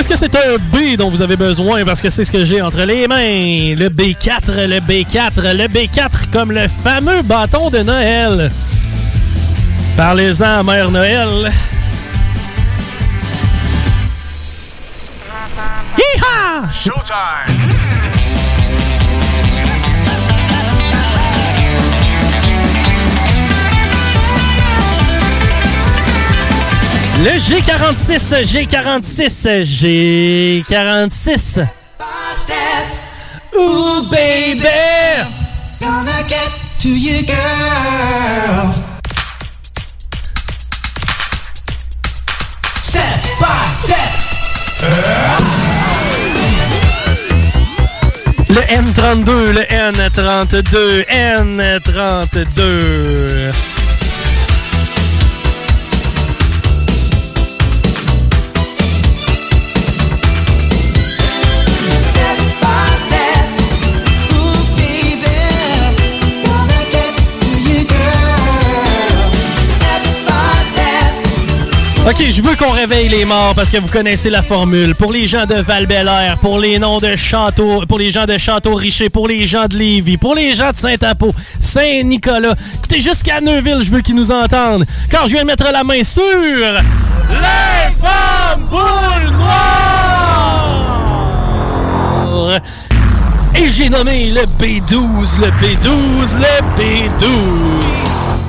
Est-ce que c'est un B dont vous avez besoin? Parce que c'est ce que j'ai entre les mains. Le B4, le B4, le B4 comme le fameux bâton de Noël. Parlez-en à Mère Noël. Hi-ha! Showtime! Le G46, G46, G46. Ooh, baby! Gonna get to you, girl. Step by step. Le N32, le N32, N32. OK, je veux qu'on réveille les morts parce que vous connaissez la formule. Pour les gens de val pour les noms de Château, pour les gens de Château-Richer, pour les gens de Lévis, pour les gens de Saint-Apo, Saint-Nicolas. Écoutez, jusqu'à Neuville, je veux qu'ils nous entendent. Car je viens de mettre la main sur les femmes boules noires. Et j'ai nommé le B12, le B12, le B12.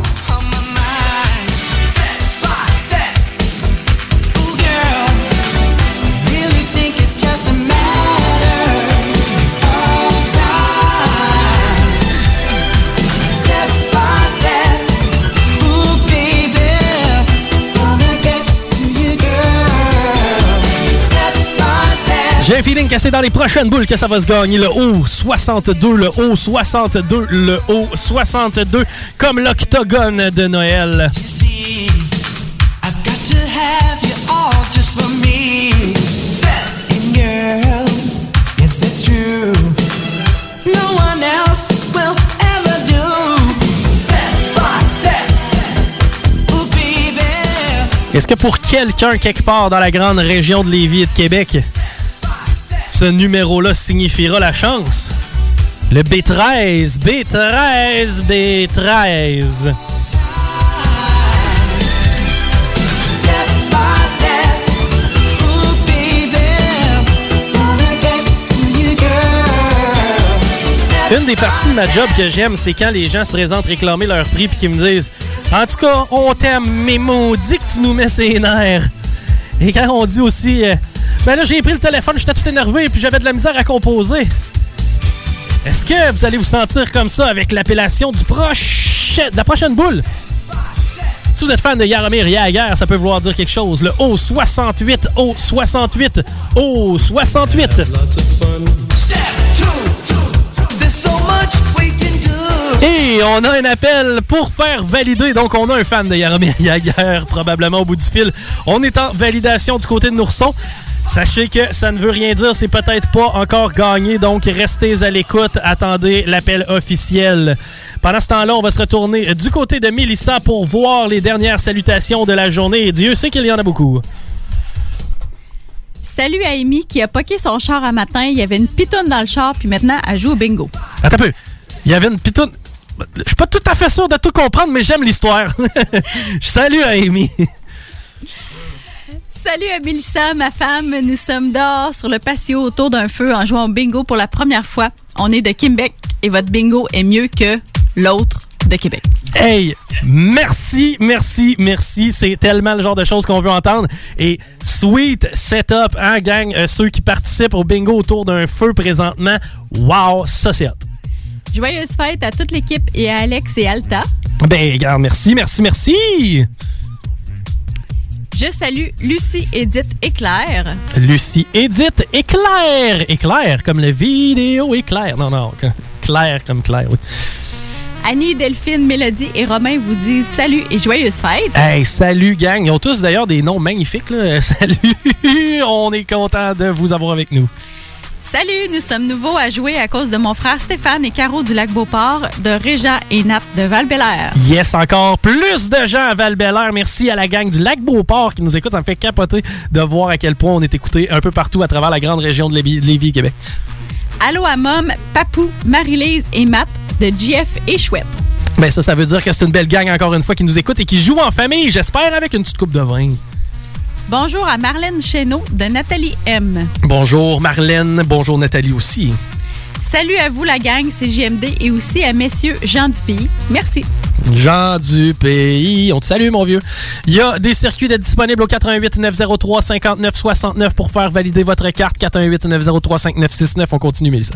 J'ai un feeling que c'est dans les prochaines boules que ça va se gagner. Le haut 62, le haut 62, le haut 62, comme l'octogone de Noël. Est-ce que pour quelqu'un quelque part dans la grande région de Lévis et de Québec, ce numéro-là signifiera la chance? Le B13, B13, B13. Step by step. Ooh, baby. Gonna get to you, girl. Step Une des parties de ma job que j'aime, c'est quand les gens se présentent réclamer leur prix puis qu'ils me disent En tout cas, on t'aime, mais maudit que tu nous mets ses nerfs. Et quand on dit aussi euh, Ben là, j'ai pris le téléphone, j'étais tout énervé puis j'avais de la misère à composer. Est-ce que vous allez vous sentir comme ça avec l'appellation du proche... de la prochaine boule? Si vous êtes fan de Yaromir Yager, ça peut vouloir dire quelque chose. Le O68, O68, O68. Step two. There's so much we can do. Et on a un appel pour faire valider. Donc, on a un fan de Yaromir Yager, probablement au bout du fil. On est en validation du côté de Nourson. Sachez que ça ne veut rien dire, c'est peut-être pas encore gagné, donc restez à l'écoute, attendez l'appel officiel. Pendant ce temps-là, on va se retourner du côté de Mélissa pour voir les dernières salutations de la journée. Et Dieu sait qu'il y en a beaucoup. Salut à Amy qui a poqué son char un matin. Il y avait une pitonne dans le char, puis maintenant, elle joue au bingo. Attends un peu. Il y avait une pitoune. Je suis pas tout à fait sûr de tout comprendre, mais j'aime l'histoire. Salut à Amy. Salut à Mélissa, ma femme. Nous sommes dehors sur le patio autour d'un feu en jouant au bingo pour la première fois. On est de Québec et votre bingo est mieux que l'autre de Québec. Hey, merci, merci, merci. C'est tellement le genre de choses qu'on veut entendre. Et sweet setup, hein, gang? Euh, ceux qui participent au bingo autour d'un feu présentement, wow, ça c'est hot. Joyeuse fête à toute l'équipe et à Alex et Alta. Ben, regarde, merci, merci, merci. Je salue Lucie, Edith et Claire. Lucie, Edith, éclair, éclair, comme la vidéo éclair. Non, non, clair comme clair, oui. Annie, Delphine, Mélodie et Romain vous disent salut et joyeuse fête. Hey, salut gang. Ils ont tous d'ailleurs des noms magnifiques. Là. Salut, on est content de vous avoir avec nous. Salut, nous sommes nouveaux à jouer à cause de mon frère Stéphane et Caro du Lac-Beauport, de Réja et Nat de val -Bélair. Yes, encore plus de gens à val -Bélair. Merci à la gang du Lac-Beauport qui nous écoute. Ça me fait capoter de voir à quel point on est écouté un peu partout à travers la grande région de Lévis, Lévis Québec. Allô à Mom, Papou, Marie-Lise et Matt de GF et Chouette. Ben ça, ça veut dire que c'est une belle gang encore une fois qui nous écoute et qui joue en famille, j'espère, avec une petite coupe de vin. Bonjour à Marlène Chéneau de Nathalie M. Bonjour Marlène, bonjour Nathalie aussi. Salut à vous la gang, c'est JMD et aussi à messieurs Jean du Pays. Merci. Jean du pays. On te salue, mon vieux. Il y a des circuits disponibles au 88 903 59 69 pour faire valider votre carte. 418 903 5969. On continue, Mélissa.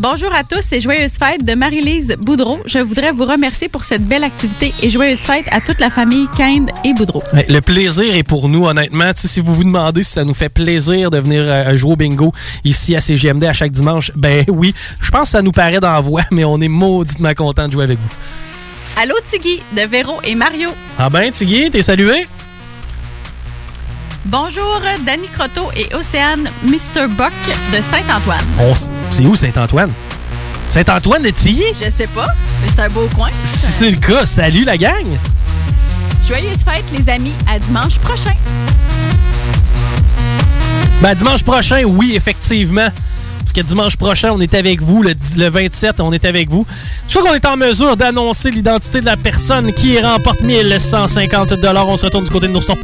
Bonjour à tous et joyeuses fêtes de Marie-Lise Boudreau. Je voudrais vous remercier pour cette belle activité et joyeuses fêtes à toute la famille Kind et Boudreau. Le plaisir est pour nous, honnêtement. Si vous vous demandez si ça nous fait plaisir de venir euh, jouer au bingo ici à CGMD à chaque dimanche, ben oui, je pense que ça nous paraît dans la voix, mais on est mauditement content de jouer avec vous. Allô Tigui de Véro et Mario. Ah ben, Tigui, t'es salué? Bonjour Danny Croteau et Océane Mr. Buck de Saint-Antoine. C'est où Saint-Antoine? Saint-Antoine de Tilly? Je sais pas, mais c'est un beau coin. Si c'est le cas, salut la gang! Joyeuses fêtes les amis, à dimanche prochain. Ben, dimanche prochain, oui, effectivement. Parce que dimanche prochain, on est avec vous, le, dix- le 27, on est avec vous. Je crois qu'on est en mesure d'annoncer l'identité de la personne qui remporte 1150 On se retourne du côté de Nourson.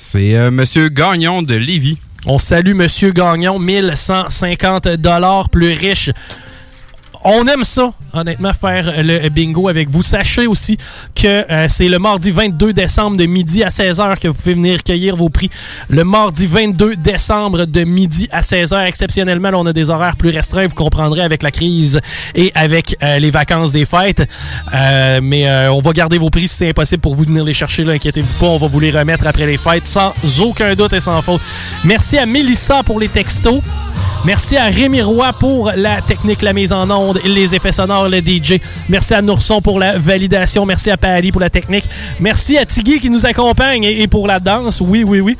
C'est euh, Monsieur Gagnon de Lévis. On salue Monsieur Gagnon, 1150 plus riche. On aime ça, honnêtement, faire le bingo avec vous. Sachez aussi que euh, c'est le mardi 22 décembre de midi à 16h que vous pouvez venir cueillir vos prix. Le mardi 22 décembre de midi à 16h. Exceptionnellement, là, on a des horaires plus restreints, vous comprendrez, avec la crise et avec euh, les vacances des fêtes. Euh, mais on va garder vos prix si c'est impossible pour vous de venir les chercher. Inquiétez-vous pas, on va vous les remettre après les fêtes sans aucun doute et sans faute. Merci à Mélissa pour les textos. Merci à Rémi Roy pour la technique, la mise en onde, les effets sonores, le DJ. Merci à Nourson pour la validation. Merci à Paris pour la technique. Merci à Tigui qui nous accompagne et, et pour la danse. Oui, oui, oui.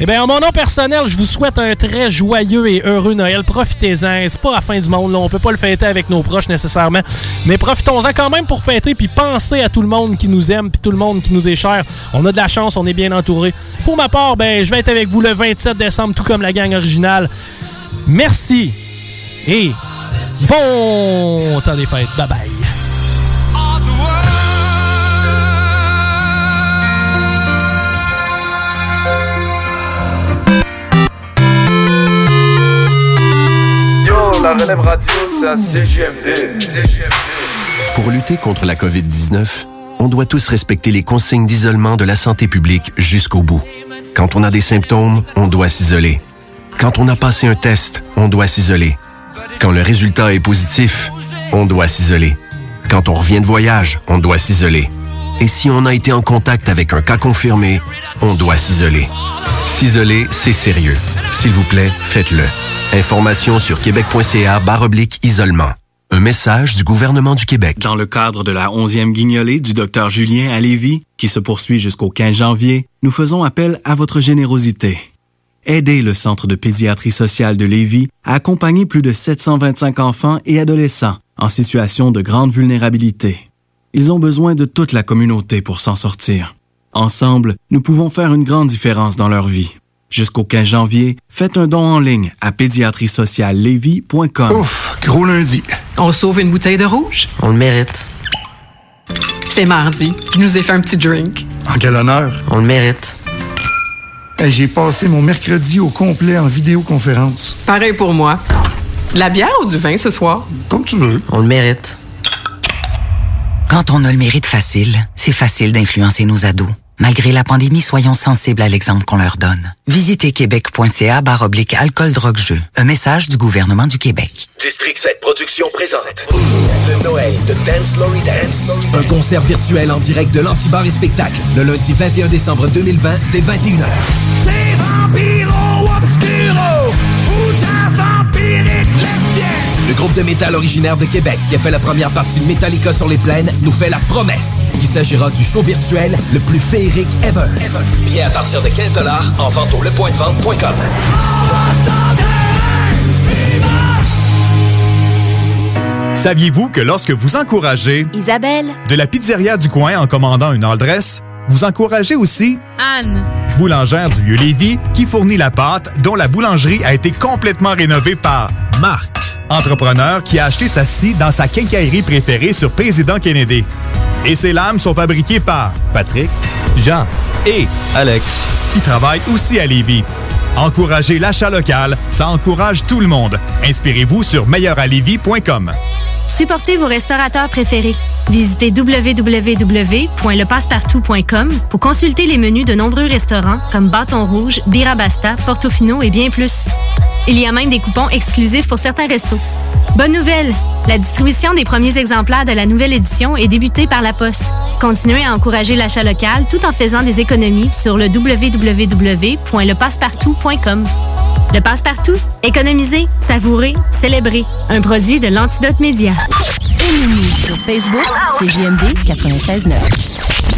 Eh bien, en mon nom personnel, je vous souhaite un très joyeux et heureux Noël. Profitez-en. C'est pas la fin du monde. Là. On peut pas le fêter avec nos proches nécessairement. Mais profitons-en quand même pour fêter. Puis pensez à tout le monde qui nous aime. Puis tout le monde qui nous est cher. On a de la chance. On est bien entouré. Pour ma part, ben, je vais être avec vous le 27 décembre, tout comme la gang originale. Merci et bon temps des fêtes. Bye bye. Yo, la relève radio, c'est à CGMD. Pour lutter contre la COVID-19, on doit tous respecter les consignes d'isolement de la santé publique jusqu'au bout. Quand on a des symptômes, on doit s'isoler. Quand on a passé un test, on doit s'isoler. Quand le résultat est positif, on doit s'isoler. Quand on revient de voyage, on doit s'isoler. Et si on a été en contact avec un cas confirmé, on doit s'isoler. S'isoler, c'est sérieux. S'il vous plaît, faites-le. Information sur québec.ca oblique isolement. Un message du gouvernement du Québec. Dans le cadre de la 11e guignolée du Dr Julien à Lévis, qui se poursuit jusqu'au 15 janvier, nous faisons appel à votre générosité. Aidez le Centre de pédiatrie sociale de Lévis à accompagner plus de 725 enfants et adolescents en situation de grande vulnérabilité. Ils ont besoin de toute la communauté pour s'en sortir. Ensemble, nous pouvons faire une grande différence dans leur vie. Jusqu'au 15 janvier, faites un don en ligne à pédiatriesociallevy.com. Ouf, gros lundi. On sauve une bouteille de rouge? On le mérite. C'est mardi. Je nous ai fait un petit drink. En quel honneur? On le mérite. Hey, J'ai passé mon mercredi au complet en vidéoconférence. Pareil pour moi. De la bière ou du vin ce soir? Comme tu veux. On le mérite. Quand on a le mérite facile, c'est facile d'influencer nos ados. Malgré la pandémie, soyons sensibles à l'exemple qu'on leur donne. Visitez québec.ca barre oblique alcool drogue jeu. Un message du gouvernement du Québec. District 7 Productions présente le Noël de Dance Lory Dance. Un concert virtuel en direct de l'Antibar et Spectacle le lundi 21 décembre 2020 dès 21h. C'est Le groupe de métal originaire de Québec qui a fait la première partie de Metallica sur les plaines nous fait la promesse qu'il s'agira du show virtuel le plus féerique ever. Bien à partir de 15 en vente au lepointdevente.com. Saviez-vous que lorsque vous encouragez Isabelle. de la pizzeria du coin en commandant une all dress, vous encouragez aussi Anne. Boulangère du Vieux-Lévis qui fournit la pâte dont la boulangerie a été complètement rénovée par Marc, entrepreneur qui a acheté sa scie dans sa quincaillerie préférée sur Président Kennedy. Et ses lames sont fabriquées par Patrick, Jean et Alex qui travaillent aussi à Lévis. Encouragez l'achat local, ça encourage tout le monde. Inspirez-vous sur meilleuralevis.com. Supportez vos restaurateurs préférés. Visitez www.lepassepartout.com pour consulter les menus de nombreux restaurants comme Bâton Rouge, Birabasta, Portofino et bien plus. Il y a même des coupons exclusifs pour certains restos. Bonne nouvelle! La distribution des premiers exemplaires de la nouvelle édition est débutée par la Poste. Continuez à encourager l'achat local tout en faisant des économies sur le www.lepassepartout.com. Le Passe-Partout, économiser, savourer, célébrer. Un produit de l'Antidote Média. Aimez-nous sur Facebook, c'est JMD 96.9.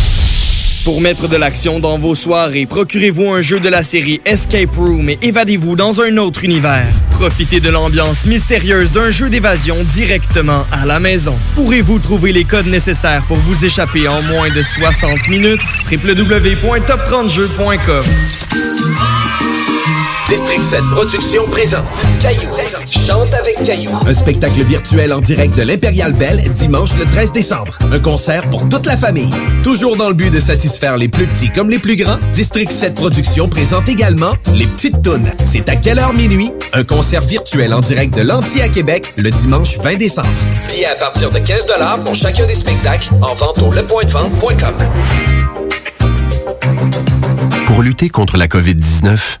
Pour mettre de l'action dans vos soirées, procurez-vous un jeu de la série Escape Room et évadez-vous dans un autre univers. Profitez de l'ambiance mystérieuse d'un jeu d'évasion directement à la maison. Pourrez-vous trouver les codes nécessaires pour vous échapper en moins de 60 minutes? www.top30jeux.com District 7 Productions présente Caillou. Chante avec Caillou. Un spectacle virtuel en direct de l'Impérial Belle dimanche le 13 décembre. Un concert pour toute la famille. Toujours dans le but de satisfaire les plus petits comme les plus grands, District 7 Productions présente également Les Petites Tounes. C'est à quelle heure minuit? Un concert virtuel en direct de l'Anti à Québec le dimanche 20 décembre. Billets à partir de 15 pour chacun des spectacles en vente au lepointdevente.com. Pour lutter contre la COVID-19,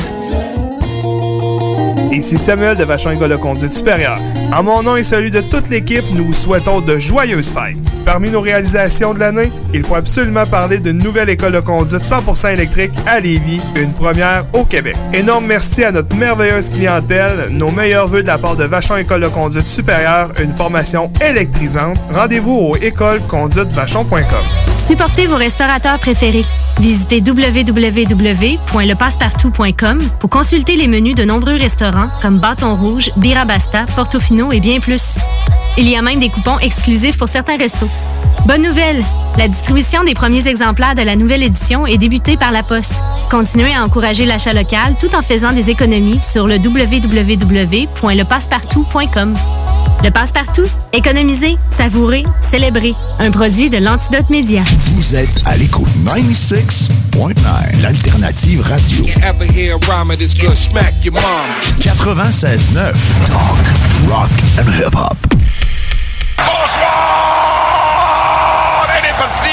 Yeah. Ici Samuel de Vachon École de Conduite Supérieure. En mon nom et celui de toute l'équipe, nous vous souhaitons de joyeuses fêtes. Parmi nos réalisations de l'année, il faut absolument parler d'une nouvelle école de conduite 100% électrique à Lévis, une première au Québec. Énorme merci à notre merveilleuse clientèle, nos meilleurs voeux de la part de Vachon École de Conduite Supérieure, une formation électrisante. Rendez-vous au écoleconduitevachon.com. Supportez vos restaurateurs préférés. Visitez www.lepassepartout.com pour consulter les menus de nombreux restaurants comme Bâton Rouge, Birabasta, Portofino et bien plus. Il y a même des coupons exclusifs pour certains restos. Bonne nouvelle! La distribution des premiers exemplaires de la nouvelle édition est débutée par la Poste. Continuez à encourager l'achat local tout en faisant des économies sur le www.lepassepartout.com. Le passe-partout, économiser, savourer, célébrer. Un produit de l'Antidote Média. Vous êtes à l'écoute 96.9, l'alternative radio. Ever hear a rhyme of this good smack your mom? 96.9, talk, rock and hip-hop. Bonsoir! Elle est partie!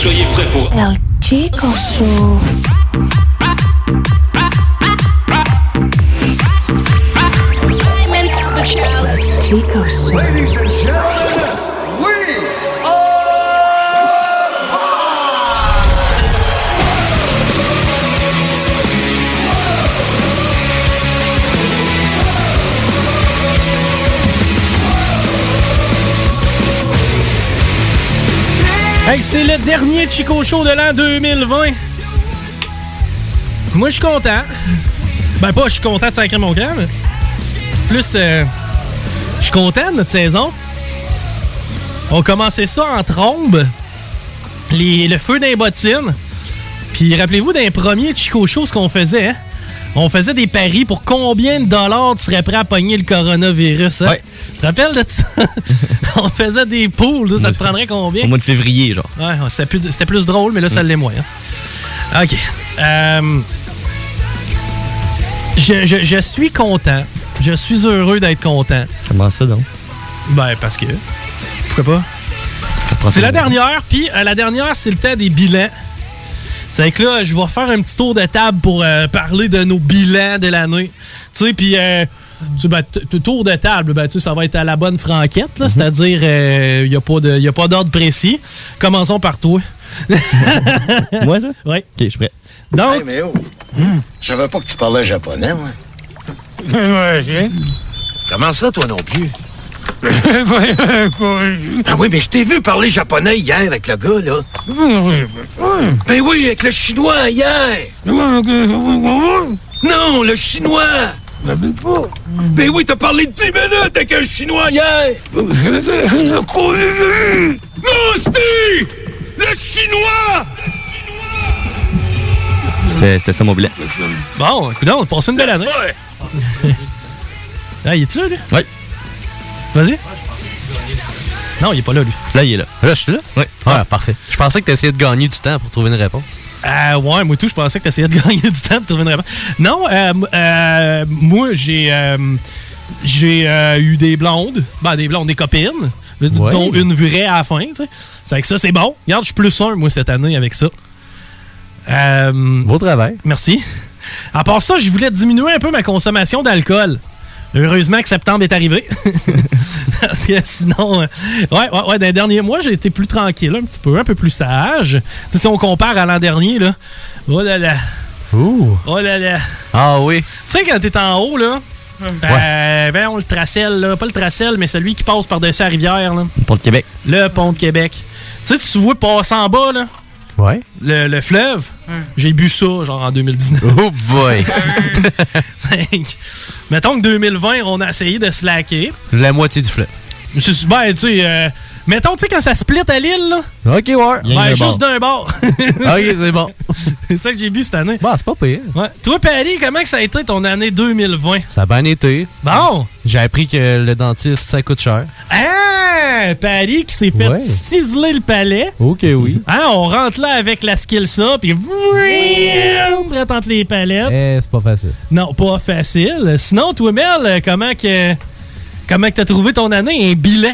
Soyez prêts pour... El Chico Show. Chico Show. Hey, c'est le dernier Chico Show de l'an 2020. Moi, je suis content. Ben, pas je suis content de sacrer mon camp, plus, euh, je suis content de notre saison. On commençait ça en trombe, les- le feu bottines. Puis Puis rappelez-vous d'un premier Chico Show, ce qu'on faisait, hein? On faisait des paris pour combien de dollars tu serais prêt à pogner le coronavirus. Hein? Tu te rappelles de ça? On faisait des poules, ça te prendrait combien? Au mois de février, genre. Ouais, c'était plus, drôle, mais là, ça l'est moins. hein. OK. Euh, je, je- je suis content. Je suis heureux d'être content. Comment ça, donc? Ben, parce que. Pourquoi pas? C'est la dernière, puis euh, la dernière, c'est le temps des bilans. C'est que là, je vais faire un petit tour de table pour euh, parler de nos bilans de l'année. Tu sais, puis. euh, tu sais, ben, tour de table, ben, tu sais, ça va être à la bonne franquette, là, c'est-à-dire, il n'y a pas de- y a pas d'ordre précis. Commençons par toi. Moi, ça? Oui. Ok, je suis prêt. Donc. Hey, mais oh, je savais pas que tu parlais japonais, moi. Comment ça, toi non plus? ah oui, mais je t'ai vu parler japonais hier avec le gars, là. Ben oui, avec le chinois hier. Non, le chinois. Ben oui, t'as parlé 10 minutes avec un chinois hier. Non, Steve! Le chinois! C'était ça mon bilan. Bon, écoute, on passe une belle année. ah, il est-tu là, lui? Oui. Vas-y. Non, il est pas là, lui. Là, il est là. Là, je suis là? Oui. Ah, parfait. Je pensais que tu essayais de gagner du temps pour trouver une réponse. Euh, ouais, moi tout, je pensais que tu essayais de gagner du temps pour trouver une réponse. Non, euh, euh, moi, j'ai euh, j'ai euh, eu des blondes. Ben, des blondes, des copines. Dont une vraie à la fin, tu sais. C'est avec ça, c'est bon. Regarde, je suis plus un, moi, cette année, avec ça. Euh, Beau travail. Merci. À part ça, je voulais diminuer un peu ma consommation d'alcool. Heureusement que septembre est arrivé. Parce que sinon, euh, ouais, ouais, ouais, dans les derniers mois, j'ai été plus tranquille, un petit peu, un peu plus sage. Tu sais, si on compare à l'an dernier, là. Oh là là. Ouh. Oh là là. Ah oui. Tu sais, quand t'es en haut, là. Euh, ben, on le tracelle, là. Pas le tracelle, mais celui qui passe par-dessus la rivière, là. Pont de Québec. Le pont de Québec. Tu sais, si tu vois passer en bas, là. Ouais. Le, le fleuve, j'ai bu ça, genre en 2019. Oh boy. Cinq. Mettons que 2020, on a essayé de slacker. La moitié du fleuve. C'est- Ben, tu sais, euh, mettons, tu sais, quand ça split à l'île, là. Ok, ouais. Ouais, juste d'un bord. ok, c'est bon. c'est ça que j'ai bu cette année. Bah, c'est pas pire. Ouais. Toi, Paris, comment que ça a été ton année 2020? Ça a bien été. Bon. J'ai appris que le dentiste, ça coûte cher. Ah! Paris qui s'est fait Ouais. ciseler le palais. Ok, oui. Hein, on rentre là avec la skill ça, puis prête entre les palettes. Eh, c'est pas facile. Non, pas facile. Sinon, toi, Mel, comment que comment que t'as trouvé ton année? Un bilan?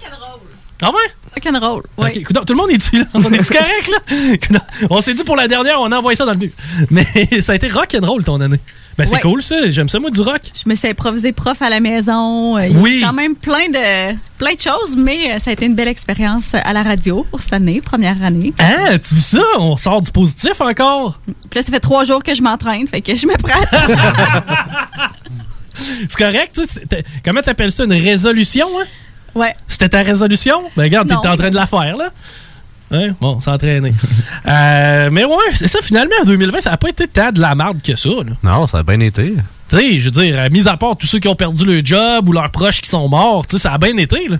Rock'n'roll. Ah ouais? Rock'n'roll, oui. Ok, coudonc, tout le monde est dessus, là? On est-tu correct, là? On s'est dit pour la dernière, on a envoyé ça dans le but. Mais ça a été rock'n'roll ton année. Ben, c'est Ouais. cool, ça. J'aime ça, moi, du rock. Je me suis improvisé prof à la maison. Euh, Il y a quand même plein de, plein de choses, mais euh, ça a été une belle expérience à la radio pour cette année, première année. Ah, tu vois ça? On sort du positif encore? Puis là, ça fait trois jours que je m'entraîne, fait que je me prête. C'est correct, tu sais. Comment t'appelles ça? Une résolution, hein? Ouais. C'était ta résolution? Ben, regarde, t'es en train de la faire, là. Hein? Bon, s'entraîner. euh, mais ouais, c'est ça, finalement, en 2020, ça n'a pas été tant de la merde que ça, là. Non, ça a bien été. Tu sais, je veux dire, euh, mis à part tous ceux qui ont perdu le job ou leurs proches qui sont morts, tu sais, ça a bien été, là.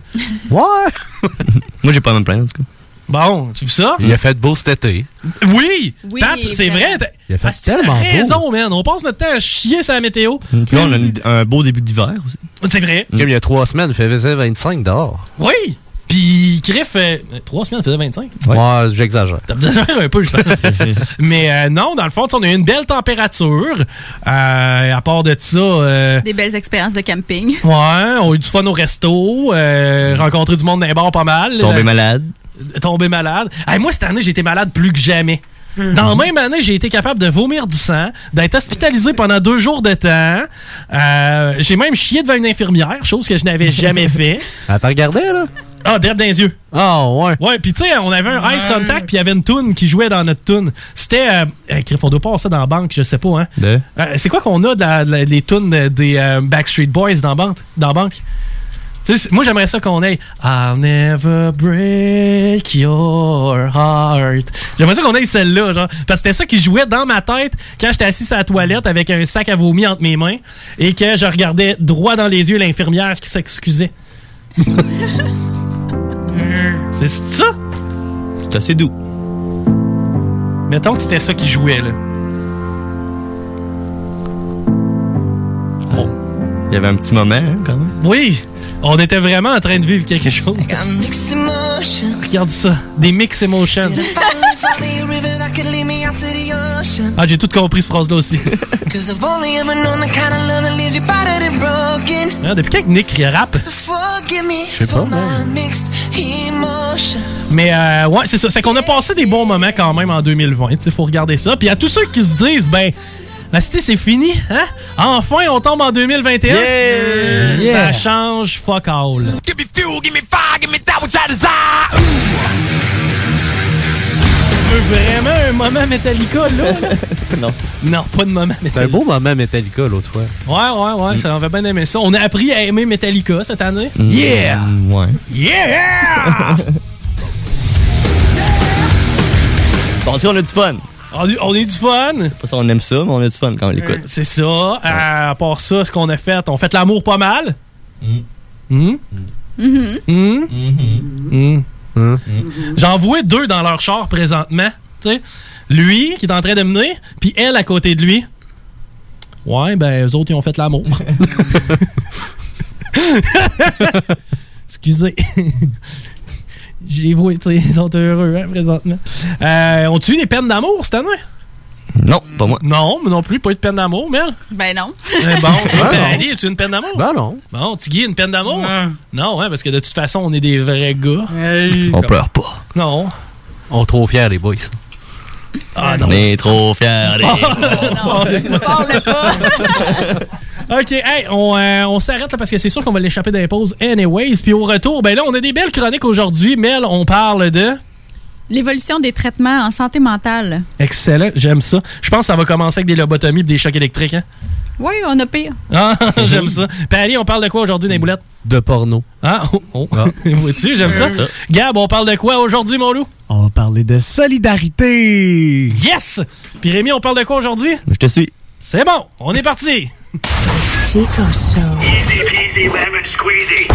Ouais. Moi, j'ai pas à me plaindre, en tout cas. Bon, tu vois ça? Il a fait beau cet été. Oui! Oui, Pat, c'est vrai. Il a fait Ah, c'est tellement t'as beau. raison, man. On passe notre temps à chier sur la météo. Puis là, on a un beau début d'hiver aussi. C'est vrai. Comme il y a trois semaines, il faisait 25 dehors. Oui! Puis, Griff, euh, trois semaines, ça faisait 25. Moi, j'exagère. T'as besoin un peu, je pense. Mais euh, non, dans le fond, on a eu une belle température. Euh, à part de ça, euh, Des belles expériences de camping. ouais, on a eu du fun au resto, euh, rencontré du monde dans les bars pas mal. Tombé Euh, malade. Tombé malade. Hey, moi, cette année, j'ai été malade plus que jamais. Dans la même année, j'ai été capable de vomir du sang, d'être hospitalisé pendant deux jours de temps. Euh, j'ai même chié devant une infirmière, chose que je n'avais jamais fait. Elle t'a regardé, là? Ah, direct dans les yeux. Ah, ouais. Ouais, puis tu sais, on avait un ice contact, puis il y avait une toune qui jouait dans notre toune. C'était. Euh, euh, Griff, on doit pas avoir ça dans la banque, je sais pas, hein. De? Euh, c'est quoi qu'on a de la- de la- les tunes euh, des euh, Backstreet Boys dans la banque? Dans la banque? Tu sais, c'est- moi, j'aimerais ça qu'on ait I'll never break your heart. J'aimerais ça qu'on ait celle-là, genre. Parce que c'était ça qui jouait dans ma tête quand j'étais assis à la toilette avec un sac à vomi entre mes mains et que je regardais droit dans les yeux l'infirmière qui s'excusait. c'est ça? C'est assez doux. Mettons que c'était ça qui jouait, là. Il y avait un petit moment, hein, quand même. Oui, on était vraiment en train de vivre quelque chose. Regarde ça, des mix emotions. Ah, j'ai tout compris, cette phrase-là aussi. Ah, depuis quand Nick rappe? Je sais pas, Mais euh, ouais, c'est ça. C'est qu'on a passé des bons moments quand même en 2020. Il faut regarder ça. Puis à tous ceux qui se disent, ben, la cité c'est fini, hein? Enfin, on tombe en 2021. Yeah! Yeah! Ça change fuck all. Give me fuel, give me fire, give me that which I desire. Veux vraiment un moment Metallica, là? non. Non, pas de moment C'était un beau moment Metallica l'autre fois. Ouais, ouais, ouais, ça on va bien aimer ça. On a appris à aimer Metallica cette année. Yeah! Ouais. Yeah! Bon, tu on a du fun. On, est- on est du fun. Pas ça, on aime ça, mais on a du fun quand on l'écoute. C'est ça. Euh, à part ça, ce qu'on a fait, on fait l'amour pas mal. Hmm? Mhm. Hmm? Hmm. J'en vois deux dans leur char présentement. tu sais. Lui, qui est en train de mener, puis elle à côté de lui. Ouais, ben, eux autres, ils ont fait l'amour. Excusez. Je les vois, tu sais, ils sont heureux, hein, présentement. Euh, Ont-tu eu des peines d'amour cette année? Non, pas moi. Non, mais non plus, pas eu de peine d'amour, Mel. Ben non. Eh bon, toi, Ben ben. Ali, as-tu une peine d'amour? Ben non. Bon, Tiggy, une peine d'amour? Non, ouais, parce que de toute façon, on est des vrais gars. On pleure pas. Non. On est trop fiers, les boys. Ah non. On est trop fiers. les- OK, hey, on, euh, on s'arrête là parce que c'est sûr qu'on va l'échapper dans les pauses anyways. Puis au retour, ben là, on a des belles chroniques aujourd'hui. Mel, on parle de... L'évolution des traitements en santé mentale. Excellent, j'aime ça. Je pense que ça va commencer avec des lobotomies et des chocs électriques. Hein? Oui, on a pire. Ah, j'aime ça. Puis on parle de quoi aujourd'hui dans les boulettes? De porno. Ah, oh, oh. Vois-tu, j'aime ça. Ça. Gab, on parle de quoi aujourd'hui, mon loup? On va parler de solidarité. Yes! Puis Rémi, on parle de quoi aujourd'hui? Je te suis. C'est bon, on est parti! Chico Show. Easy peasy lemon squeezy.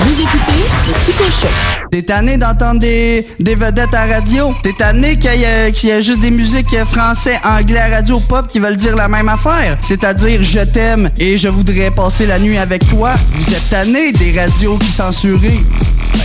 Vous écoutez le Chico Show. T'es tanné d'entendre des, des vedettes à radio? T'es tanné qu'il y, y ait juste des musiques français, anglais à radio pop qui veulent dire la même affaire? C'est-à-dire je t'aime et je voudrais passer la nuit avec toi. Vous êtes tanné des radios qui censurent. Ben,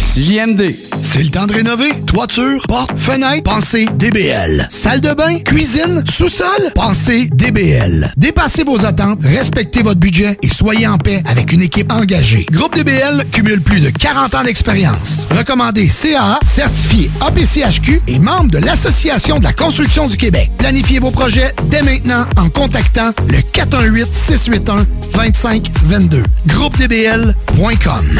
c'est JMD. C'est le temps de rénover. Toiture, porte, fenêtre, pensez DBL. Salle de bain, cuisine, sous-sol, pensez DBL. Dépassez vos attentes, respectez votre budget et soyez en paix avec une équipe engagée. Groupe DBL cumule plus de 40 ans d'expérience. Recommandé CAA, certifié APCHQ et membre de l'Association de la construction du Québec. Planifiez vos projets dès maintenant en contactant le 418-681-2522. GroupeDBL.com.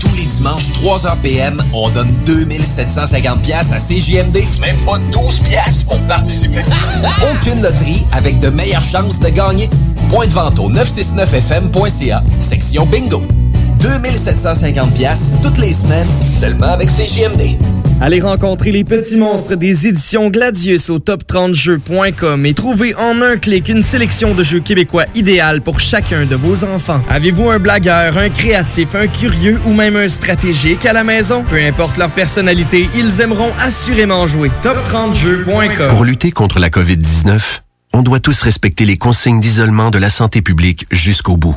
Tous les dimanches, 3h PM, on donne 2750 pièces à CJMD. Même pas 12 pièces pour participer. Aucune loterie avec de meilleures chances de gagner. Point de vente au 969fm.ca, section bingo. 2750 pièces toutes les semaines, seulement avec CJMD. Allez rencontrer les petits monstres des éditions Gladius au top30jeux.com et trouvez en un clic une sélection de jeux québécois idéal pour chacun de vos enfants. Avez-vous un blagueur, un créatif, un curieux ou même un stratégique à la maison? Peu importe leur personnalité, ils aimeront assurément jouer. top30jeux.com Pour lutter contre la COVID-19, on doit tous respecter les consignes d'isolement de la santé publique jusqu'au bout.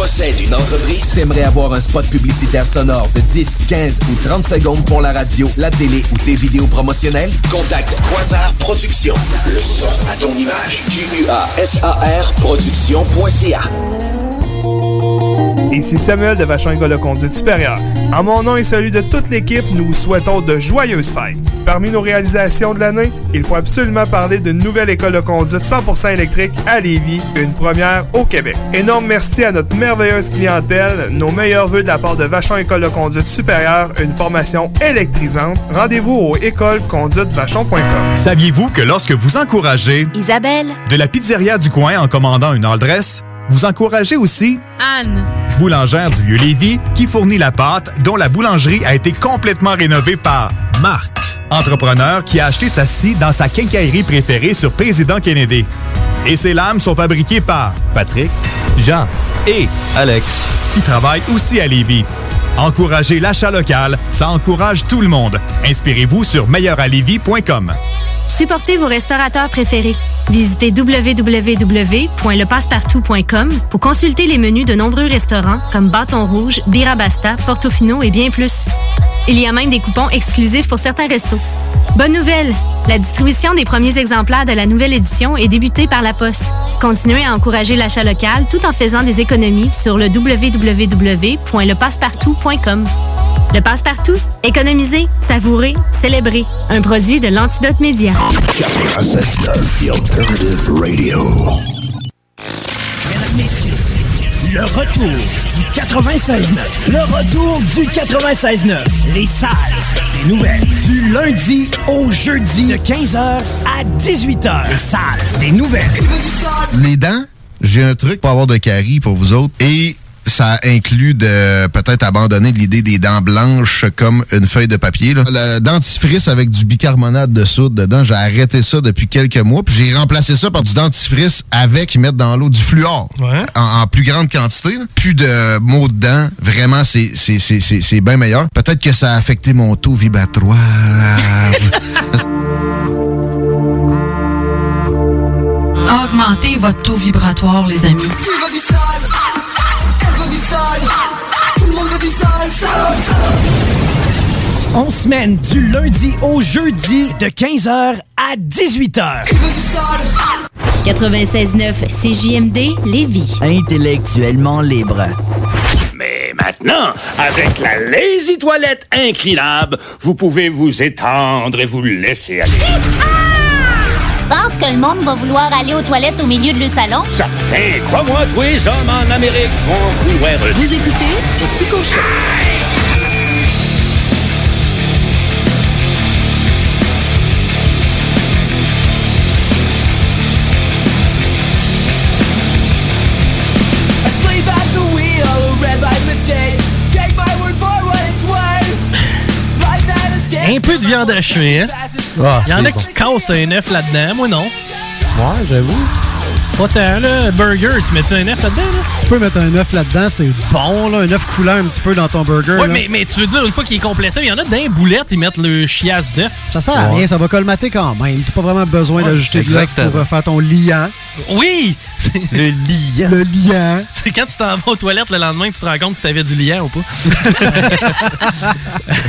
Possèdes une entreprise? T'aimerais avoir un spot publicitaire sonore de 10, 15 ou 30 secondes pour la radio, la télé ou tes vidéos promotionnelles? Contacte Quasar Productions. Le son à ton image. Q-U-A-S-A-R Productions.ca. Ici Samuel de Vachon École de Conduite Supérieure. En mon nom et celui de toute l'équipe, nous vous souhaitons de joyeuses fêtes. Parmi nos réalisations de l'année, il faut absolument parler d'une nouvelle école de conduite 100% électrique à Lévis, une première au Québec. Énorme merci à notre merveilleuse clientèle, nos meilleurs voeux de la part de Vachon École de Conduite Supérieure, une formation électrisante. Rendez-vous au écoleconduitevachon.com. Saviez-vous que lorsque vous encouragez Isabelle. de la pizzeria du coin en commandant une all dress, vous encouragez aussi Anne. Boulangère du Vieux-Lévis qui fournit la pâte dont la boulangerie a été complètement rénovée par Marc, entrepreneur qui a acheté sa scie dans sa quincaillerie préférée sur Président Kennedy. Et ses lames sont fabriquées par Patrick, Jean et Alex qui travaillent aussi à Lévis. Encouragez l'achat local, ça encourage tout le monde. Inspirez-vous sur meilleuralevis.com. Supportez vos restaurateurs préférés. Visitez www.lepassepartout.com pour consulter les menus de nombreux restaurants comme Bâton Rouge, Birabasta, Portofino et bien plus. Il y a même des coupons exclusifs pour certains restos. Bonne nouvelle! La distribution des premiers exemplaires de la nouvelle édition est débutée par la Poste. Continuez à encourager l'achat local tout en faisant des économies sur le www.lepassepartout.com. Le passe-partout, économiser, savourer, célébrer. Un produit de l'Antidote Média. 96.9, The Alternative Radio. Le retour du 96.9. Le retour du 96.9. Les salles des nouvelles. Du lundi au jeudi de 15h à 18h. Les salles des nouvelles. Les dents, j'ai un truc pour avoir de caries pour vous autres. Et ça inclut de peut-être abandonner l'idée des dents blanches comme une feuille de papier. Là. Le dentifrice avec du bicarbonate de soude dedans, j'ai arrêté ça depuis quelques mois. Puis j'ai remplacé ça par du dentifrice avec, ils mettent dans l'eau du fluor en, en plus grande quantité. là. Plus de mots de dents. Vraiment, c'est c'est- c'est- c'est- c'est bien meilleur. Peut-être que ça a affecté mon taux vibratoire. Augmentez votre taux vibratoire, les amis. On semaine du lundi au jeudi de 15h à 18h. 96.9 CJMD Lévis. Intellectuellement libre. Mais maintenant, avec la Lazy Toilette inclinable, vous pouvez vous étendre et vous laisser aller. Tu penses que le monde va vouloir aller aux toilettes au milieu de le salon? Certains, crois-moi, tous les hommes en Amérique vont vouloir... Vous écoutez Chico Show. Un peu de viande hachée, hein? Ah, Il y en a bon. qui cassent un œuf là-dedans, moi non. Ouais, j'avoue. Pas tant, là. Burger, tu mets-tu un œuf là-dedans, là? Tu peux mettre un œuf là-dedans, c'est bon, là. Un œuf coulant un petit peu dans ton burger. Ouais, là. mais, mais tu veux dire, une fois qu'il est complété, il y en a dans les boulettes, ils mettent le chiasse d'œuf. Ça sert à rien, ça va colmater quand même. T'as pas vraiment besoin Ouais, d'ajouter de l'œuf pour euh, faire ton liant. Oui! Le liant. Le liant. C'est quand tu t'en vas aux toilettes le lendemain que tu te rends compte si t'avais du liant ou pas.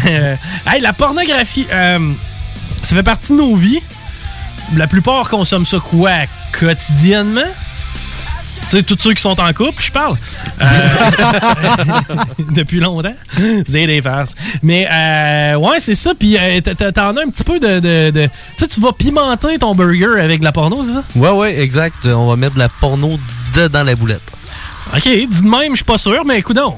Euh, hey, la pornographie, euh, ça fait partie de nos vies. La plupart consomment ça quoi quotidiennement? Tu sais, tous ceux qui sont en couple, je parle. Euh, depuis longtemps. Vous avez des farces. Mais, euh, ouais, c'est ça. Puis, euh, t'en as un petit peu de. de- de- Tu sais, tu vas pimenter ton burger avec de la porno, c'est ça? Ouais, ouais, exact. On va mettre de la porno dedans la boulette. Ok, dis de même, je suis pas sûr, mais écoute donc.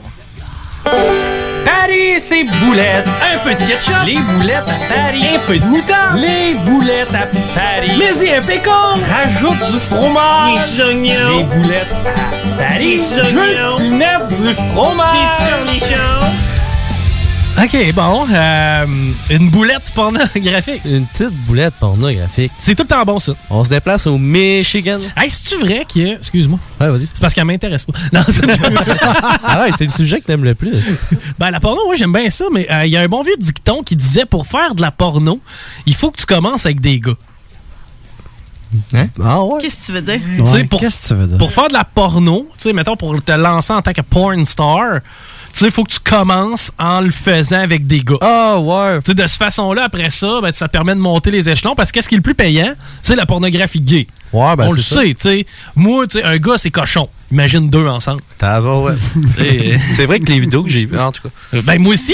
Paris, c'est boulettes. Un peu de ketchup. Les boulettes à Paris. Un peu de moutarde. Les boulettes à Paris. Mais y un pécan. Rajoute du fromage. Des oignons. Les boulettes à Paris. Des oignons. Mettre du fromage? Des petits cornichons. Ok, bon. euh, une boulette pornographique. Une petite boulette pornographique. C'est tout le temps bon, ça. On se déplace au Michigan. Hey, c'est-tu vrai qu'il y a... Excuse-moi. Ouais, vas-y. C'est parce qu'elle m'intéresse pas. Non, c'est Ah ouais, c'est le sujet que t'aimes le plus. Ben, la porno, moi, j'aime bien ça, mais euh, il y a un bon vieux dicton qui disait pour faire de la porno, il faut que tu commences avec des gars. Hein? Ah ouais? Qu'est-ce que tu veux dire? Tu sais, pour, Pour faire de la porno, tu sais, mettons, pour te lancer en tant que porn star, tu sais, il faut que tu commences en le faisant avec des gars. Ah ouais. Tu sais, de cette façon-là, après ça, ben, ça te permet de monter les échelons parce que qu'est-ce qui est le plus payant? C'est la pornographie gay. Ouais, ben, On le ça. sait, tu sais. Moi, tu sais, un gars, c'est cochon. Imagine deux ensemble. Ça va, ouais. C'est vrai que les vidéos que j'ai vues, en tout cas. Ben moi aussi.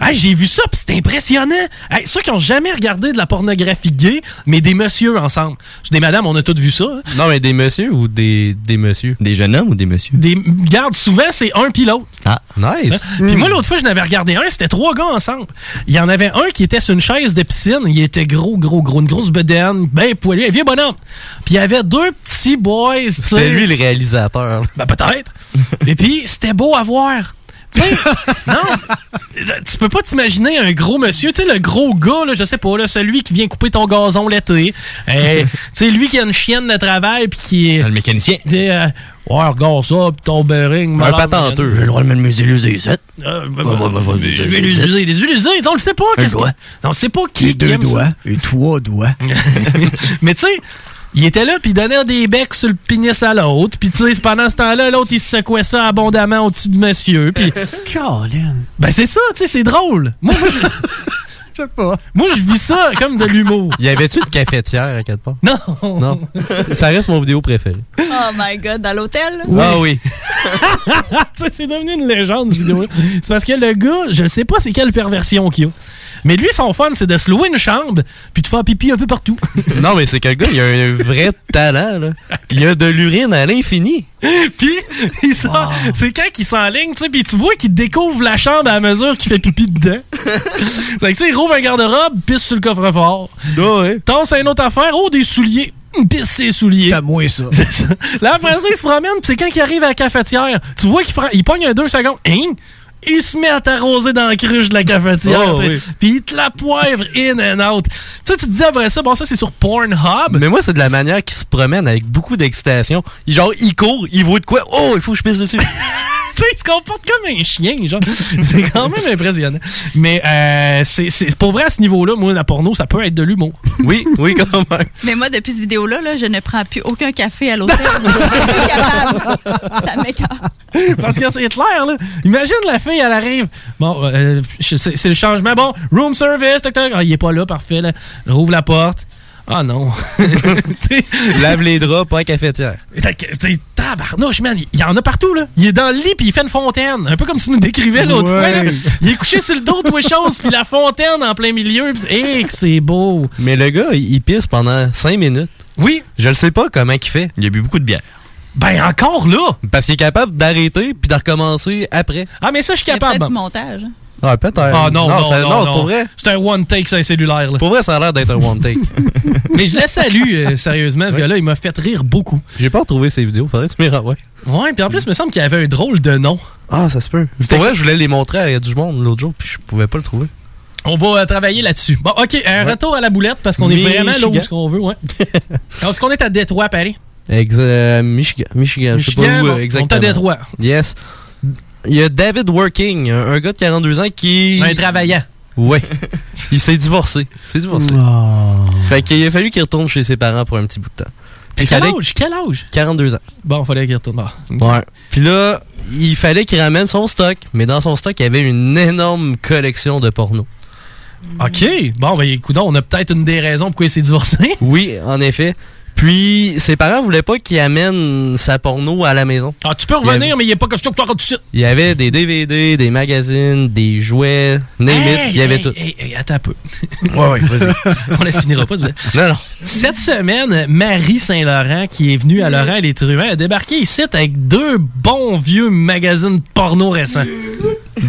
Hey, j'ai vu ça, puis c'est impressionnant. Hey, ceux qui ont jamais regardé de la pornographie gay, mais des messieurs ensemble. Des madames, on a tous vu ça. hein. Non, mais des messieurs ou des, des messieurs? Des jeunes hommes ou des messieurs? Des garde souvent c'est un puis l'autre. Ah, nice. Puis moi l'autre fois, je n'avais regardé un, c'était trois gars ensemble. Il y en avait un qui était sur une chaise de piscine, il était gros gros gros, une grosse bedaine, ben poilu, un vieux bonhomme. Puis il y avait deux petits boys. C'était lui le réalisateur. Là. Ben peut-être. Et puis, c'était beau à voir. Non, tu peux pas t'imaginer un gros monsieur, tu sais, le gros gars, là, je sais pas, là, celui qui vient couper ton gazon l'été. Euh, tu sais, lui qui a une chienne de travail, puis qui est. le mécanicien. Euh, ouais, regarde ça, puis ton bearing. Un patenteux. J'ai le droit de mettre mes huiles usées, ça. Les usées, les huiles usées, on le sait pas. Un doigt. que- On sait pas qui. Les deux doigts et trois doigts. Mais tu sais, il était là, puis il donnait des becs sur le pénis à l'autre. Puis tu sais, pendant ce temps-là, l'autre, il se secouait ça abondamment au-dessus de monsieur. Puis. Colin. Ben c'est ça, tu sais, c'est drôle. Moi, moi, je... Je sais pas. Moi, je vis ça comme de l'humour. Y avait-tu une cafetière à quelque part? Non. Non. Ça reste mon vidéo préférée. Oh my god, dans l'hôtel? Ah oui. Ça, c'est devenu une légende, cette vidéo C'est parce que le gars, je sais pas c'est quelle perversion qu'il a. Mais lui, son fun, c'est de se louer une chambre puis de faire pipi un peu partout. Non, mais c'est que le gars, il a un vrai talent, là. Il a de l'urine à l'infini. puis, il sort- c'est quand qu'il s'enligne, tu sais, puis tu vois qu'il découvre la chambre à mesure qu'il fait pipi dedans. fait que, tu sais, il rouvre un garde-robe, pisse sur le coffre-fort. ouais. Tasse à une autre affaire, oh, des souliers. Pisse ses souliers. T'as moins ça. C'est ça. Là, après ça, il se promène, puis c'est quand il arrive à la cafetière. Tu vois qu'il fra- il pogne un deux secondes. Hein? Il se met à t'arroser dans la cruche de la cafetière. Oh. Puis il te la poivre in and out. Tu sais, tu te dis après ça, bon, ça, c'est sur Pornhub. Mais moi, c'est de la manière qu'il se promène avec beaucoup d'excitation. Genre, il court, il voit de quoi. Oh, il faut que je pisse dessus. tu sais, il se comporte comme un chien, genre. c'est quand même impressionnant. Mais euh, c'est, c'est pour vrai à ce niveau-là, moi, la porno, ça peut être de l'humour. Oui, oui, quand même. Mais moi, depuis cette vidéo-là, là, je ne prends plus aucun café à l'hôtel. je suis plus capable. Ça m'écoeure. Parce que c'est clair, là. Imagine la fille, elle arrive. Bon, euh, c'est, le changement. Bon, room service, tac. Ah, il est pas là, parfait, là. Rouvre la porte. Ah non. Lave les draps, pas à cafetière. Fait que, tu sais, tabarnouche, man. Il y en a partout, là. Il est dans le lit, puis il fait une fontaine. Un peu comme tu nous décrivais l'autre Ouais. fois, là. Il est couché sur le dos, toi, chose, puis la fontaine en plein milieu. Puis, hey, que c'est beau. Mais le gars, il pisse pendant 5 minutes. Oui. Je le sais pas comment il fait. Il a bu beaucoup de bière. Ben, encore là. Parce qu'il est capable d'arrêter puis de recommencer après. Ah, mais ça, je suis Il y a capable. peut-être du montage. Ah, peut-être. Ah non, non, ça- non, non. pour vrai. C'est un one take, c'est un cellulaire. Là. Pour vrai, ça a l'air d'être un one take. Mais je le salue, euh, sérieusement, ce gars-là, il m'a fait rire beaucoup. J'ai pas retrouvé ses vidéos, faudrait que tu m'y renvoies. Ouais, puis en plus, il me semble qu'il avait un drôle de nom. Ah, ça se peut. Pour vrai, je voulais les montrer à du monde l'autre jour, puis je pouvais pas le trouver. On va euh, travailler là-dessus. Bon, OK, un retour à la boulette, parce qu'on est vraiment là où ce qu'on veut, ouais. Est-ce qu'on est à Détroit, Paris? Ex euh, Michigan, Michigan, je sais pas où bon, euh, on exactement. est à Détroit. Yes. Il y a David Working, un, gars de 42 ans qui... Un travaillant. Ouais. il s'est divorcé. Il s'est divorcé. Fait qu'il a fallu qu'il retourne chez ses parents pour un petit bout de temps. Puis Quel fallait- âge? Quel âge? 42 ans. Bon, il fallait qu'il retourne. Ah. Ouais. Puis là, il fallait qu'il ramène son stock. Mais dans son stock, il y avait une énorme collection de porno. OK. Bon, ben écoute, on a peut-être une des raisons pourquoi il s'est divorcé. Oui, en effet. Puis, ses parents voulaient pas qu'il amène sa porno à la maison. Ah, tu peux Il revenir, avait- mais il n'y a pas question que tu rentres tout de suite. Il y avait des DVD, des magazines, des jouets, name it, Hey, il y avait hey, tout. hey, hey, attends un peu. Ouais, ouais, vas-y. On ne finira pas. Non, non. Cette semaine, Marie Saint-Laurent, qui est venue à Laurent et les Truands, a débarqué ici avec deux bons vieux magazines porno récents.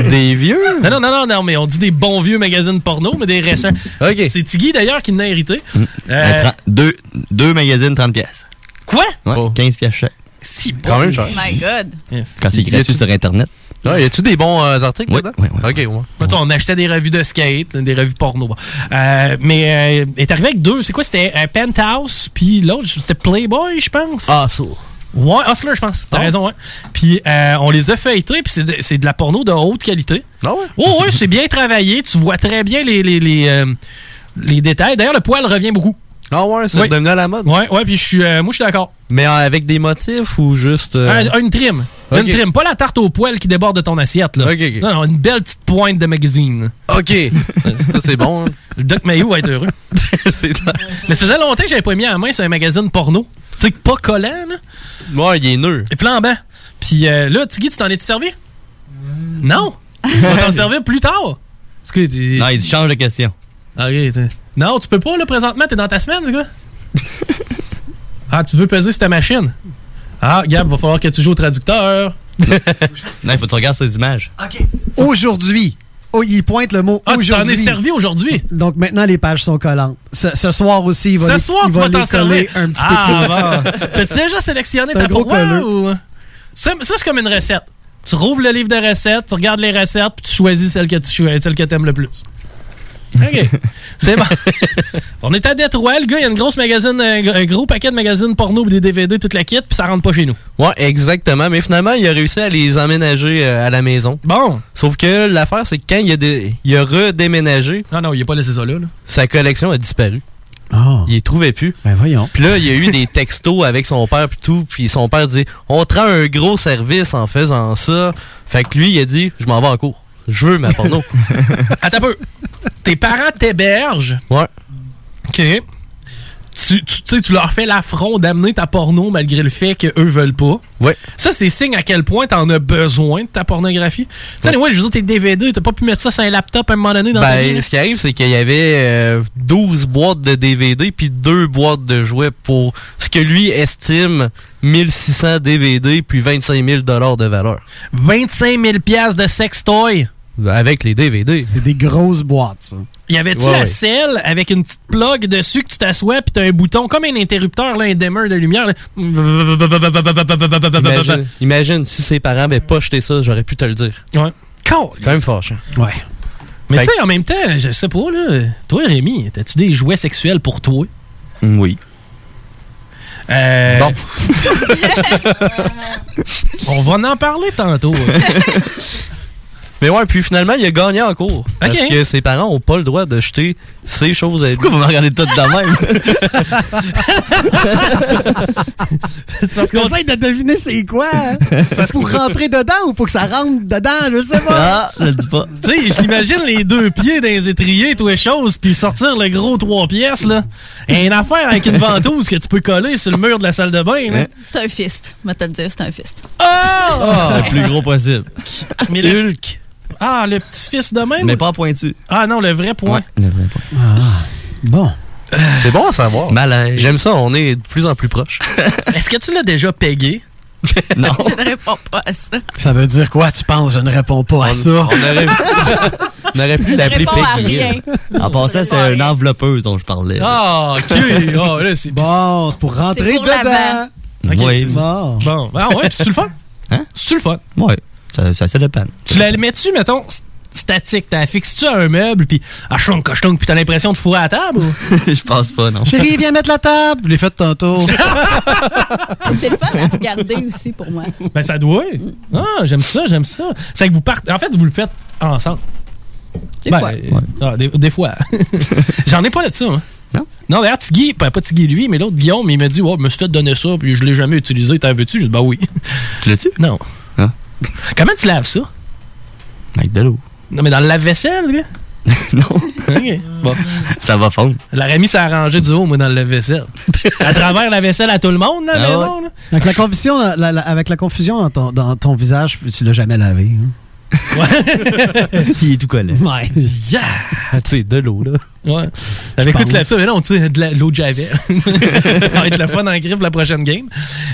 Des vieux? Non, non, non, non, non, mais on dit des bons vieux magazines porno, mais des récents. OK. C'est Tiggy, d'ailleurs, qui l'a hérité. Mm. Euh, deux, deux magazines, 30 pièces. Quoi? Ouais, 15 pièces chaque. Si, Quand même cher. Oh my God. Quand c'est gratuit sur Internet. Ouais, y a-tu des bons euh, articles Oui, dedans? oui, oui. Ok, ouais. Mettons, on achetait des revues de skate, des revues porno. bon. Euh, mais euh, est arrivé avec deux. C'est quoi? C'était un Penthouse, puis l'autre, c'était Playboy, je pense. Ah, ça. Ouais, Hustler, je pense. T'as Ah. raison, ouais. Puis euh, on les a feuilletés, puis c'est de, c'est de la porno de haute qualité. Ah ouais? Oh, ouais, c'est bien travaillé. Tu vois très bien les, les, les, euh, les détails. D'ailleurs, le poil revient beaucoup. Ah ouais, c'est Oui. devenu à la mode. Ouais, ouais, puis je suis, euh, moi, je suis d'accord. Mais euh, avec des motifs ou juste. euh, Un- une trim. Une trim. Pas la tarte au poil qui déborde de ton assiette, là. Non, non, une belle petite pointe de magazine. Ok. ça, c'est bon. hein. Le Doc Mayou va être heureux. Mais ça faisait longtemps que j'avais pas mis à la main sur un magazine porno. Tu sais, pas collant, là. Ouais, il est nœud. Et flambant. Puis euh, là, Tiggy, tu t'en es-tu servi? Non. Tu vas t'en servir plus tard. Parce que Non, il change de question. Ah, ok, t'es- non, tu peux pas, là, présentement, t'es dans ta semaine, ce gars. ah, tu veux peser sur ta machine? Ah, Gab, va falloir que tu joues au traducteur. Non, il faut que tu regardes ces images. Aujourd'hui. Oh, il pointe le mot Ah, tu t'en aujourd'hui. es servi aujourd'hui? Donc maintenant, les pages sont collantes. Ce, ce soir aussi, il va Ce les, soir, il tu va vas t'en les servir. coller un petit ah, peu plus. bon. T'as-tu déjà sélectionné ta colleux. ou... Ça, ça, c'est comme une recette. Tu rouvres le livre de recettes, tu regardes les recettes, puis tu choisis celle que tu celle que aimes le plus. OK. C'est bon. On est à Détroit, le gars, il y a une grosse magazine, un un gros paquet de magazines porno des DVD, toute la kit, puis ça rentre pas chez nous. Ouais, exactement. Mais finalement, il a réussi à les emménager euh, à la maison. Bon. Sauf que l'affaire, c'est que quand il a, dé- il a redéménagé, Ah non, il a pas laissé ça là. là. sa collection a disparu. Ah. Il les trouvait plus. Ben voyons. Puis là, il y a eu des textos avec son père puis tout, puis son père dit "On te rend un gros service en faisant ça." Fait que lui, il a dit "Je m'en vais en cours. Je veux ma porno." Attends un peu. Tes parents t'hébergent. Ouais. OK. Tu, tu, sais, tu leur fais l'affront d'amener ta porno malgré le fait qu'eux veulent pas. Ouais. Ça, c'est signe à quel point t'en as besoin de ta pornographie. Tu sais, ouais, je veux dire, tes DVD, t'as pas pu mettre ça sur un laptop à un moment donné dans Ben, ce qui arrive, c'est qu'il y avait euh, 12 boîtes de DVD puis deux boîtes de jouets pour ce que lui estime 1600 DVD puis 25 000 dollars de valeur. 25 000 piastres de sextoy. Avec les DVD. C'est des grosses boîtes, ça. Y avait-tu Ouais, la ouais. selle avec une petite plug dessus que tu t'assois puis t'as un bouton comme un interrupteur, là, un dimmer de lumière. là? Imagine, imagine si ses parents avaient pas jeté ça, j'aurais pu te le dire. Ouais. C'est quand même fâchant. Ouais. Mais tu sais, en même temps, je sais pas, là. Toi, Rémi, t'as-tu des jouets sexuels pour toi? Oui. Euh, Bon. On va en parler tantôt. Mais ouais, puis finalement, il a gagné en cours. Parce que ses parents ont pas le droit de jeter ces choses à lui. Pourquoi vous me regardez tout de même? C'est parce qu'on essaie de deviner c'est quoi. C'est pour rentrer dedans ou pour que ça rentre dedans, je sais pas. Ah, je le dis pas. tu sais, je l'imagine les deux pieds dans les étriers, tout les choses, puis sortir le gros trois pièces, là. Et une affaire avec une ventouse que tu peux coller sur le mur de la salle de bain, là. C'est un fist. Je vais te le dire, c'est un fist. Oh! Le plus gros possible. Mais le- Ah, le petit fils de même? Mais pas pointu. Ah non, le vrai point. Ouais, le vrai point. Bon. C'est bon à savoir. Malaise. J'aime ça, on est de plus en plus proches. Est-ce que tu l'as déjà pégué? Non. Je ne réponds pas à ça. Ça veut dire quoi, tu penses? Je ne réponds pas à ça. On aurait, on aurait pu l'appeler Peggy. rien. En passant, c'était une enveloppeuse dont je parlais. Ah, ok. Ah, là, c'est Bon, c'est pour rentrer pour dedans. l'avant. Ok, Oui. Bon. Bon, ah ouais, pis c'est-tu le fun? Hein? C'est-tu le fun? Ouais. Ça, ça, ça dépend. Tu la mets-tu, mettons, st- statique, t'as fixes-tu à un meuble, puis ah, chlonk, chlonk, puis t'as l'impression de fourrer à la table? ou? je pense pas, non. Chérie, viens mettre la table. Je l'ai fait tantôt. C'est le fun à regarder aussi pour moi. Ben, ça doit. Ah, j'aime ça, j'aime ça. C'est que vous partez. En fait, vous le faites ensemble. Des Ben, fois. euh, ah, des, des fois. J'en ai pas de ça, hein. Non? Non, d'ailleurs, Tiggy, pas, pas Tiggy lui, mais l'autre Guillaume, il m'a dit, oh, je me suis fait donner ça, puis je l'ai jamais utilisé, t'en veux-tu? J'ai dit, bah oui. Tu l'as-tu? Non. Comment tu laves ça? Avec de l'eau. Non, mais dans le lave-vaisselle, gars? OK. Bon. Ça va fondre. La Rémi s'est arrangé du haut, moi, dans le lave-vaisselle. à travers la vaisselle à tout le monde, la Ah maison. là. Avec la confusion, la- la- la- avec la confusion dans ton, dans ton visage, tu l'as jamais lavé. hein? Il est tout collé. Ouais. Yeah! Tu sais, de l'eau, là. Ouais. Avec pense. l'as ça? Mais non, tu sais, de la- l'eau de Javel. ça va être le fun en griffe la prochaine game.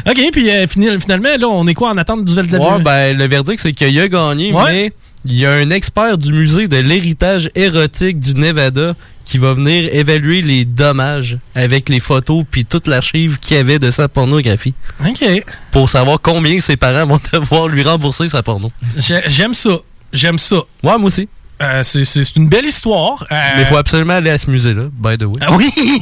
OK, puis euh, finalement, là, on est quoi en attente du de la Ouais, ben, le verdict, c'est qu'il a gagné, Ouais. mais il y a un expert du musée de l'héritage érotique du Nevada qui va venir évaluer les dommages avec les photos puis toute l'archive qu'il y avait de sa pornographie. OK. Pour savoir combien ses parents vont devoir lui rembourser sa porno. J'ai- J'aime ça. J'aime ça. Ouais, moi aussi. Euh, c'est- une belle histoire. Euh, Mais il faut absolument aller à ce musée-là, by the way. Ah oui!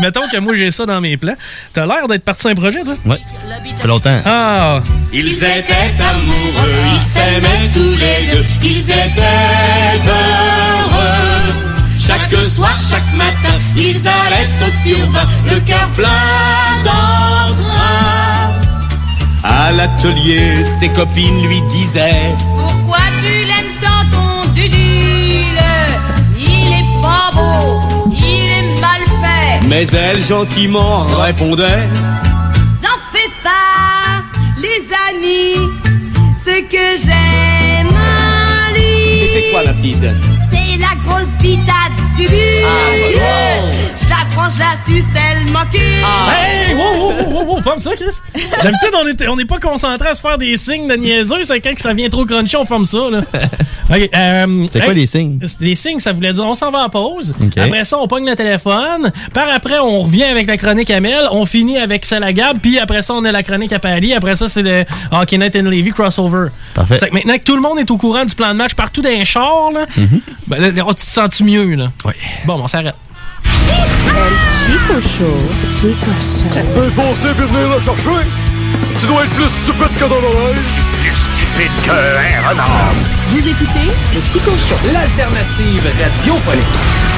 Mettons que moi j'ai ça dans mes plans. T'as l'air d'être parti sur un projet, toi? Ouais. Ça fait longtemps. Ah! Ils étaient amoureux, ils s'aimaient tous les deux, ils étaient heureux. Chaque soir, chaque matin, ils allaient au turbin, le cœur plein d'entrain. À l'atelier, ses copines lui disaient Mais elle gentiment répondait En fais pas, les amis, ce que j'aime. Et c'est quoi la petite? C'est la grosse bitate du Ah, Je la prends, je la suce, elle m'encule. Hey! Wow, wow, wow, wow, wow, ferme ça, Chris! D'habitude, on n'est on n'est pas concentré à se faire des signes de niaiseux. C'est quand que ça vient trop crunchy, on ferme ça, là. Euh, C'était quoi les signes? Les signes, ça voulait dire on s'en va en pause. Après ça, on pogne le téléphone. Par après, on revient avec la chronique à Mel. On finit avec celle à Gab. Puis après ça, on a la chronique à Paris. Après ça, c'est le Hockey Night and Levy crossover. Parfait. Que maintenant que tout le monde est au courant du plan de match partout dans les chars, là, Mhm. ben là, là, tu te sens-tu mieux, là? Oui. Bon, on s'arrête. Chico Show. Chico Show. peux foncer puis venir le chercher. Tu dois être plus stupide que dans l'oreille. Plus stupide qu'un renard. Vous écoutez le Chico Show. L'alternative radiophonique.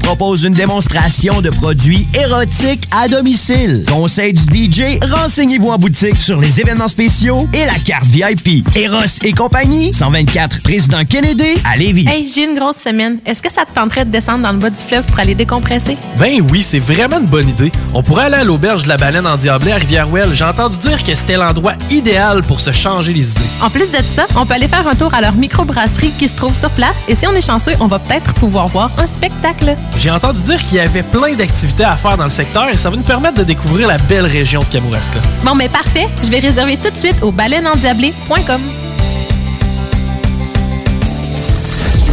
propose une démonstration de produits érotiques à domicile. Conseil du DJ, renseignez-vous en boutique sur les événements spéciaux et la carte VIP. Eros et compagnie, 124 Président Kennedy à Lévis. Hey, j'ai une grosse semaine. Est-ce que ça te tenterait de descendre dans le bas du fleuve pour aller décompresser? Ben oui, c'est vraiment une bonne idée. On pourrait aller à l'auberge de la baleine en Diablé à Rivière-Ouelle. J'ai entendu dire que c'était l'endroit idéal pour se changer les idées. En plus de ça, on peut aller faire un tour à leur microbrasserie qui se trouve sur place et si on est chanceux, on va peut-être pouvoir voir un spectacle. J'ai entendu dire qu'il y avait plein d'activités à faire dans le secteur et ça va nous permettre de découvrir la belle région de Kamouraska. Bon, mais parfait. Je vais réserver tout de suite au baleineendiablé.com.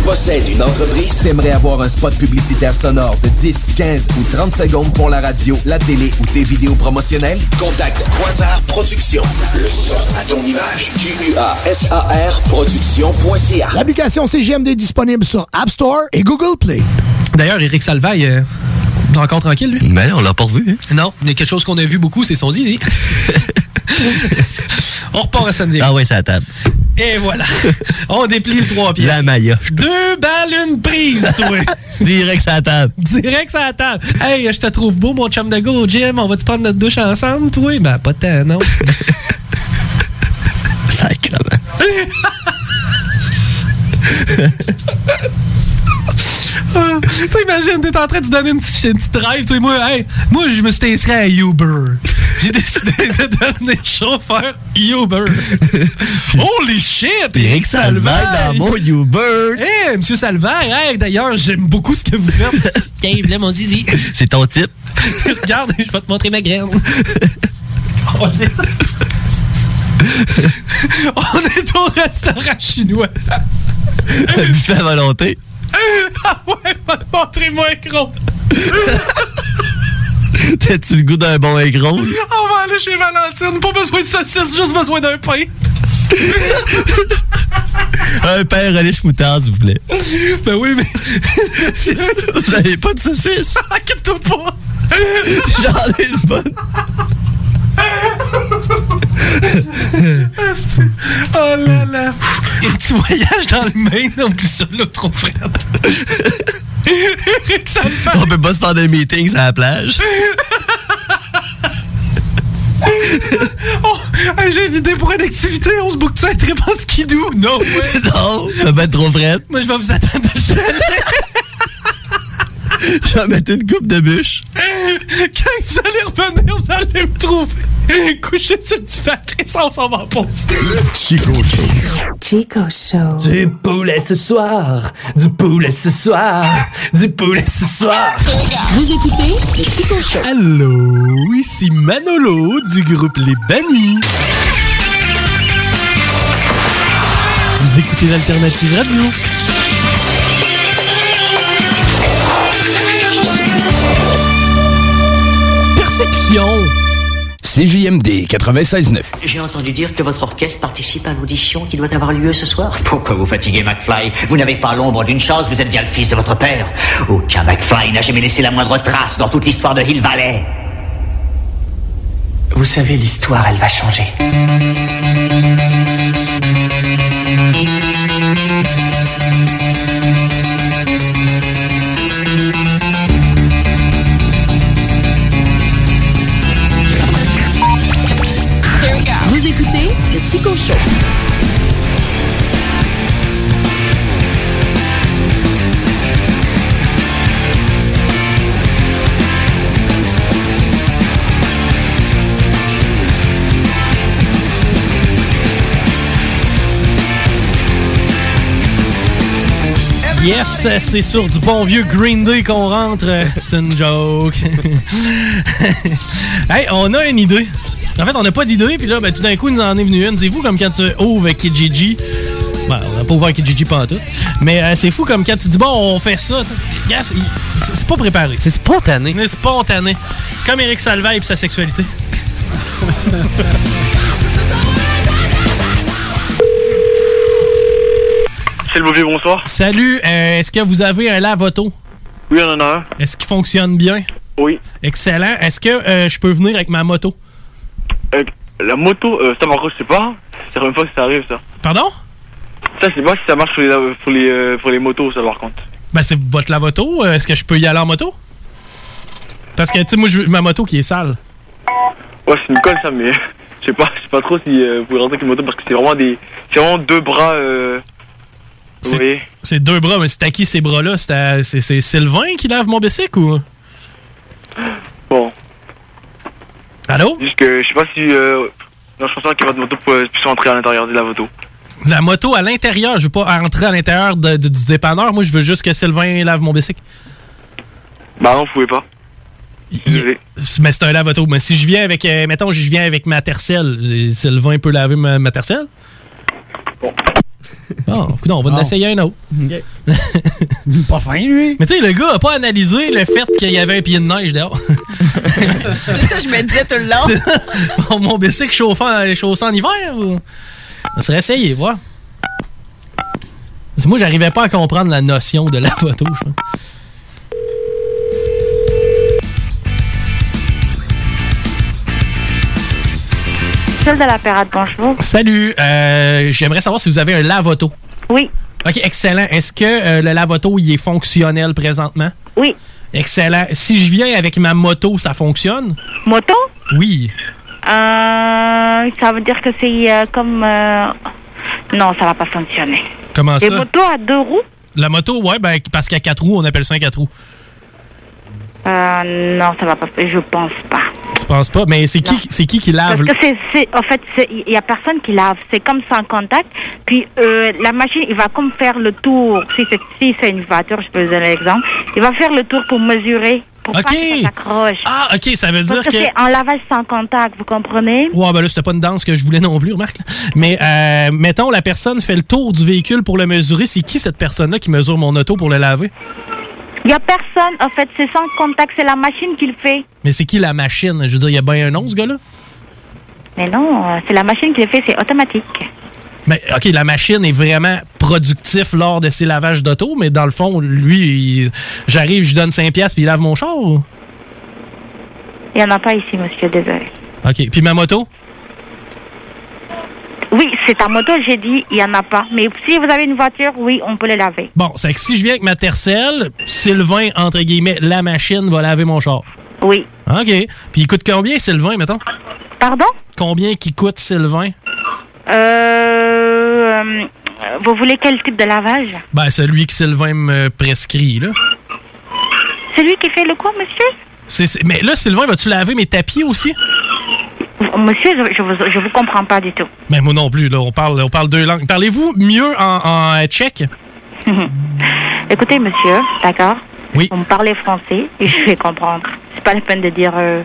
possèdes une entreprise, t'aimerais avoir un spot publicitaire sonore de 10, 15 ou 30 secondes pour la radio, la télé ou tes vidéos promotionnelles? Contacte Quasar Productions. Le son à ton image. Q-U-A-S-A-R Production.ca. L'application CGMD est disponible sur App Store et Google Play. D'ailleurs, Eric Salvaille, euh, encore tranquille, lui? Ben, on l'a pas revu. Hein? Non, il y a quelque chose qu'on a vu beaucoup, c'est son zizi. on repart à samedi. Ah ouais, c'est à table. Et voilà. On déplie le trois pieds. La Maya. Deux balles, une prise, toi. Direct à la table. Direct à la table. Hey, je te trouve beau, mon chum de go gym. On va-tu prendre notre douche ensemble, toi? Ben, pas tant, non. Sacrement. Ah, T'imagines, t'es en train de te donner une petite, une petite drive. tu sais, Moi, hey, moi, je me suis inscrit à Uber. J'ai décidé de devenir chauffeur Uber. Holy shit! Eric Salvaire dans mon Uber. Hey, monsieur Salvaire, hey, d'ailleurs, j'aime beaucoup ce que vous faites. Tiens, là, mon zizi. C'est ton type. Regarde, je vais te montrer ma graine. Oh. On est au restaurant chinois. Un buffet à volonté. Ah ouais, va te montrer mon écran. T'as-tu le goût d'un bon écran? On va aller chez Valentine. Pas besoin de saucisse, juste besoin d'un pain. Un pain relish moutarde, s'il vous plaît. Ben oui, mais. Vous avez pas de saucisse? Inquiète-toi pas. J'en ai bonne. Asti. oh là là. Un petit voyage dans le Maine, plus ça, là, trop frère. On peut pas se faire des meetings à la plage. Oh, j'ai une idée pour une activité. On se boucle ça à très bon skidoo. Non, ouais. non, ça va être trop frette. Moi, je vais vous attendre à le chalet. Je vais mettre une coupe de bûche. Quand vous allez revenir, vous allez me trouver. Couché sur le divan. Ça, on s'en va en pause. Chico Show. Chico Show. Du poulet ce soir. Du poulet ce soir. Du poulet ce soir. Vous écoutez le Chico Show. Allô, ici Manolo du groupe Les Bannis. Vous écoutez l'Alternative Radio. Perception. CJMD 96.9. J'ai entendu dire que votre orchestre participe à l'audition qui doit avoir lieu ce soir. Pourquoi vous fatiguez McFly? Vous n'avez pas l'ombre d'une chance, vous êtes bien le fils de votre père. Aucun McFly n'a jamais laissé la moindre trace dans toute l'histoire de Hill Valley. Vous savez, l'histoire, elle va changer. Yes, c'est sur du bon vieux Green Day qu'on rentre. C'est une joke. hey, on a une idée. En fait, on n'a pas d'idée, puis là, ben, tout d'un coup, il nous en est venu une. C'est fou comme quand tu ouvres avec Kijiji. Ben, on n'a pas ouvert avec Kijiji pas en tout. Mais euh, c'est fou comme quand tu dis, bon, on fait ça. Yes, C'est pas préparé. C'est spontané. C'est spontané. Comme Eric Salvaille et sa sexualité. C'est le mauvais bonsoir. Salut, euh, est-ce que vous avez un lave-auto? Oui, on en a un. Est-ce qu'il fonctionne bien? Oui. Excellent. Est-ce que euh, je peux venir avec ma moto? Euh, la moto, euh, ça par contre, je sais pas. C'est la première fois que ça arrive, ça. Pardon? Ça, je sais pas si ça marche pour les, pour les, euh, pour les motos, ça, par contre. Ben, c'est votre lave-auto. Euh, Est-ce que je peux y aller en moto? Parce que, tu sais, moi, je ma moto qui est sale. Ouais, c'est une colle, ça, mais je sais pas, je sais pas trop si euh, vous pouvez rentrer avec une moto parce que c'est vraiment des. C'est vraiment deux bras, euh. Vous voyez? C'est deux bras, mais c'est à qui ces bras-là? C'est Sylvain qui lave mon bicycle ou? Allô? Juste que je sais pas si. Euh... Non, je pense pas que votre moto puisse puisse rentrer à l'intérieur de la moto. La moto à l'intérieur, je veux pas entrer à l'intérieur de- de- du dépanneur. Moi, je veux juste que Sylvain lave mon bicycle. Bah non, vous pouvez pas. Mais c'est un lave-auto. Mais si je viens avec, euh, mettons, je viens avec ma tercelle, euh, Sylvain peut laver ma, ma tercelle? Bon. Bon, écoute, on va en Bon. essayer un autre. Pas fin, lui. Mais tu sais, le gars a pas analysé le fait qu'il y avait un pied de neige dehors. C'est ça, je me disais tout le long. mon, mon bicycle chauffant, chaussant en hiver? Ou... Ça serait essayé, voir. Parce que Moi, j'arrivais pas à comprendre la notion de la photo, je de la parade, bonjour. Salut, euh, j'aimerais savoir si vous avez un lave-auto. Oui. OK, excellent. Est-ce que euh, le lave-auto, il est fonctionnel présentement? Oui. Excellent. Si je viens avec ma moto, ça fonctionne? Moto? Oui. euh, Ça veut dire que c'est euh, comme... euh, Non, ça va pas fonctionner. Comment Les ça? motos à deux roues? La moto, ouais, ben, parce qu'à quatre roues, on appelle ça un quatre roues. Euh, Non, ça va pas. Je pense pas. Tu penses pas? Mais c'est qui, c'est qui qui lave? Parce que c'est, c'est- en fait, il y a personne qui lave. C'est comme sans contact. Puis euh, la machine, il va comme faire le tour. Si c'est, si c'est une voiture, je peux vous donner l'exemple. Il va faire le tour pour mesurer, pour OK. pas que ça s'accroche. Ah, OK, ça veut dire Parce que, que... c'est un lavage sans contact, vous comprenez? Ouais, ben là, c'était pas une danse que je voulais non plus, remarque. là. Mais, euh, mettons, la personne fait le tour du véhicule pour le mesurer. C'est qui cette personne-là qui mesure mon auto pour le laver? Il y a personne. En fait, c'est sans contact. C'est la machine qui le fait. Mais c'est qui la machine? Je veux dire, il y a bien un nom, ce gars-là? Mais non, euh, c'est la machine qui le fait. C'est automatique. Mais, OK, la machine est vraiment productif lors de ses lavages d'auto, mais dans le fond, lui, j'arrive, je donne 5 piastres puis il lave mon char. ou? Il n'y en a pas ici, monsieur. Désolé. OK. Puis ma moto? Oui, c'est ta moto. J'ai dit, il n'y en a pas. Mais si vous avez une voiture, oui, on peut le laver. Bon, c'est que si je viens avec ma tercelle, Sylvain, entre guillemets, la machine va laver mon char. Oui. OK. Puis il coûte combien, Sylvain, mettons? Pardon? Combien qui coûte Sylvain? Euh, euh, vous voulez quel type de lavage? Ben, celui que Sylvain me prescrit, là. Celui qui fait le quoi, monsieur? C'est- mais là, Sylvain, vas-tu laver mes tapis aussi? Monsieur, je, je vous, je vous comprends pas du tout. Ben, moi non plus, là. On parle, on parle deux langues. Parlez-vous mieux en, en euh, tchèque? Écoutez, monsieur, d'accord? Oui. Vous me parlez français et je vais comprendre. C'est pas la peine de dire euh,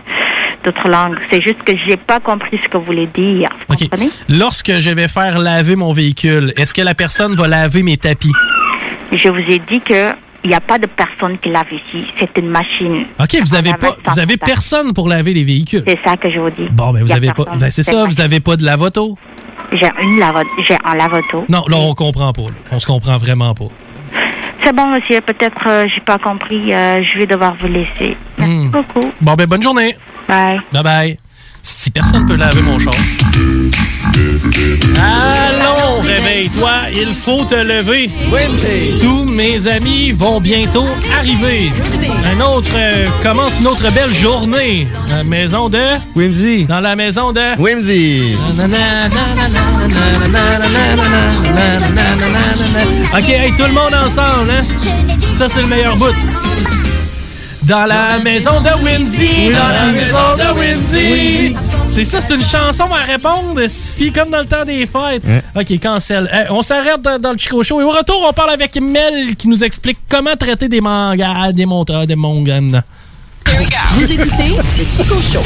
d'autres langues. C'est juste que j'ai pas compris ce que vous voulez dire. Vous comprenez? Lorsque je vais faire laver mon véhicule, est-ce que la personne va laver mes tapis? Je vous ai dit que il n'y a pas de personne qui lave ici. C'est une machine. OK, vous avez Un pas, vous avez personne pour laver les véhicules. C'est ça que je vous dis. Bon, ben, vous avez pas. Ben, c'est ça, vous avez pas de lave-auto? J'ai une lave, j'ai un lave-auto. Non, là, on comprend pas. là. On se comprend vraiment pas. C'est bon, monsieur. Peut-être euh, j'ai pas compris. euh, je vais devoir vous laisser. Merci Hmm. beaucoup. Bon, ben, bonne journée. Bye. Bye bye. Si personne peut laver mon char. Allons, réveille-toi, il faut te lever. Tous mes amis vont bientôt arriver. Un autre euh, commence une autre belle journée. Dans la maison de? Whimsy. Dans la maison de? Whimsy. OK, hey, tout le monde ensemble, hein? Ça, c'est le meilleur bout. Dans la maison de Winzy, dans la maison de Winzy. C'est ça, c'est une chanson à répondre, suffit comme dans le temps des fêtes. OK, cancel. Euh, on s'arrête dans, dans le Chico Show et au retour, on parle avec Mel qui nous explique comment traiter des mangas, des monteurs, des mangas. Vous écoutez le Chico Show.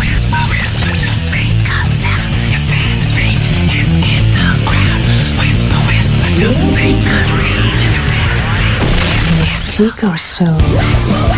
Chico Show.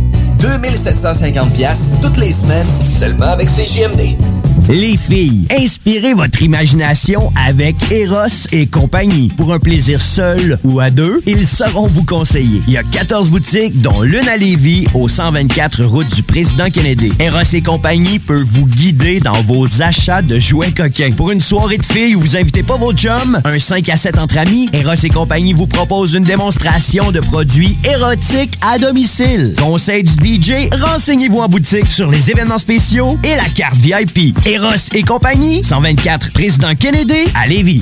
2750 pièces toutes les semaines, seulement avec CJMD. Les filles, inspirez votre imagination avec Eros et compagnie. Pour un plaisir seul ou à deux, ils sauront vous conseiller. Il y a 14 boutiques, dont l'une à Lévis, au 124 route du Président Kennedy. Eros et compagnie peut vous guider dans vos achats de jouets coquins. Pour une soirée de filles où vous invitez pas vos chums, un 5 à 7 entre amis, Eros et compagnie vous propose une démonstration de produits érotiques à domicile. Conseil du DJ, renseignez-vous en boutique sur les événements spéciaux et la carte VIP. Eros et compagnie, 124 Président Kennedy à Lévis.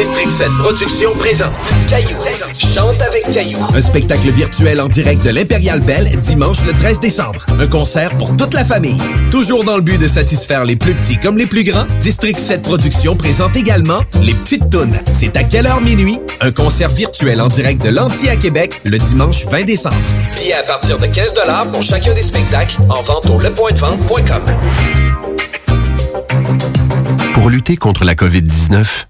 District 7 Productions présente Caillou. Chante avec Caillou. Un spectacle virtuel en direct de l'Impérial Belle dimanche le 13 décembre. Un concert pour toute la famille. Toujours dans le but de satisfaire les plus petits comme les plus grands, District 7 Productions présente également Les Petites Tounes. C'est à quelle heure minuit? Un concert virtuel en direct de l'Anti à Québec le dimanche 20 décembre. Billets à partir de 15 pour chacun des spectacles en vente au lepointdevente.com. Pour lutter contre la COVID-19,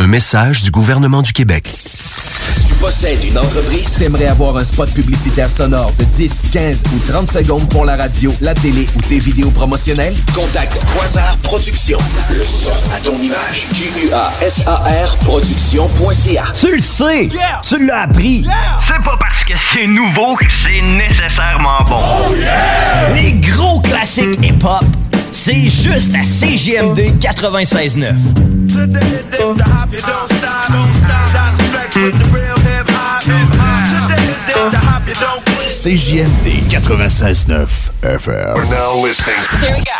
Un message du gouvernement du Québec. Tu possèdes une entreprise, t'aimerais avoir un spot publicitaire sonore de 10, 15 ou 30 secondes pour la radio, la télé ou tes vidéos promotionnelles? Contacte Quasar Productions. Le son à ton image. Q-U-A-S-A-R Productions.ca. Tu le sais! Tu l'as appris! C'est pas parce que c'est nouveau que c'est nécessairement bon. Les gros classiques hip-hop, c'est juste à CGMD 96.9. CJMD 96.9 FM.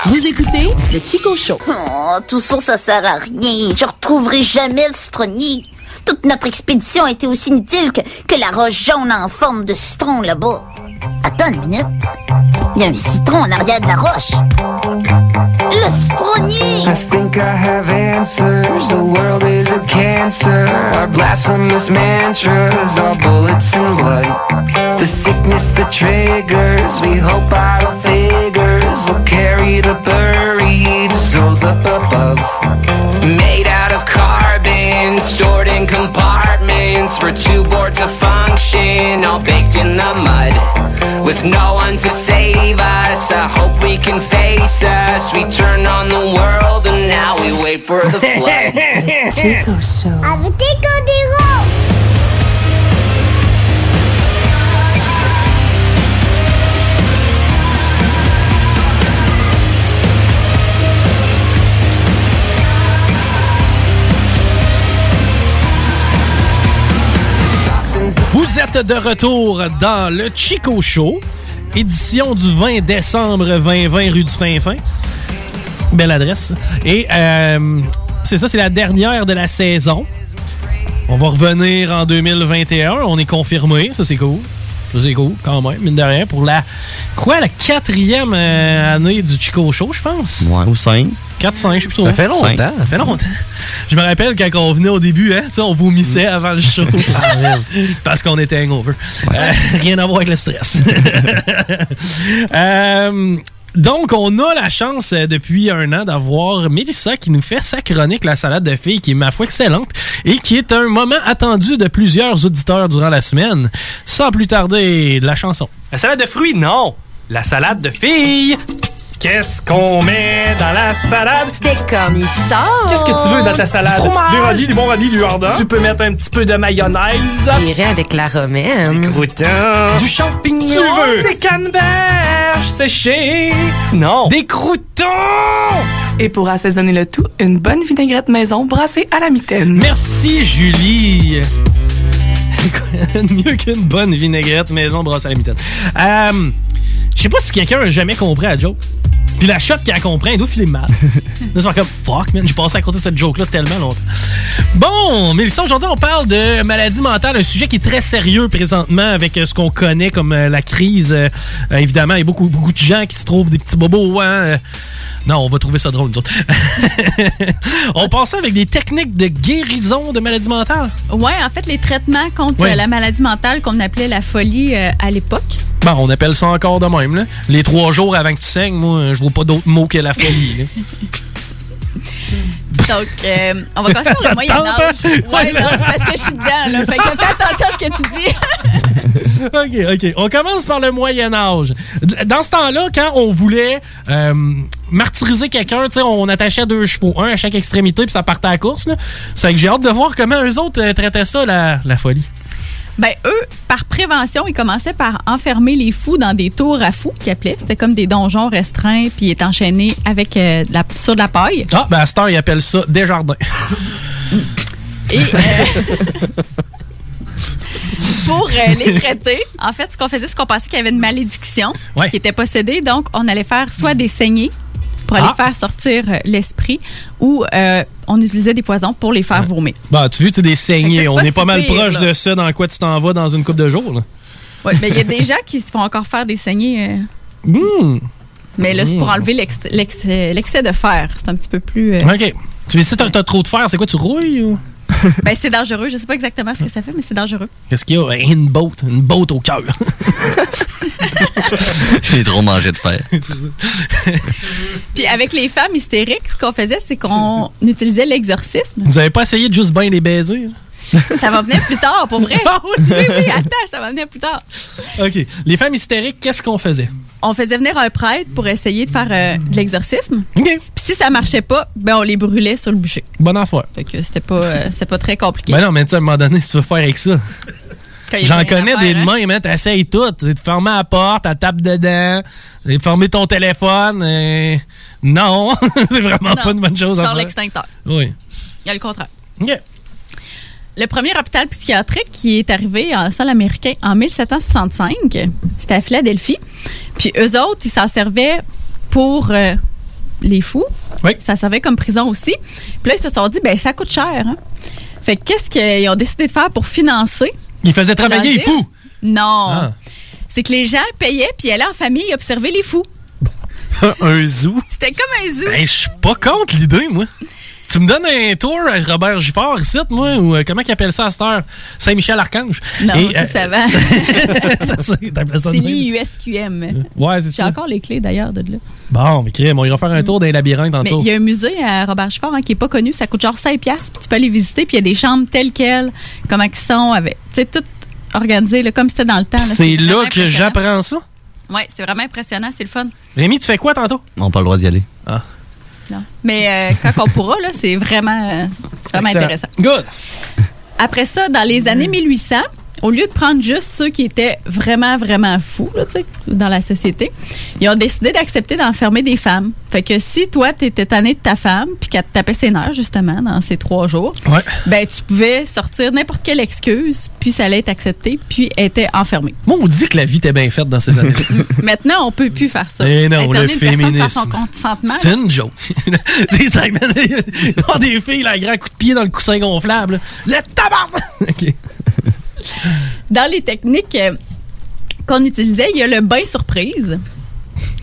Vous écoutez le Chico Show. Oh, tout ça, ça sert à rien. Je retrouverai jamais le citronnier. Toute notre expédition a été aussi inutile que, que la roche jaune en forme de citron là-bas. Attends une minute. Il y a un citron en arrière de la roche. Le citronnier! I think I have answers. The world is a cancer. Our blasphemous mantras are bullets and blood. The sickness that triggers. We hope idle figures will carry the buried souls up above. Made out of carbon, stored in compartments. Rules we're too bored to function, all baked in the mud. With no one to save us, I hope we can face us. We turn on the world and now we wait for the flood. Chico Show. De retour dans le Chico Show, édition du 20 décembre 2020 rue du Fin-Fin. Belle adresse. Et euh, c'est ça, c'est la dernière de la saison. On va revenir en 2021, on est confirmé, ça c'est cool. C'est cool, quand même, mine de rien, pour la, quoi, la quatrième euh, année du Chico Show, je pense? Ouais, ou 5. 4, 5, je sais plus trop. Ça fait longtemps. Cinq. Ça fait longtemps. Je me rappelle quand on venait au début, hein, tu sais, on vomissait avant le show. parce qu'on était hangover. Euh, rien à voir avec le stress. Euh, donc, on a la chance euh, depuis un an d'avoir Mélissa qui nous fait sa chronique La salade de filles, qui est ma foi excellente et qui est un moment attendu de plusieurs auditeurs durant la semaine. Sans plus tarder, la chanson. La salade de fruits, non. La salade de filles. Qu'est-ce qu'on met dans la salade? Des cornichons. Qu'est-ce que tu veux dans ta salade? Du fromage. Du radis, du bon radis, du jardin? Tu peux mettre un petit peu de mayonnaise. J'irai avec la romaine. Des croûtons. Du champignon. Tu veux? Des canneberges séchées. Non. Des croûtons. Et pour assaisonner le tout, une bonne vinaigrette maison brassée à la mitaine. Merci, Julie. Mieux qu'une bonne vinaigrette maison brosse à la mitaine. Euh, Je sais pas si quelqu'un a jamais compris la joke. Puis la shot qui a compris, elle doit filer mal. Là, c'est comme fuck, man, j'ai passé à côté de cette joke-là tellement longtemps. Bon, Mélissa, aujourd'hui, on parle de maladie mentale, un sujet qui est très sérieux présentement avec euh, ce qu'on connaît comme euh, la crise. Euh, évidemment, il y a beaucoup, beaucoup de gens qui se trouvent des petits bobos, hein. Non, on va trouver ça drôle, nous autres. on pensait avec des techniques de guérison de maladie mentale. Oui, en fait, les traitements contre Ouais. la maladie mentale qu'on appelait la folie euh, à l'époque. Bon, on appelle ça encore de même. Là. Les trois jours avant que tu saignes, moi, je vois pas d'autre mot que la folie. là. Donc, euh, on va commencer par le Moyen Âge. hein? Ouais, non, c'est parce que je suis dedans. Là. Fait que fais attention à ce que tu dis. OK, OK. On commence par le Moyen Âge. Dans ce temps-là, quand on voulait euh, martyriser quelqu'un, tu sais, on attachait deux chevaux, un à chaque extrémité, puis ça partait à la course. là. C'est que j'ai hâte de voir comment eux autres euh, traitaient ça, la, la folie. Ben, eux, par prévention, ils commençaient par enfermer les fous dans des tours à fous, qu'ils appelaient. C'était comme des donjons restreints, puis ils étaient enchaînés avec, euh, de la, sur de la paille. Ah, ben à cette heure, ils appellent ça Desjardins. Et euh, pour euh, les traiter, en fait, ce qu'on faisait, c'est qu'on pensait qu'il y avait une malédiction Ouais. qui était possédée. Donc, on allait faire soit des saignées pour aller Ah. faire sortir euh, l'esprit ou euh, on utilisait des poisons pour les faire vomir. Bah, tu vois, tu des saignées. On est pas mal proche de ça dans quoi tu t'en vas dans une coupe de jours. Oui, mais il y a des gens qui se font encore faire des saignées. euh, Mmh. mais là, c'est pour Mmh. enlever l'ex- l'excès de fer. C'est un petit peu plus. euh, OK. Tu sais, t'as trop de fer, c'est quoi, tu rouilles ou? ben, c'est dangereux. Je sais pas exactement ce que ça fait, mais c'est dangereux. Qu'est-ce qu'il y a? Une boat. Une boat au cœur. J'ai trop mangé de fer. Puis avec les femmes hystériques, ce qu'on faisait, c'est qu'on utilisait l'exorcisme. Vous avez pas essayé de juste bien les baiser? là? Ça va venir plus tard, pour vrai. oui, oui, attends, ça va venir plus tard. OK. Les femmes hystériques, qu'est-ce qu'on faisait? On faisait venir un prêtre pour essayer de faire euh, de l'exorcisme. OK. Puis si ça marchait pas, ben on les brûlait sur le bûcher. Bonne affaire. Fait que c'était pas, euh, c'était pas très compliqué. Ben non, mais tu sais, à un moment donné, si tu veux faire avec ça. Quand il y a J'en rien à connais faire, des hein. de même, hein, t'essayes tout. Tu fermes la porte, tu tapes dedans, tu fermer ton téléphone. Non, c'est vraiment Non, pas une bonne chose à Sors faire. l'extincteur. Oui. Il y a le contraire. OK. Le premier hôpital psychiatrique qui est arrivé en sol américain en 1765, c'était à Philadelphie. Puis eux autres, ils s'en servaient pour euh, les fous. Ça servait comme prison aussi. Puis là, ils se sont dit, ben ça coûte cher. hein. Fait que qu'est-ce qu'ils ont décidé de faire pour financer? Ils faisaient travailler les fous. Non. Ah. C'est que les gens payaient puis allaient en famille observer les fous. un zoo? C'était comme un zoo. Ben, je suis pas contre l'idée, moi. Tu me donnes un tour à Robert Giffard ici, moi, ou euh, comment qu'il appelle ça à cette heure? Saint-Michel-Archange. Non, Et, ça, euh, ça va. ça, c'est- l'IUSQM. Ouais, c'est J'ai ça. encore les clés d'ailleurs de là. Bon, mais crème, on ira faire un tour dans les labyrinthes en il y a un musée à Robert Giffard hein, qui est pas connu, ça coûte genre 5 piastres, puis tu peux aller visiter, puis il y a des chambres telles quelles, comment ils sont, avec, tu sais, tout organisé, là, comme c'était dans le temps. C'est là que j'apprends ça. Ouais, c'est vraiment impressionnant, c'est le fun. Rémi, tu fais quoi tantôt? On n'a pas le droit d'y aller. Ah. Non. Mais euh, quand on pourra, là, c'est vraiment, euh, vraiment intéressant. Good. Après ça, dans les années 1800, au lieu de prendre juste ceux qui étaient vraiment, vraiment fous là, dans la société, ils ont décidé d'accepter d'enfermer des femmes. Fait que si toi, tu étais tanné de ta femme, puis qu'elle te tapait ses nerfs, justement, dans ces trois jours, Ouais. ben tu pouvais sortir n'importe quelle excuse, puis ça allait être accepté, puis elle était enfermée. Moi, on dit que la vie était bien faite dans ces années. Maintenant, on peut plus faire ça. Eh non, le féminisme. C'est une joke. Des filles, là, grand coup de pied dans le coussin gonflable. Le tabac! OK. Dans les techniques euh, qu'on utilisait, il y a le bain surprise.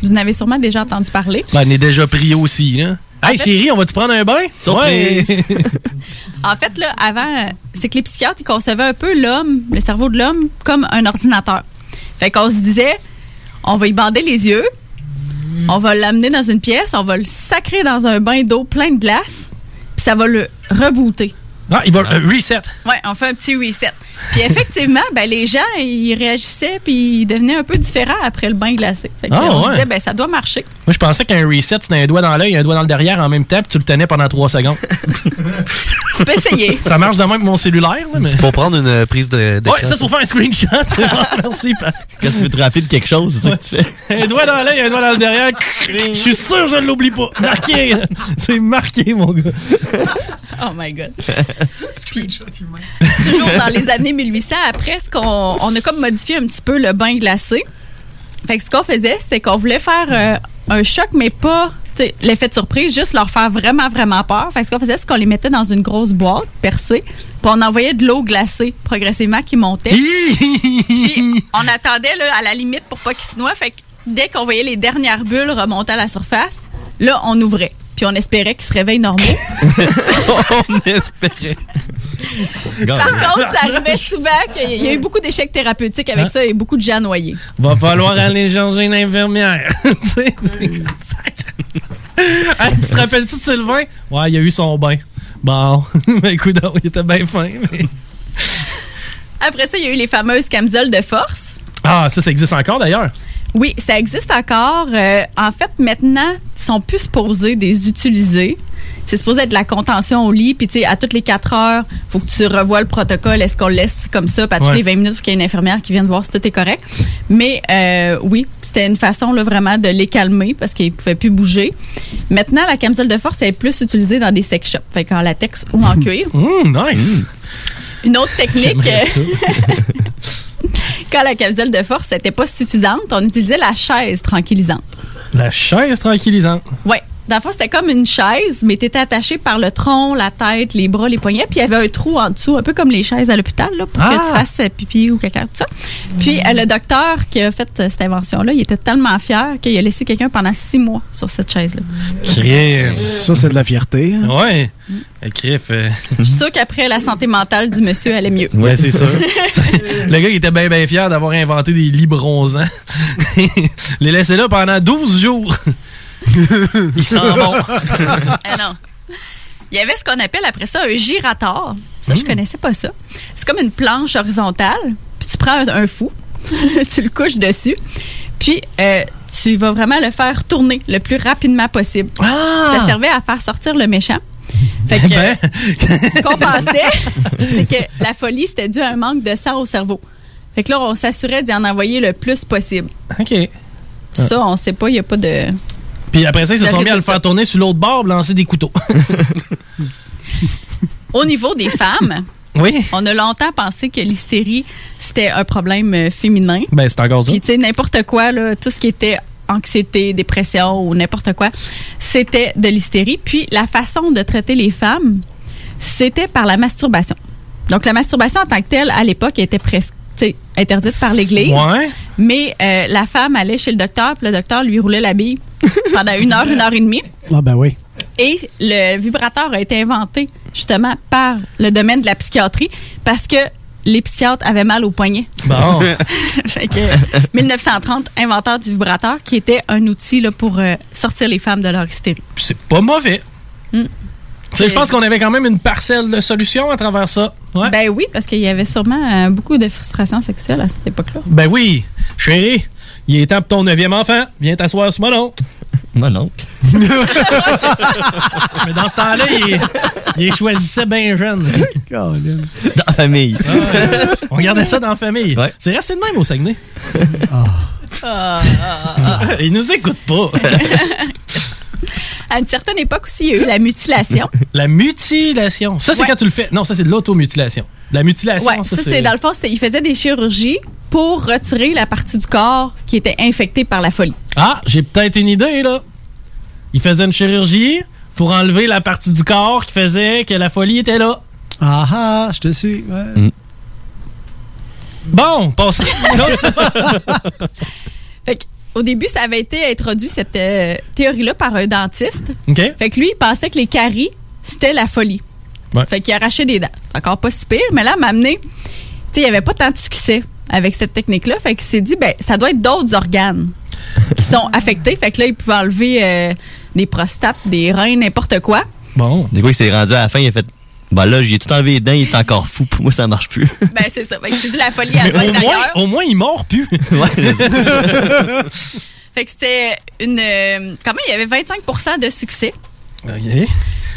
Vous en avez sûrement déjà entendu parler. Ben, on est déjà pris aussi, là. Hey, fait- chérie, on va-tu prendre un bain? Surprise! Ouais. En fait, là, avant, c'est que les psychiatres, ils concevaient un peu l'homme, le cerveau de l'homme, comme un ordinateur. Fait qu'on se disait, on va y bander les yeux, on va l'amener dans une pièce, on va le sacrer dans un bain d'eau plein de glace, puis ça va le rebooter. Ah, il va euh, reset. Ouais, on fait un petit reset. Puis effectivement, ben, les gens, ils réagissaient, puis ils devenaient un peu différents après le bain glacé. Fait que, Ah, on se disait, ben, ça doit marcher. Moi, je pensais qu'un reset, c'était un doigt dans l'œil et un doigt dans le derrière en même temps, puis tu le tenais pendant trois secondes. Tu peux essayer. Ça marche de même avec mon cellulaire, là, mais. C'est pour prendre une euh, prise de. Ouais, ça, c'est pour faire un screenshot. Merci, Pat. Quand tu veux te rappeler de quelque chose, c'est ça que tu fais. Un doigt dans l'œil, un doigt dans le derrière. Je suis sûr que je ne l'oublie pas. Marqué. C'est marqué, mon gars. Oh my God. Puis, toujours dans les années 1800, après, ce qu'on, on a comme modifié un petit peu le bain glacé. Fait que ce qu'on faisait, c'était qu'on voulait faire euh, un choc, mais pas l'effet de surprise, juste leur faire vraiment, vraiment peur. Fait que ce qu'on faisait, c'est qu'on les mettait dans une grosse boîte percée, puis on envoyait de l'eau glacée progressivement qui montait. puis on attendait là, à la limite pour pas qu'ils se noient. Fait que dès qu'on voyait les dernières bulles remonter à la surface, là, on ouvrait. Puis on espérait qu'ils se réveillent normaux. on espérait. Par contre, ça arrivait souvent qu'il y a eu beaucoup d'échecs thérapeutiques avec Hein? ça et beaucoup de gens noyés. Va falloir aller changer une infirmière. Tu sais, hey, tu te rappelles-tu de Sylvain? Ouais, il a eu son bain. Bon, ben écoute, il était bien fin. mais- Après ça, il y a eu les fameuses camisoles de force. Ah, ça, ça existe encore d'ailleurs? Oui, ça existe encore. Euh, en fait, maintenant, ils sont plus supposés des utiliser. C'est supposé être de la contention au lit, puis tu sais, à toutes les 4 heures, faut que tu revoies le protocole. Est-ce qu'on le laisse comme ça? Puis à toutes Ouais. les 20 minutes, il faut qu'il y ait une infirmière qui vienne voir si tout est correct. Mais euh, oui, c'était une façon là, vraiment de les calmer parce qu'ils ne pouvaient plus bouger. Maintenant, la camisole de force elle est plus utilisée dans des sex shops, fait qu'en latex ou en cuir. Mmh, nice. Une autre technique, quand la camisole de force n'était pas suffisante, on utilisait la chaise tranquillisante. La chaise tranquillisante. Oui. Dans le fond, c'était comme une chaise, mais tu étais attaché par le tronc, la tête, les bras, les poignets, puis il y avait un trou en dessous, un peu comme les chaises à l'hôpital, là, pour que Ah! tu fasses euh, pipi ou caca, tout ça. Puis euh, le docteur qui a fait euh, cette invention-là, il était tellement fier qu'il a laissé quelqu'un pendant six mois sur cette chaise-là. Ça, c'est de la fierté. hein? Ouais. Le crif. euh, Je suis sûre qu'après, la santé mentale du monsieur allait mieux. Ouais, c'est sûr. le gars, il était bien, bien fier d'avoir inventé des lits bronzants. Les laisser là pendant 12 jours. il sent bon. Ah non. Il y avait ce qu'on appelle après ça un girator. Ça, je Hmm. connaissais pas ça. C'est comme une planche horizontale. Puis tu prends un, un fou, tu le couches dessus, puis euh, tu vas vraiment le faire tourner le plus rapidement possible. Ça servait à faire sortir le méchant. Fait que, Ben. ce qu'on pensait, c'est que la folie, c'était dû à un manque de sang au cerveau. Fait que là, on s'assurait d'y en envoyer le plus possible. OK. Ça, on sait pas, il n'y a pas de... Puis après ça, ils se sont mis à le faire tourner sur l'autre bord, lancer des couteaux. Au niveau des femmes, Oui. on a longtemps pensé que l'hystérie, c'était un problème euh, féminin. Ben, c'est encore ça. Puis, tu sais, n'importe quoi, là, tout ce qui était anxiété, dépression ou n'importe quoi, c'était de l'hystérie. Puis, la façon de traiter les femmes, c'était par la masturbation. Donc, la masturbation en tant que telle, à l'époque, était presque interdite par l'Église. Ouais. Mais euh, la femme allait chez le docteur, puis le docteur lui roulait la bille pendant une heure, une heure et demie. Ah, ben oui. Et le vibrateur a été inventé justement par le domaine de la psychiatrie parce que les psychiatres avaient mal au poignet. Bon. Fait que, 1930, inventeur du vibrateur, qui était un outil là, pour euh, sortir les femmes de leur hystérie. C'est pas mauvais. Mm. Tu sais, Je pense qu'on avait quand même une parcelle de solution à travers ça. Ouais. Ben oui, parce qu'il y avait sûrement euh, beaucoup de frustration sexuelle à cette époque-là. Ben oui, chérie, il est temps pour ton neuvième enfant. Viens t'asseoir sur mon oncle. Mon oncle. Mais dans ce temps-là, il, il choisissait bien jeune. Dans la famille. On regardait ça dans la famille. C'est resté de même au Saguenay. Ah. il nous écoute pas. À une certaine époque aussi, il y a eu la mutilation. La mutilation. Ça, c'est Ouais. quand tu le fais. Non, ça, c'est de l'automutilation. La mutilation, Ouais, ça, c'est dans le fond, c'était- il faisait des chirurgies pour retirer la partie du corps qui était infectée par la folie. Ah, j'ai peut-être une idée, là. Il faisait une chirurgie pour enlever la partie du corps qui faisait que la folie était là. Ah ah, je te suis. ouais. Bon, passons. Fait que, au début, ça avait été introduit, cette euh, théorie-là, par un dentiste. OK. Fait que lui, il pensait que les caries, c'était la folie. Ouais. Fait qu'il arrachait des dents. C'est encore pas si pire, mais là, m'a amené. Tu sais, il n'y avait pas tant de succès avec cette technique-là. Fait qu'il s'est dit, ben, ça doit être d'autres organes qui sont affectés. Fait que là, il pouvait enlever euh, des prostates, des reins, n'importe quoi. Bon. Du coup, il s'est rendu à la fin, il a fait. Bah là, j'ai tout enlevé les dents, il est encore fou. Pour moi, ça marche plus. Ben, c'est ça. C'est dit, la folie à Mais au moins, l'intérieur. au moins, il mord plus. Fait que c'était une. euh, quand même, il y avait 25% de succès OK.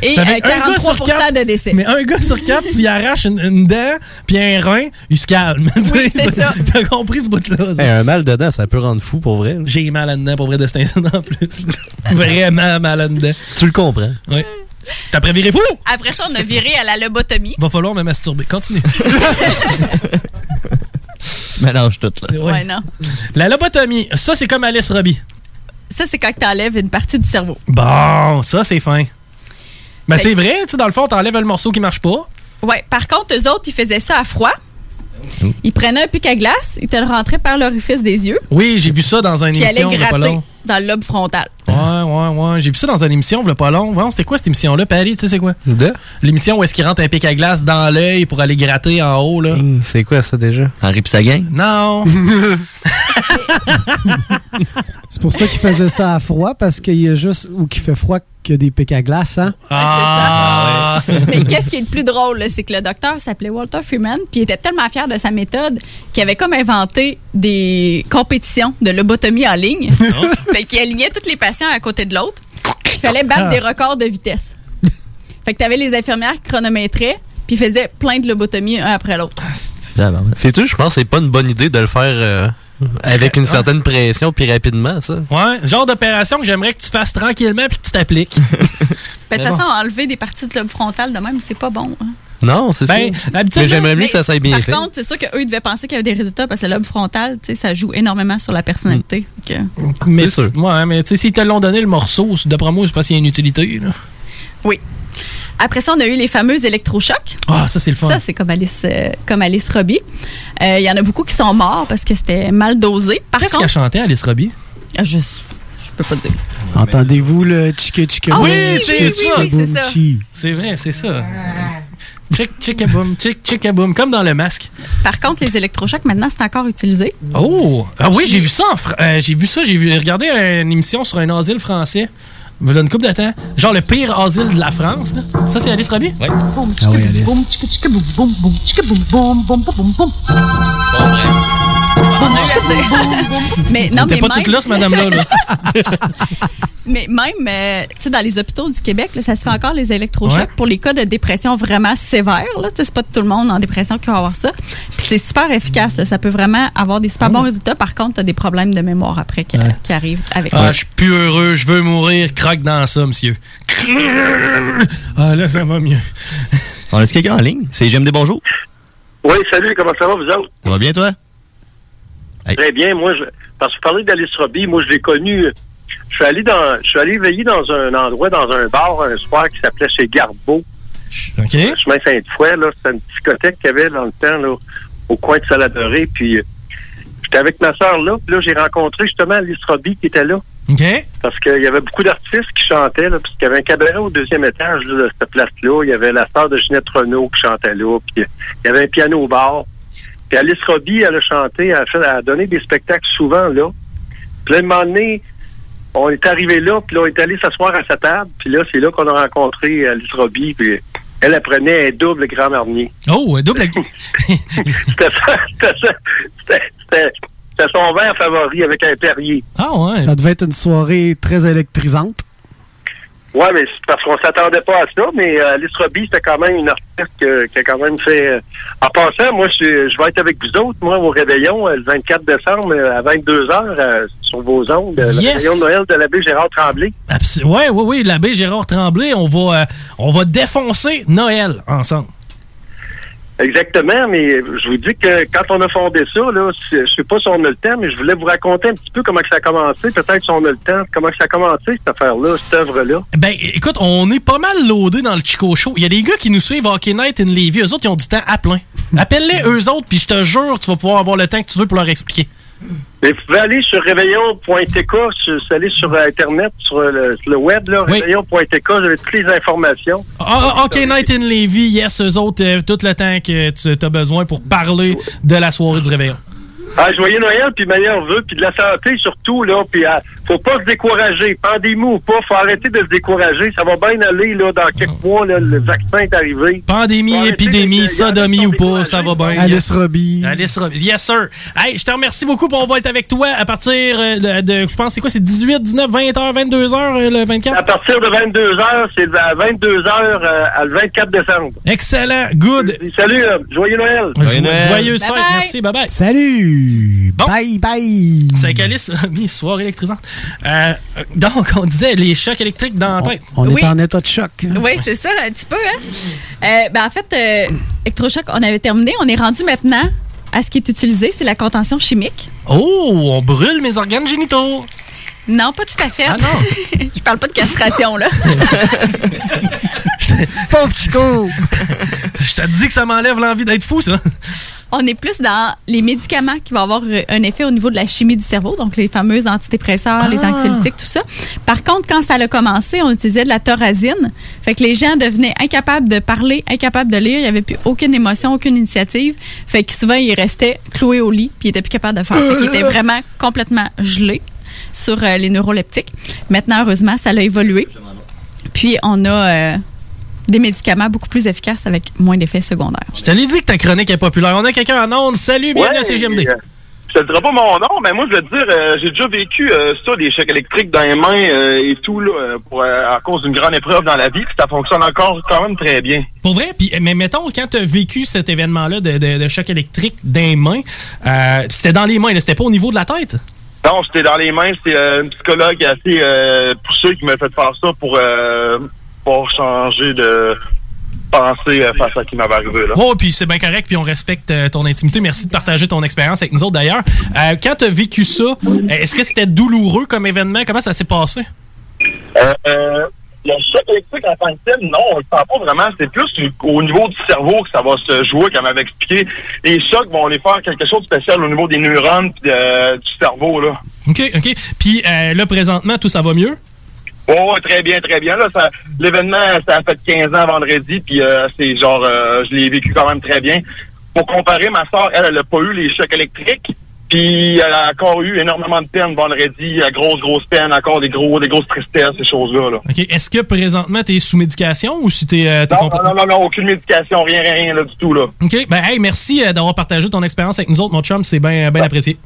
et Ça euh, fait un gars 43 sur quatre. de décès. Mais un gars sur quatre, tu y arraches une, une dent puis un rein, il se calme. Oui, c'est ça. T'as compris ce bout-là? Hey, un mal dedans, ça peut rendre fou pour vrai. J'ai mal à dedans pour vrai de cet incident en plus. Vraiment mal à dedans. Tu le comprends. Oui. T'as préviré fou? Après ça, on a viré à la lobotomie. Va falloir me masturber. Continue. tu mélanges tout, là. Ouais, non. La lobotomie, ça, c'est comme Alice Robbie. Ça, c'est quand tu enlèves une partie du cerveau. Bon, ça, c'est fin. Ben, Fait- c'est vrai, tu sais, dans le fond, t'enlèves le morceau qui marche pas. Ouais. Par contre, eux autres, ils faisaient ça à froid. Ils prenaient un pic à glace, ils te le rentraient par l'orifice des yeux, Oui, j'ai vu ça dans une puis ils allaient émission. gratter long. Dans le lobe frontal. Ouais, ouais, ouais. J'ai vu ça dans une émission, a pas long. Voyons, c'était quoi cette émission-là, Paris? Tu sais, c'est quoi? De? L'émission où est-ce qu'il rentre un pic à glace dans l'œil pour aller gratter en haut, là. C'est quoi ça déjà? Henri pis sa gang? Non. C'est pour ça qu'il faisait ça à froid, parce qu'il y a juste ou qu'il fait froid qu'il y a des pics à glace, hein? Ah! Mais qu'est-ce qui est le plus drôle, là, c'est que le docteur s'appelait Walter Freeman, puis il était tellement fier de sa méthode qu'il avait comme inventé des compétitions de lobotomie en ligne. Fait qu'il alignait tous les patients à côté de l'autre. Il fallait battre Ah. des records de vitesse. fait que t'avais les infirmières qui chronométraient, puis ils faisaient plein de lobotomies un après l'autre. Sais-tu, je pense que c'est pas une bonne idée de le faire euh, avec une certaine pression puis rapidement, ça. Ouais, genre d'opération que j'aimerais que tu fasses tranquillement puis que tu t'appliques. Ben, de toute bon. façon, enlever des parties de lobe frontal de même, c'est pas bon. hein. Non, c'est Ben, ça. Mais j'aimerais mieux que ça soit bien Par fait. contre, c'est sûr qu'eux, ils devaient penser qu'il y avait des résultats parce que le lobe frontal, tu sais, ça joue énormément sur la personnalité. Mm. Que- Mais C'est sûr. Ouais, mais tu sais, s'ils te l'ont donné le morceau, d'après moi, c'est parce qu'il y a une utilité. Là. Oui. Après ça, on a eu les fameux électrochocs. Ah, ça, c'est le fun. Ça, c'est comme Alice, euh, comme Alice Robbie. Euh, Il y en a beaucoup qui sont morts parce que c'était mal dosé. Par Qu'est-ce qu'elle chantait, Alice Robbie? Ah, je, je peux pas te dire. Entendez-vous le chica chica Ah oui, c'est ça. C'est vrai, c'est ça. Chick, chick, boom, chick, chick, boom, comme dans le masque. Par contre, les électrochocs, maintenant, c'est encore utilisé. Oh! Ah oui, j'ai vu ça euh, j'ai vu ça, j'ai vu regardé une émission sur un asile français. Il y a une couple de temps. Genre le pire asile de la France. là. Ça, c'est Alice Robbie? Oui. Ah oui, Alice. On a eu assez. mais non, T'es mais pas même, toute là, ce madame-là. là. mais même, euh, tu sais, dans les hôpitaux du Québec, là, ça se fait encore les électrochocs Ouais. pour les cas de dépression vraiment Tu sais, c'est pas tout le monde en dépression qui va avoir ça. Puis c'est super efficace. là. Ça peut vraiment avoir des super bons résultats. Par contre, t'as des problèmes de mémoire après qui, Ouais. qui arrivent avec Ah, ça. je suis plus heureux, je veux mourir. Croque dans ça, monsieur. Ah, là, ça va mieux. On a-tu quelqu'un en ligne? C'est J'aime des bonjours. Oui, salut, comment ça va, vous autres? Ça va bien, toi? Très bien, moi, je, parce que vous parlez d'Alice Robbie, moi, je l'ai connu, je suis allé dans, je suis allé veiller dans un endroit, dans un bar, un soir qui s'appelait chez Garbeau. OK. Chemin Sainte-Foy, là, c'était une discothèque qu'il y avait dans le temps, là, au coin de Saladoré, puis euh, j'étais avec ma soeur là, puis là, j'ai rencontré justement Alice Robbie qui était là. OK. Parce qu'il y avait beaucoup d'artistes qui chantaient, là, puisqu'il y avait un cabaret au deuxième étage là, de cette place-là. Il y avait la star de Ginette Renault qui chantait là. Puis il y avait un piano au bar. Puis Alice Robbie, elle a chanté, elle a, fait, elle a donné des spectacles souvent là. Puis là, un moment donné, on est arrivé là, puis là, on est allé s'asseoir à sa table. Puis là, c'est là qu'on a rencontré Alice Robbie. Puis elle apprenait un double grand marnier. Oh, un double. C'était ça. C'était ça. C'était- C'était c'était son verre favori avec un Perrier. Ah ouais. Ça devait être une soirée très électrisante. Ouais, mais c'est parce qu'on s'attendait pas à ça, mais euh, Alice Robbie, c'était quand même une artiste que- qui a quand même fait... euh, En passant, moi, je, je vais être avec vous autres, moi, au réveillon, euh, le 24 décembre, euh, à 22h, sur vos ondes, euh, le Yes! réveillon de Noël de l'abbé Gérard Tremblay. Ouais, oui, oui, l'abbé Gérard Tremblay, on va, euh, on va défoncer Noël ensemble. Exactement, mais je vous dis que quand on a fondé ça, là, je sais pas si on a le temps, mais je voulais vous raconter un petit peu comment que ça a commencé, peut-être si on a le temps, comment que ça a commencé, cette affaire-là, cette œuvre-là. Ben, écoute, on est pas mal loadé dans le Chico Show. Il y a des gars qui nous suivent Hockey Night in Levy. Eux autres, ils ont du temps à plein. Appelle-les eux autres, puis je te jure, tu vas pouvoir avoir le temps que tu veux pour leur expliquer. Mais vous pouvez aller sur réveillon.tk, aller sur Internet, sur le, sur le web, là, réveillon.tk, vous avez toutes les informations. Ah, ah, Hockey Night in Levy, yes, eux autres, euh, tout le temps que tu as besoin pour parler de la soirée du réveillon. Ah, joyeux Noël, puis meilleurs vœux, puis de la santé surtout, là, puis ah, faut pas se décourager. Pandémie ou pas, faut arrêter de se décourager. Ça va bien aller, là, dans quelques mois, là, le vaccin est arrivé. Pandémie, épidémie, de- sodomie ou pas, ça va bien. Alice Robbie. Alice Robbie. Yes, sir. Hey, je te remercie beaucoup. puis On va être avec toi à partir euh, de, de- je pense, c'est quoi, c'est 18, 19, 20h, 22h le 24? À partir de 22h, c'est à 22h euh, à le 24 décembre. Excellent. Good. Salut, euh, joyeux Noël. Jo- Joyeuse fête. Merci. Bye bye. Salut! Bye bye! C'est avec Alice Robbie, soirée électrisante. Euh, donc, on disait les chocs électriques dans la tête. On Oui. est en état de choc. Oui, c'est ça, un petit peu. Hein? Euh, ben, en fait, euh, Electrochoc, on avait terminé. On est rendu maintenant à ce qui est utilisé, c'est la contention chimique. Oh, on brûle mes organes génitaux. Non, pas tout à fait. Ah non? Je parle pas de castration, là. Pauvre Chico! Je te dis que ça m'enlève l'envie d'être fou, ça. On est plus dans les médicaments qui vont avoir euh, un effet au niveau de la chimie du cerveau, donc les fameux antidépresseurs, les Ah. anxiolytiques, tout ça. Par contre, quand ça a commencé, on utilisait de la thorazine. Fait que les gens devenaient incapables de parler, incapables de lire. Il n'y avait plus aucune émotion, aucune initiative. Fait que souvent, ils restaient cloués au lit, puis ils étaient plus capables de faire. Fait qu'ils étaient vraiment complètement gelés sur euh, les neuroleptiques. Maintenant, heureusement, ça a évolué. Puis, on a euh, des médicaments beaucoup plus efficaces avec moins d'effets secondaires. Je te l'ai dit que ta chronique est populaire. On a quelqu'un en onde. Salut, bienvenue à CGMD. euh, Je te dirai pas mon nom, mais moi, je veux te dire, euh, j'ai déjà vécu euh, ça, des chocs électriques dans les mains euh, et tout, là, pour, à cause d'une grande épreuve dans la vie, puis ça fonctionne encore quand même très bien. Pour vrai, puis, mais mettons, quand tu as vécu cet événement-là de, de- de choc électrique des mains, euh, c'était dans les mains, c'était pas au niveau de la tête? Non, j'étais dans les mains, c'est euh, une psychologue assez euh, poussée qui m'a fait faire ça pour, euh, pour changer de pensée euh, face à ce qui m'avait arrivé, là. Oh, puis c'est bien correct, puis on respecte euh, ton intimité. Merci de partager ton expérience avec nous autres d'ailleurs. Euh, quand tu as vécu ça, est-ce que c'était douloureux comme événement? Comment ça s'est passé? Euh, euh, le choc électrique en tant que tel, non, on le sent pas vraiment. C'est plus au niveau du cerveau que ça va se jouer, comme m'avait expliqué. Les chocs vont aller faire quelque chose de spécial au niveau des neurones du cerveau, là. OK, OK. Puis là, présentement, tout ça va mieux? Oh, ouais, très bien, très bien. Là, ça, l'événement, ça a fait 15 ans vendredi, puis euh, c'est genre, euh, je l'ai vécu quand même très bien. Pour comparer, ma soeur, elle, elle a pas eu les chocs électriques, puis elle a encore eu énormément de peine vendredi, la grosse, grosse peine, encore des gros, des grosses tristesses, ces choses-là. Là. OK. Est-ce que présentement, tu es sous médication ou si tu es, Non, non, non, non, non, aucune médication, rien, rien, rien, là, du tout, là. OK. Ben, hey, merci euh, d'avoir partagé ton expérience avec nous autres, mon chum. C'est bien bien apprécié.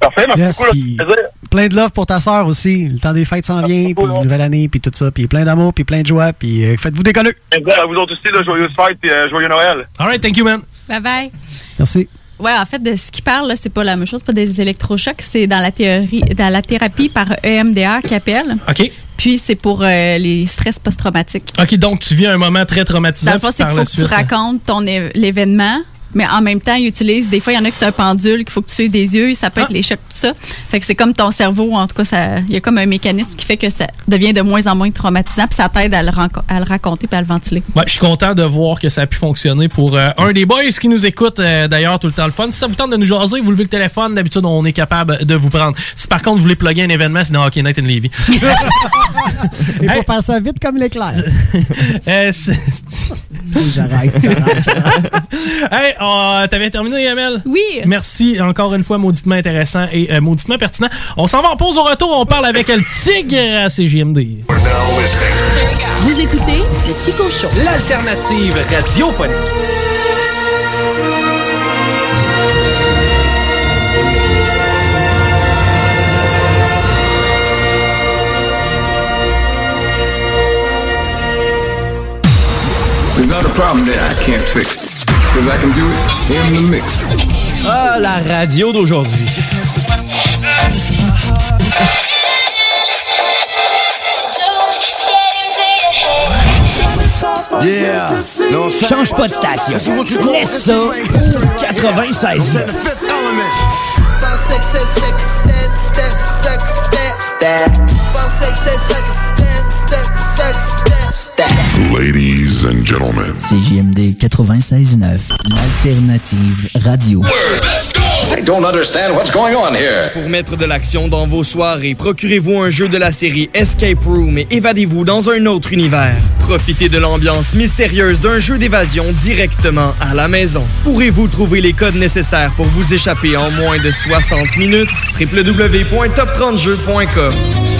Parfait, merci Yes, beaucoup, plein de love pour ta sœur aussi. Le temps des fêtes s'en vient, puis nouvelle année, puis tout ça, puis plein d'amour, puis plein de joie, puis euh, faites-vous des colleux. À vous autres aussi, là, joyeuse fête, puis euh, joyeux Noël. All right, thank you, man. Bye bye. Merci. Ouais, en fait, de ce qu'il parle, là, c'est pas la même chose, pas des électrochocs, c'est dans la théorie, dans la thérapie par EMDR qui appelle. OK. Puis c'est pour euh, les stress post-traumatiques. OK, donc tu vis un moment très Dans traumatisant. le fond, c'est qu'il faut que tu suite, racontes ton l'événement mais en même temps, ils utilisent, des fois, il y en a qui c'est un pendule qu'il faut que tu suives des yeux, ça peut être les chocs, tout ça. Fait que c'est comme ton cerveau, en tout cas, ça- il y a comme un mécanisme qui fait que ça devient de moins en moins traumatisant, puis ça t'aide à, le renco- à le raconter puis à le ventiler. Ouais, je suis content de voir que ça a pu fonctionner pour euh, un des boys qui nous écoute euh, d'ailleurs tout le temps le fun. Si ça vous tente de nous jaser, vous levez le téléphone, d'habitude on est capable de vous prendre. Si par contre vous voulez plugger un événement, c'est dans Hockey Night in Levy. Il faut faire ça vite comme l'éclair. Euh, c'est- J'arrête, j'arrête, j'arrête. hey, euh, t'avais terminé, Yamel? Oui. Merci encore une fois, mauditement intéressant et euh, mauditement pertinent. On s'en va en pause au retour, on parle avec le tigre à CGMD. Vous écoutez le Chico Show. L'alternative radiophonique. There's not a problem that I can't fix. Because I can do it in the mix. Ah, la radio d'aujourd'hui. Yeah. Change pas de station. Laisse ça au 96. Ladies and gentlemen. CJMD 96.9, l'alternative radio. I don't understand what's going on here. Pour mettre de l'action dans vos soirées, procurez-vous un jeu de la série Escape Room et évadez-vous dans un autre univers. Profitez de l'ambiance mystérieuse d'un jeu d'évasion directement à la maison. Pourrez-vous trouver les codes nécessaires pour vous échapper en moins de 60 minutes? www.top30jeux.com Pour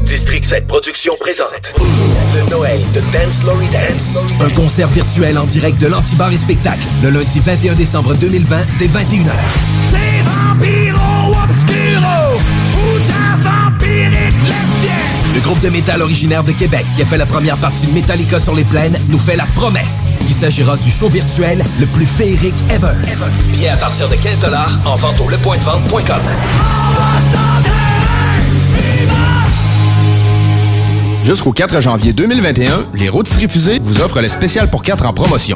District 7 Productions présente Le Noël de Dance Lory Dance. Un concert virtuel en direct de l'Antibar et Spectacle le lundi 21 décembre 2020 dès 21h. C'est Vampiro Obscuro ou jazz vampirique lesbien. Le groupe de métal originaire de Québec qui a fait la première partie de Metallica sur les plaines nous fait la promesse qu'il s'agira du show virtuel le plus féerique ever. Billets à partir de 15 en vente au lepointdevente.com. Jusqu'au 4 janvier 2021, les rôtisseries fusées vous offrent le spécial pour 4 en promotion.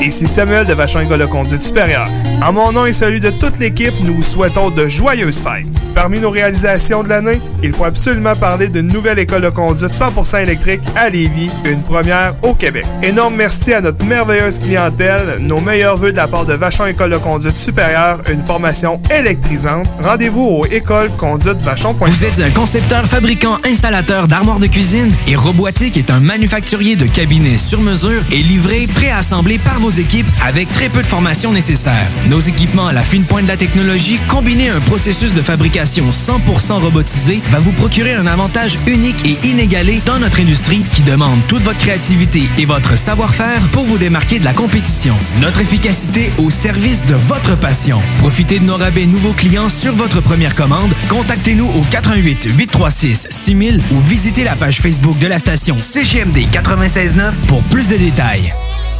Ici Samuel de Vachon École de conduite supérieure. En mon nom et celui de toute l'équipe, nous vous souhaitons de joyeuses fêtes. Parmi nos réalisations de l'année, il faut absolument parler d'une nouvelle école de conduite 100% électrique à Lévis, une première au Québec. Énorme merci à notre merveilleuse clientèle, nos meilleurs voeux de la part de Vachon École de conduite supérieure, une formation électrisante. Rendez-vous au écoleconduitevachon.com. Vous êtes un concepteur, fabricant, installateur d'armoires de cuisine et Robotique est un manufacturier de cabinets sur mesure et livré, préassemblé par vos équipes avec très peu de formation nécessaire. Nos équipements à la fine pointe de la technologie, combinés à un processus de fabrication 100% robotisé, va vous procurer un avantage unique et inégalé dans notre industrie qui demande toute votre créativité et votre savoir-faire pour vous démarquer de la compétition. Notre efficacité au service de votre passion. Profitez de nos rabais nouveaux clients sur votre première commande. Contactez-nous au 88 836 6000 ou visitez la page Facebook de la station CGMD 969 pour plus de détails.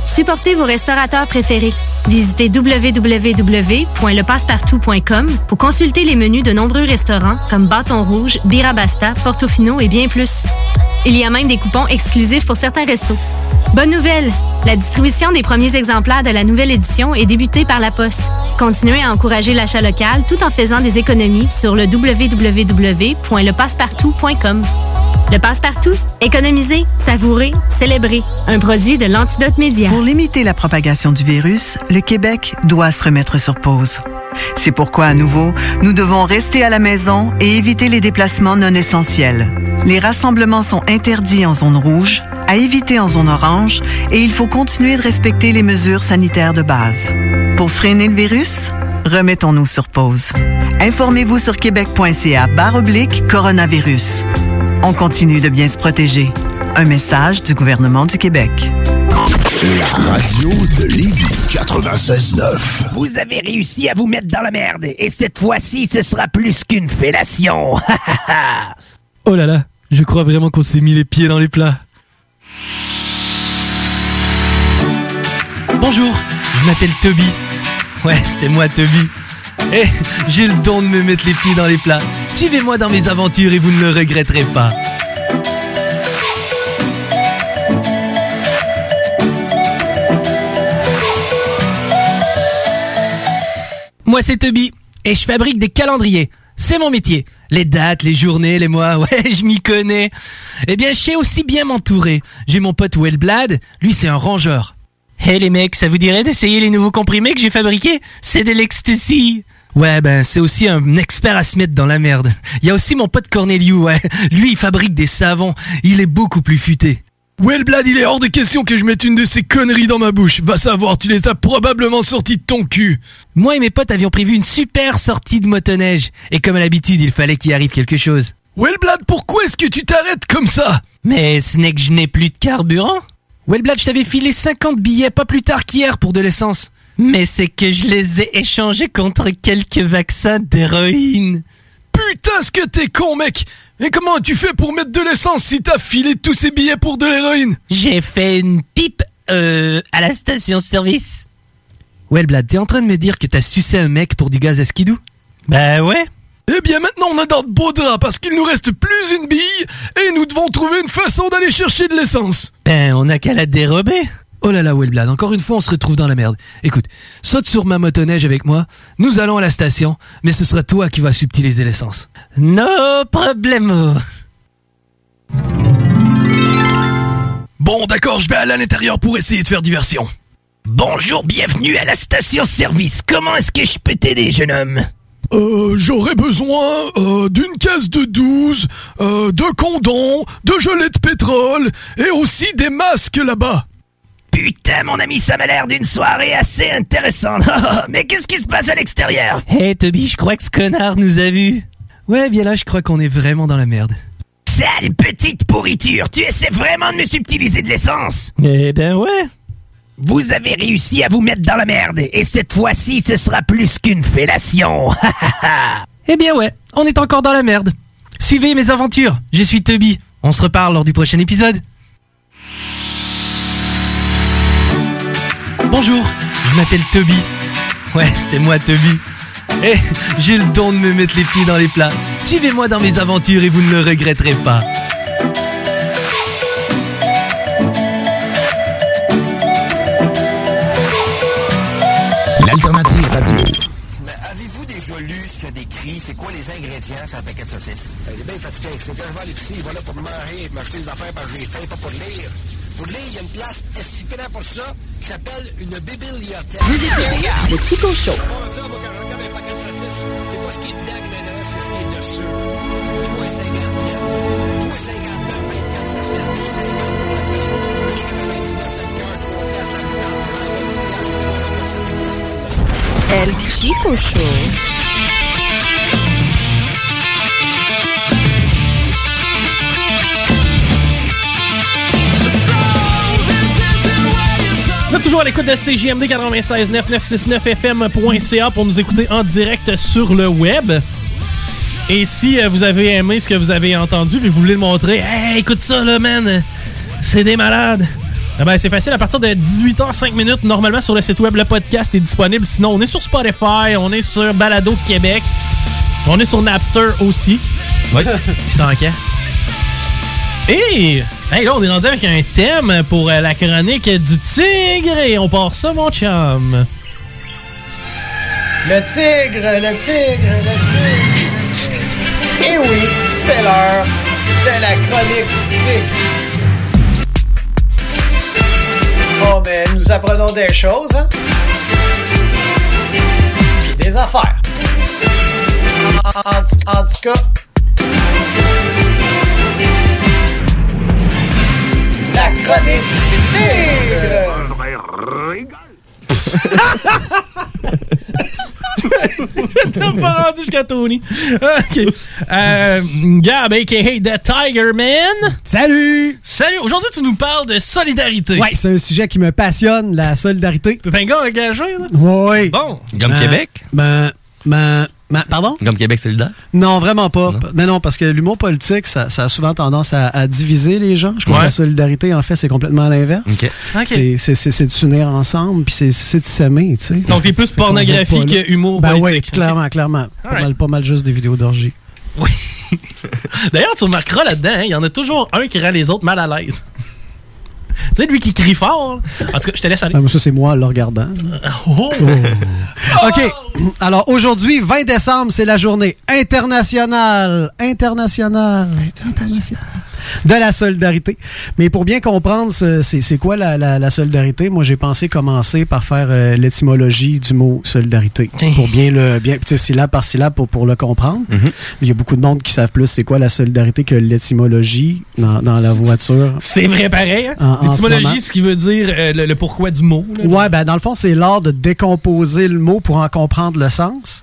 Supportez vos restaurateurs préférés. Visitez www.lepassepartout.com pour consulter les menus de nombreux restaurants comme Bâton Rouge, Birabasta, Portofino et bien plus. Il y a même des coupons exclusifs pour certains restos. Bonne nouvelle! La distribution des premiers exemplaires de la nouvelle édition est débutée par la Poste. Continuez à encourager l'achat local tout en faisant des économies sur le www.lepassepartout.com. Le passe-partout, économiser, savourer, célébrer. Un produit de l'Antidote Média. Pour limiter la propagation du virus, le Québec doit se remettre sur pause. C'est pourquoi, à nouveau, nous devons rester à la maison et éviter les déplacements non essentiels. Les rassemblements sont interdits en zone rouge, à éviter en zone orange, et il faut continuer de respecter les mesures sanitaires de base. Pour freiner le virus, remettons-nous sur pause. Informez-vous sur québec.ca barre oblique coronavirus. On continue de bien se protéger. Un message du gouvernement du Québec. La radio de Lévis 96.9. Vous avez réussi à vous mettre dans la merde. Et cette fois-ci, ce sera plus qu'une fellation. Oh là là, je crois vraiment qu'on s'est mis les pieds dans les plats. Bonjour, je m'appelle Toby. Ouais, c'est moi Toby. Eh, j'ai le don de me mettre les pieds dans les plats. Suivez-moi dans mes aventures et vous ne le regretterez pas. Moi, c'est Toby et je fabrique des calendriers. C'est mon métier. Les dates, les journées, les mois, ouais, je m'y connais. Eh bien, je sais aussi bien m'entourer. J'ai mon pote Wellblad, lui c'est un rangeur. Hé les mecs, ça vous dirait d'essayer les nouveaux comprimés que j'ai fabriqués? C'est de l'ecstasy Ouais, ben c'est aussi un expert à se mettre dans la merde. Il y a aussi mon pote Corneliu, ouais. Lui, il fabrique des savons. Il est beaucoup plus futé. Wellblad, il est hors de question que je mette une de ces conneries dans ma bouche. Va savoir, tu les as probablement sorties de ton cul. Moi et mes potes avions prévu une super sortie de motoneige. Et comme à l'habitude, il fallait qu'il arrive quelque chose. Wellblad, pourquoi est-ce que tu t'arrêtes comme ça? Mais ce n'est que je n'ai plus de carburant. Wellblad, je t'avais filé 50 billets pas plus tard qu'hier pour de l'essence. Mais c'est que je les ai échangés contre quelques vaccins d'héroïne. Putain, ce que t'es con, mec Et comment as-tu fait pour mettre de l'essence si t'as filé tous ces billets pour de l'héroïne? J'ai fait une pipe, euh, à la station-service. Wellblad, t'es en train de me dire que t'as sucé un mec pour du gaz à skidou? Bah ouais. Eh bien maintenant on a dans de beaux draps parce qu'il nous reste plus une bille et nous devons trouver une façon d'aller chercher de l'essence. Ben, on a qu'à la dérober. Oh là là, Wellblad, encore une fois, on se retrouve dans la merde. Écoute, saute sur ma motoneige avec moi, nous allons à la station, mais ce sera toi qui vas subtiliser l'essence. No problemo. Bon d'accord, je vais aller à l'intérieur pour essayer de faire diversion. Bonjour, bienvenue à la station-service. Comment est-ce que je peux t'aider, jeune homme? Euh, j'aurais besoin euh, d'une caisse de 12, euh, de condoms, de gelée de pétrole et aussi des masques là-bas. Putain, mon ami, ça m'a l'air d'une soirée assez intéressante. Mais qu'est-ce qui se passe à l'extérieur? Hé Toby, je crois que ce connard nous a vus. Ouais, bien là, je crois qu'on est vraiment dans la merde. Sale petite pourriture, tu essaies vraiment de me subtiliser de l'essence? Eh ben ouais. Vous avez réussi à vous mettre dans la merde, et cette fois-ci, ce sera plus qu'une fellation. Eh bien ouais, on est encore dans la merde. Suivez mes aventures, je suis Toby. On se reparle lors du prochain épisode. Bonjour, je m'appelle Toby. Ouais, c'est moi Toby. Eh, j'ai le don de me mettre les pieds dans les plats. Suivez-moi dans mes aventures et vous ne le regretterez pas. L'alternative radio. Mais avez-vous déjà lu ce que décrit, c'est quoi les ingrédients sur un paquet de saucisses? Il est bien fatigué. C'est quand je vais à l'épicerie, il va là pour me manger, m'acheter des affaires parce que j'ai faim, pas pour lire. Pour lire, il y a une place pour ça qui s'appelle une bibliothèque. Vous écoutez le Chico Show. On va dire, moi, quand je regarde un paquet de saucisses, c'est pas ce qui est dedans qui m'intéresse, c'est ce qui est dessus. 3,59. 3,59, 24 saucisses, 2,50 pour la peine. Vous êtes toujours à l'écoute de CJMD 96.969fm.ca pour nous écouter en direct sur le web. Et si euh, vous avez aimé ce que vous avez entendu et vous voulez le montrer, hey, écoute ça là, man, c'est des malades. Eh ben, c'est facile, à partir de 18h05 minutes, normalement sur le site web, le podcast est disponible. Sinon, on est sur Spotify, on est sur Balado Québec, on est sur Napster aussi. Oui. Tant qu'à. Et hey, là, on est rendu avec un thème pour euh, la chronique du tigre et on part ça, mon chum. Le tigre, le tigre, le tigre. Et oui, c'est l'heure de la chronique du tigre. Bon, mais nous apprenons des choses, hein? Des affaires. En, en- en tout cas, la chronique du tigre! T'as pas rendu jusqu'à Tony. OK. Euh, Gab, a.k.a. The Tiger Man. Salut! Salut. Aujourd'hui, tu nous parles de solidarité. Ouais, c'est un sujet qui me passionne, la solidarité. Pépingon engagé, là? Oui. Bon. Gomme Ben, Québec? Ben, ben, ben, pardon? Gomme Québec solidaire? Non, vraiment pas. Mais non, parce que l'humour politique, ça, ça a souvent tendance à, à diviser les gens. Je crois Ouais. que la solidarité, en fait, c'est complètement l'inverse. OK. OK. C'est- C'est c'est- c'est de s'unir ensemble, puis c'est- c'est de s'aimer, tu sais. Donc, t'es plus pornographie là. que humour Ben oui, clairement, clairement. Pas mal, pas mal juste des vidéos d'orgie. D'ailleurs, tu remarqueras là-dedans, hein, il y en a toujours un qui rend les autres mal à l'aise. Tu sais, lui qui crie fort. là. En tout cas, je te laisse aller. Ah, ça, c'est moi, le regardant. Oh! OK. Alors, aujourd'hui, 20 décembre, c'est la journée internationale, internationale, internationale de la solidarité. Mais pour bien comprendre, ce- c'est quoi la, la- la solidarité, moi, j'ai pensé commencer par faire euh, l'étymologie du mot solidarité. Pour bien le, bien, tu sais, syllabe par syllabe pour, pour le comprendre. Il y a beaucoup de monde qui savent plus c'est quoi la solidarité que l'étymologie dans, dans la voiture. C'est vrai pareil. Hein? En- en L'étymologie, ce qui veut dire euh, le, le pourquoi du mot. là. Ouais, ben dans le fond, c'est l'art de décomposer le mot pour en comprendre le sens.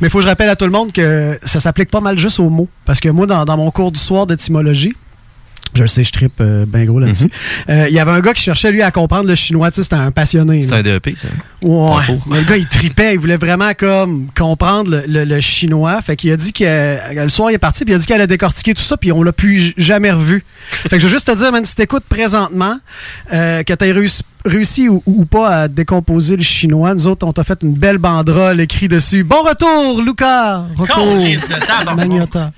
Mais il faut que je rappelle à tout le monde que ça s'applique pas mal juste aux mots. Parce que moi, dans, dans mon cours du soir d'étymologie, je le sais, je trippe euh, ben gros là-dessus. euh, Il y avait un gars qui cherchait, lui, à comprendre le chinois. Tu sais, c'était un passionné. C'est là. un DEP, ça. Ouais. Mais le gars, il tripait. Il voulait vraiment comme comprendre le, le- le chinois. Fait qu'il a dit que euh, le soir, il est parti, puis il a dit qu'elle a décortiqué tout ça, puis on l'a plus jamais revu. Fait que je veux juste te dire, man, si t'écoutes présentement, euh, que t'as réussi, réussi ou, ou pas à décomposer le chinois, nous autres, on t'a fait une belle banderole écrit dessus. Bon retour, Lucas! Retour! Magnata.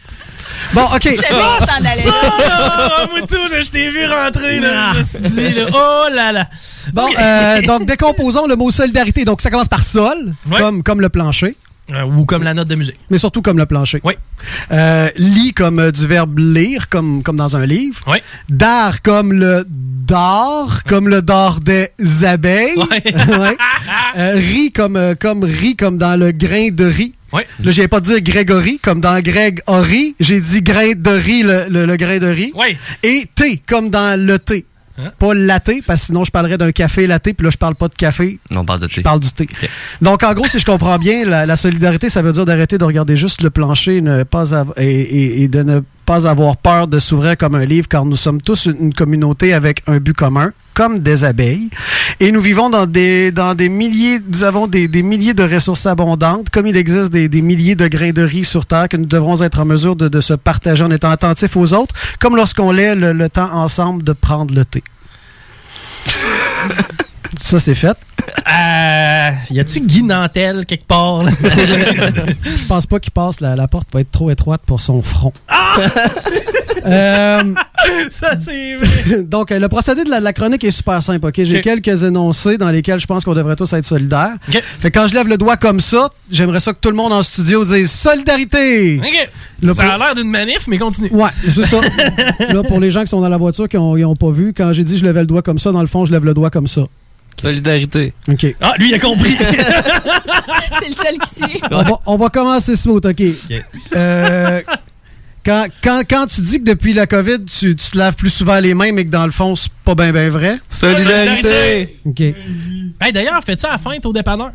Bon, OK. Je. Ah, moi tout, là, je t'ai vu rentrer, là. Je me suis dit, là, oh là là. Bon, euh, donc décomposons le mot solidarité. Donc ça commence par sol, comme, comme le plancher. Euh, ou comme la note de musique. Mais surtout comme le plancher. Oui. Euh, lit comme euh, du verbe lire, comme, comme dans un livre. Oui. Dar comme le dard, comme le dard des abeilles. Ouais. Euh, riz comme, comme riz, comme dans le grain de riz. Oui. Là, j'ai pas dit Grégory, comme dans Greg Horry. J'ai dit grain de riz, le, le- le grain de riz. Oui. Et thé, comme dans le thé. Hein? Pas le latte, parce que sinon je parlerais d'un café latte, puis là je parle pas de café, Non, on parle de thé. je parle du thé. Donc, en gros, si je comprends bien, la, la solidarité, ça veut dire d'arrêter de regarder juste le plancher ne pas av- et, et- et de ne pas avoir peur de s'ouvrir comme un livre, car nous sommes tous une communauté avec un but commun, comme des abeilles. Et nous vivons dans des, dans des milliers, nous avons des, des milliers de ressources abondantes, comme il existe des, des milliers de grains de riz sur Terre que nous devrons être en mesure de, de se partager en étant attentifs aux autres, comme lorsqu'on lait le, le temps ensemble de prendre le thé. Ça, c'est fait. Euh, y a-tu Guy Nantel quelque part? Je pense pas qu'il passe. La, la porte va être trop étroite pour son front. Euh, Ça, c'est vrai. donc, euh, le procédé de la, de la chronique est super simple. ok? J'ai quelques énoncés dans lesquels je pense qu'on devrait tous être solidaires. Fait que quand je lève le doigt comme ça, j'aimerais ça que tout le monde en studio dise solidarité. OK. Le ça a l'air d'une manif, mais continue. Ouais, c'est ça. Là, pour les gens qui sont dans la voiture qui n'ont pas vu, quand j'ai dit je levais le doigt comme ça, dans le fond, je lève le doigt comme ça. Solidarité. OK. Ah, lui, il a compris. C'est le seul qui suit. On va, on va commencer smooth, OK. Euh, quand, quand, quand tu dis que depuis la COVID, tu, tu te laves plus souvent les mains, mais que dans le fond, c'est pas bien ben vrai? Solidarité. OK. Hey, D'ailleurs, fais-tu la feinte au dépanneur?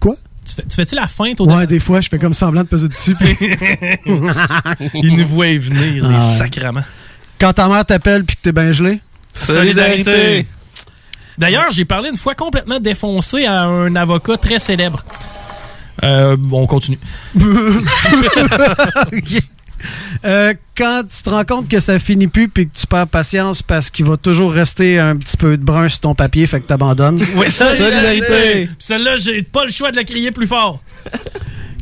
Quoi? Tu, fais, tu fais-tu la feinte au Ouais, des fois, je fais comme semblant de peser dessus. puis- Il nous voit venir, les Ah ouais. sacrements. Quand ta mère t'appelle puis que t'es bien gelé? Solidarité. D'ailleurs, j'ai parlé une fois complètement défoncé à un avocat très célèbre. Euh, bon, on continue. Euh, quand tu te rends compte que ça finit plus puis que tu perds patience parce qu'il va toujours rester un petit peu de brun sur ton papier, fait que t'abandonnes. Oui, solidarité. Celle-là, j'ai pas le choix de la crier plus fort.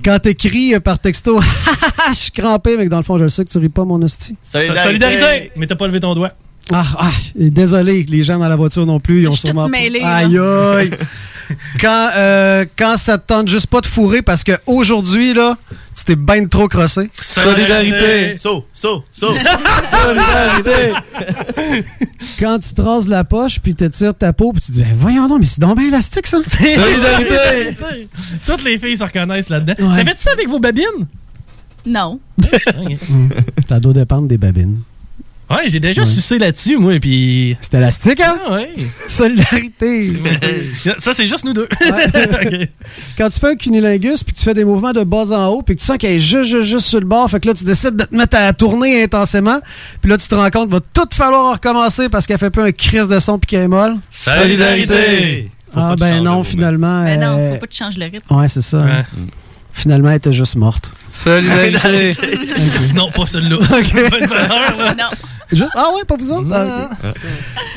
Quand t'écris euh, par texto, je suis crampé, mais que dans le fond, je le sais que tu ris pas, mon hostie. Solidarité. Mais t'as pas levé ton doigt. Ah, ah, désolé, les gens dans la voiture non plus, ils ont Je sûrement. mêlée. Aïe, aïe. quand, euh, quand ça te tente juste pas de fourrer, parce que aujourd'hui là, Tu t'es ben trop crossé. Solidarité. Saut, saut, saut. Solidarité. Quand tu te rases la poche, puis tu tires ta peau, puis tu dis, ben, voyons donc, mais c'est donc bien élastique, ça. Solidarité. Toutes les filles se reconnaissent là-dedans. Ouais. Ça fait ça avec vos babines? Non. Ça doit dépendre des babines. Ouais, j'ai déjà Ouais. sucé là-dessus, moi, puis... C'est élastique, hein? Ah ouais. Solidarité. Ça, c'est juste nous deux. Quand tu fais un cunilingus, puis tu fais des mouvements de bas en haut, puis que tu sens qu'elle est juste, juste, juste sur le bord, fait que là, tu décides de te mettre à tourner intensément, puis là, tu te rends compte qu'il va tout falloir recommencer parce qu'elle fait pas un crise de son puis qu'elle est molle. Solidarité. Ah, ben non, finalement. Ben non, euh, faut pas que tu changes le rythme. Ouais, c'est ça. Ouais. Finalement, elle était juste morte. Solidarité. Non, pas celle-là. Pas valeur. Non. Juste, ah ouais, pas vous autres? Ah.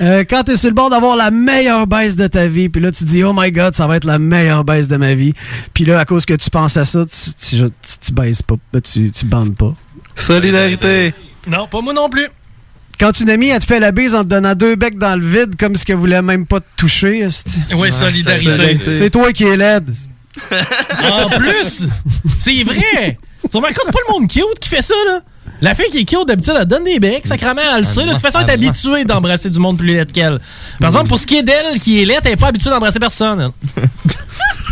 Euh, quand t'es sur le bord d'avoir la meilleure baisse de ta vie, puis là, tu dis, oh my god, ça va être la meilleure baisse de ma vie. Puis là, à cause que tu penses à ça, tu, tu, tu, tu baisses pas, Ben, tu, tu bandes pas. Solidarité. Non, pas moi non plus. Quand une amie, elle te fait la bise en te donnant deux becs dans le vide, comme si qu'elle voulait même pas te toucher. Ouais, solidarité. solidarité. c'est toi qui es laide. En plus, c'est vrai. Tu remarques, c'est pas le monde cute qui fait ça, là. La fille qui est cute, d'habitude, elle donne des becs, sacrément, elle le sait. là. De toute façon, elle est habituée d'embrasser du monde plus laid qu'elle. Par exemple, pour ce qui est d'elle, qui est laide, elle est pas habituée d'embrasser personne. elle.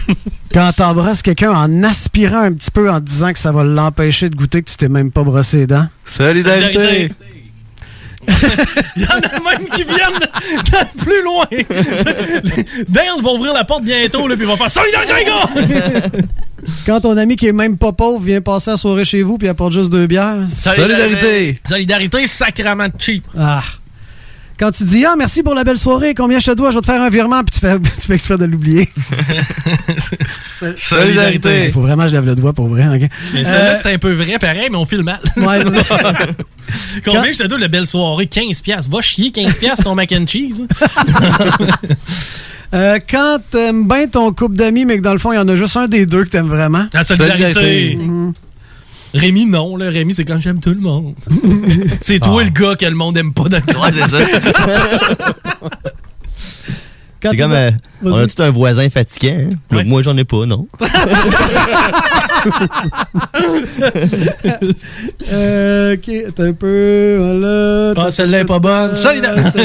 Quand t'embrasses quelqu'un en aspirant un petit peu, en disant que ça va l'empêcher de goûter que tu t'es même pas brossé les dents. Solidarité. Il y en a même qui viennent de- de plus loin. Dale va ouvrir la porte bientôt, là, puis il va faire Solidarité, les gars! Quand ton ami qui est même pas pauvre vient passer la soirée chez vous puis apporte juste deux bières. Solidarité. Solidarité, sacrément cheap. Ah. Quand tu dis Ah, merci pour la belle soirée, combien je te dois, je vais te faire un virement, puis tu fais, tu fais exprès de l'oublier. Solidarité. Il faut vraiment que je lève le doigt pour vrai. ok? Mais celle-là, Euh, c'est un peu vrai, pareil, mais on file mal. Ouais, c'est ça. Combien je te donne la belle soirée? 15$. piastres. Va chier 15$ piastres ton mac and cheese. Euh, quand t'aimes bien ton couple d'amis, mais que dans le fond, il y en a juste un des deux que t'aimes vraiment. La solidarité. Solidarité. Mhm. Rémi, non. Là. Rémi, c'est quand j'aime tout le monde. c'est toi Ah. le gars que le monde aime pas dans le Ouais, c'est ça. Quand C'est comme. euh, on a tout un voisin fatiguant. hein? Moi, j'en ai pas, non. Euh, ok, t'as un peu. Voilà. Ah, celle-là est pas bonne. Solidarité.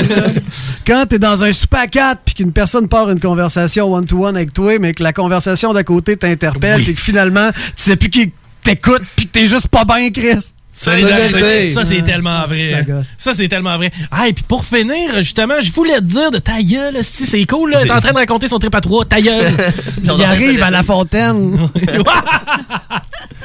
Quand t'es dans un à quatre puis qu'une personne part une conversation one-to-one avec toi, mais que la conversation d'à côté t'interpelle Oui. puis que finalement, tu sais plus qui t'écoute puis que t'es juste pas bien, Chris. Solidarité. Ça, c'est tellement vrai. Ça, c'est tellement vrai. Ah, et puis pour finir, justement, je voulais te dire de ta gueule, si c'est cool, là. T'es en train de raconter son trip à trois, ta gueule. Il arrive à la fontaine.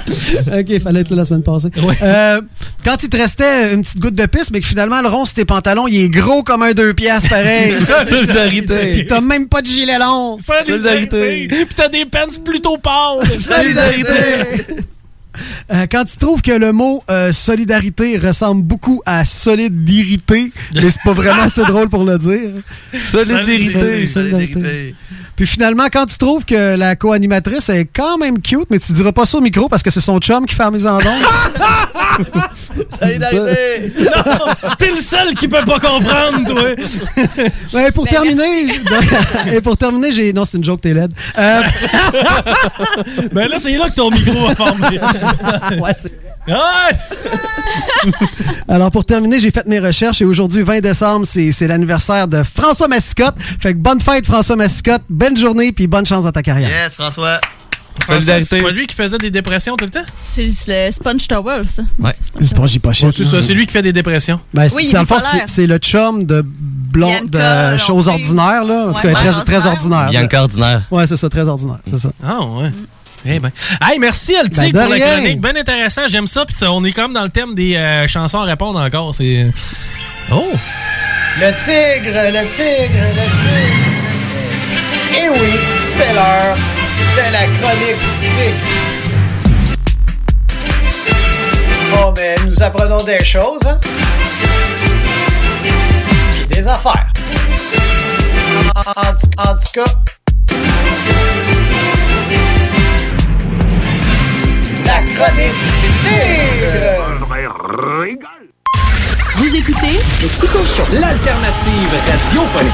ok, fallait être là la semaine passée. Euh, quand il te restait une petite goutte de pisse, mais que finalement le rond sur tes pantalons, il est gros comme un deux piastres pareil. Solidarité. Puis t'as même pas de gilet long. Solidarité. Puis t'as des pants plutôt pâles. Solidarité. Euh, quand tu trouves que le mot euh, solidarité ressemble beaucoup à solidarité, mais c'est pas vraiment assez drôle pour le dire. Solidarité. Solidarité. Puis finalement, quand tu trouves que la co-animatrice est quand même cute, mais tu diras pas ça au micro parce que c'est son chum qui fait la mise en onde. Solidarité. Non, t'es le seul qui peut pas comprendre, toi. Ouais, pour terminer, et pour terminer, j'ai non, c'est une joke, t'es laide. Euh, ben là, c'est là que ton micro va former. ouais, c'est- Ouais. Alors pour terminer, j'ai fait mes recherches et aujourd'hui, 20 décembre, c'est l'anniversaire de François Massicotte. Fait que bonne fête François Massicotte, bonne journée puis bonne chance dans ta carrière. Yes, François. C'est pas lui qui faisait des dépressions tout le temps? C'est le Sponge Towel, ça. Pas j'y pas Ouais, c'est ça, c'est lui qui fait des dépressions. Ben, Oui, c'est- il c'est- le chum de blonde de choses ordinaires là. En tout cas, Ouais, ouais, très, très ordinaire. ordinaire. Bianca ordinaire. Ouais, c'est ça, très ordinaire, c'est ça. Ah, ouais. Eh ben. Hey, merci Altic Ben, de pour la chronique. Bien intéressant, j'aime ça. Puis ça, on est quand même dans le thème des euh, chansons à répondre encore. C'est. Oh! Le tigre, le tigre, le tigre, le tigre. Et oui, c'est l'heure de la chronique du tigre. Bon, mais nous apprenons des choses, hein? Puis des affaires. En, en- en tout cas, la chronique du tigre. Vous écoutez le Chico Show. L'alternative radiophonique.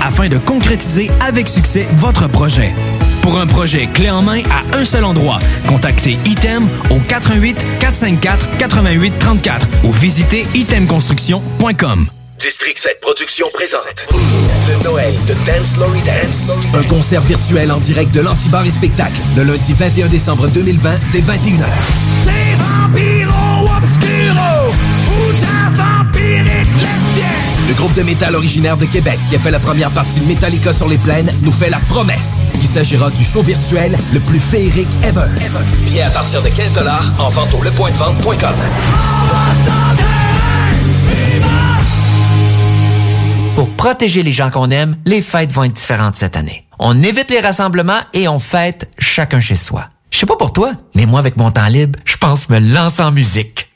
afin de concrétiser avec succès votre projet. Pour un projet clé en main à un seul endroit, contactez Item au 88 454 88 34 ou visitez itemconstruction.com. District 7 Productions présente le Noël de Dance Lory Dance. Un concert virtuel en direct de l'Antibar et Spectacle le lundi 21 décembre 2020 dès 21h. Le groupe de métal originaire de Québec qui a fait la première partie de Metallica sur les plaines nous fait la promesse qu'il s'agira du show virtuel le plus féerique ever. Bien à partir de 15 en vente au lepointdevente.com. Pour protéger les gens qu'on aime, les fêtes vont être différentes cette année. On évite les rassemblements et on fête chacun chez soi. Je sais pas pour toi, mais moi avec mon temps libre, je pense me lancer en musique.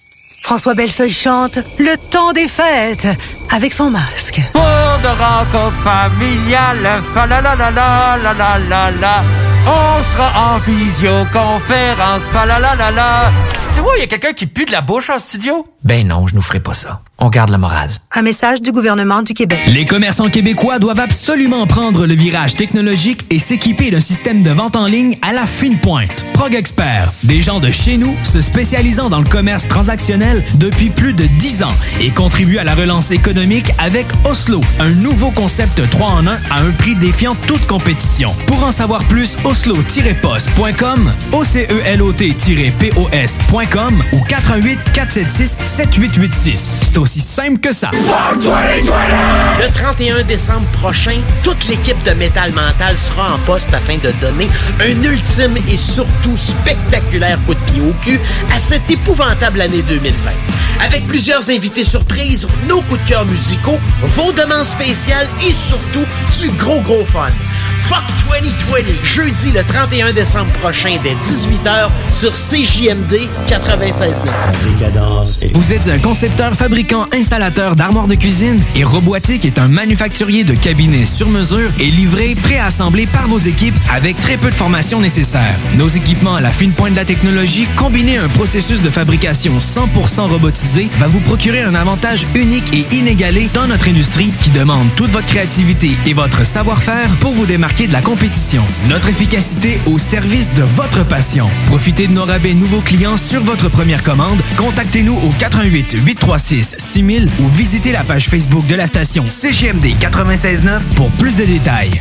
François Bellefeuille chante Le temps des fêtes avec son masque. Pour de rencontres familiales, fa la la la la la la la la. On sera en visioconférence, fa la la la la. Tu vois, il y a quelqu'un qui pue de la bouche en studio? Ben non, je nous ferai pas ça. On garde la morale. Un message du gouvernement du Québec. Les commerçants québécois doivent absolument prendre le virage technologique et s'équiper d'un système de vente en ligne à la fine pointe. Prog Expert, des gens de chez nous se spécialisant dans le commerce transactionnel depuis plus de 10 ans et contribuent à la relance économique avec Oslo, un nouveau concept 3 en 1 à un prix défiant toute compétition. Pour en savoir plus, oslo-post.com, OCELOT-POS.com ou 418 476 7886. C'est aussi simple que ça. Le 31 décembre prochain, toute l'équipe de Métal Mental sera en poste afin de donner un ultime et surtout spectaculaire coup de pied au cul à cette épouvantable année 2020. Avec plusieurs invités surprises, nos coups de cœur musicaux, vos demandes spéciales et surtout du gros gros fun. Fuck 2020, jeudi le 31 décembre prochain dès 18h sur CJMD 96.9. Vous êtes un concepteur, fabricant, installateur d'armoires de cuisine et Robotique est un manufacturier de cabinets sur mesure et livré, préassemblé par vos équipes avec très peu de formation nécessaire. Nos équipements à la fine pointe de la technologie, combinés à un processus de fabrication 100% robotisé, va vous procurer un avantage unique et inégalé dans notre industrie qui demande toute votre créativité et votre savoir-faire pour vous démarquer de la compétition. Notre efficacité au service de votre passion. Profitez de nos rabais nouveaux clients sur votre première commande. Contactez-nous au 88 836 6000 ou visitez la page Facebook de la station CGMD 969 pour plus de détails.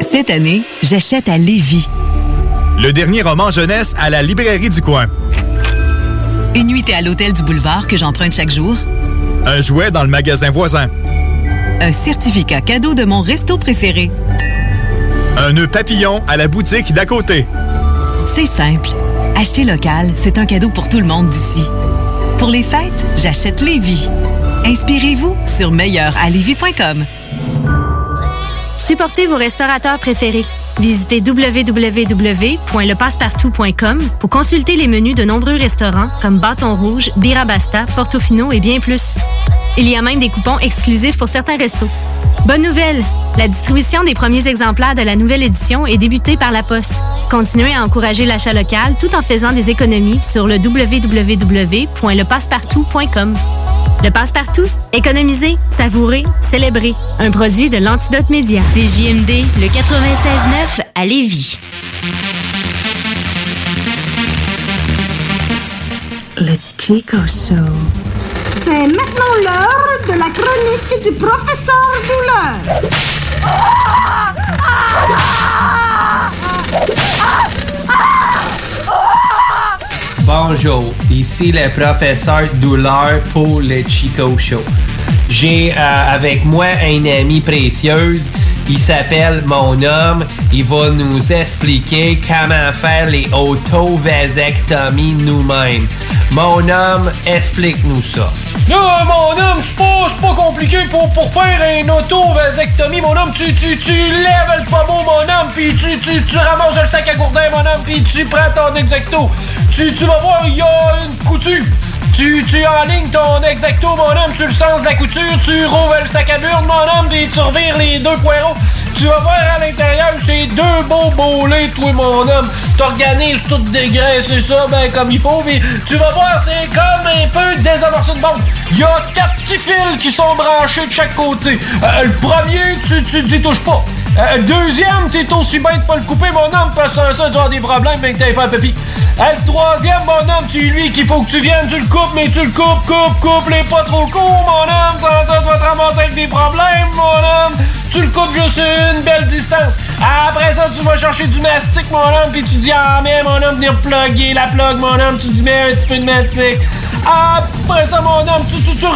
Cette année, j'achète à Lévis. Le dernier roman jeunesse à la librairie du coin. Une nuitée à l'hôtel du boulevard que j'emprunte chaque jour. Un jouet dans le magasin voisin. Un certificat cadeau de mon resto préféré. Un nœud papillon à la boutique d'à côté. C'est simple. Acheter local, c'est un cadeau pour tout le monde d'ici. Pour les fêtes, j'achète Lévis. Inspirez-vous sur meilleuralevis.com. Supportez vos restaurateurs préférés. Visitez www.lepassepartout.com pour consulter les menus de nombreux restaurants comme Bâton Rouge, Birabasta, Portofino et bien plus. Il y a même des coupons exclusifs pour certains restos. Bonne nouvelle! La distribution des premiers exemplaires de la nouvelle édition est débutée par la Poste. Continuez à encourager l'achat local tout en faisant des économies sur le www.lepassepartout.com. Le passe-partout, économiser, savourer, célébrer. Un produit de l'Antidote Média. CJMD, le 96.9 à Lévis. Le Chico Show. C'est maintenant l'heure de la chronique du professeur Douleur. Bonjour, ici le professeur Douleur pour le Chico Show. J'ai euh, avec moi un ami précieuse. Il s'appelle Mon Homme. Il va nous expliquer comment faire les auto-vasectomies nous-mêmes. Mon homme, explique-nous ça. Là, mon homme, c'est pas, pas compliqué pour, pour faire une auto-vasectomie, mon homme. Tu, tu, tu lèves le pommeau, mon homme, puis tu, tu, tu ramasses le sac à gourdin, mon homme, puis tu prends ton exacto. Tu, tu vas voir, il y a une couture. Tu, tu enlignes ton exacto, mon homme, sur le sens de la couture, tu rouvres le sac à burne, mon homme, puis tu revires les deux poireaux. Tu vas voir à l'intérieur, c'est deux beaux bolets, toi, mon homme. T'organises tout dégraissé ça, ben, comme il faut, puis tu vas voir, c'est comme un peu désamorcer une bombe. Il y a quatre petits fils qui sont branchés de chaque côté. Euh, le premier, tu, tu dis touche pas. Euh, le deuxième, t'es aussi bien de pas le couper, mon homme, parce que sans ça, tu avoir des problèmes avec tes faire pépi. Euh, le troisième, mon homme, c'est lui qu'il faut que tu viennes, tu le coupes, mais tu le coupes, coupe, coupe, les pas trop court, mon homme, sans ça, tu vas te ramasser avec des problèmes, mon homme. Tu le coupes juste une belle distance. Après ça, tu vas chercher du mastic, mon homme, puis tu dis, ah, mais mon homme, venir plugger la plug, mon homme, tu dis, mets un petit peu de mastic. Après ça, mon homme, tu, tu, tu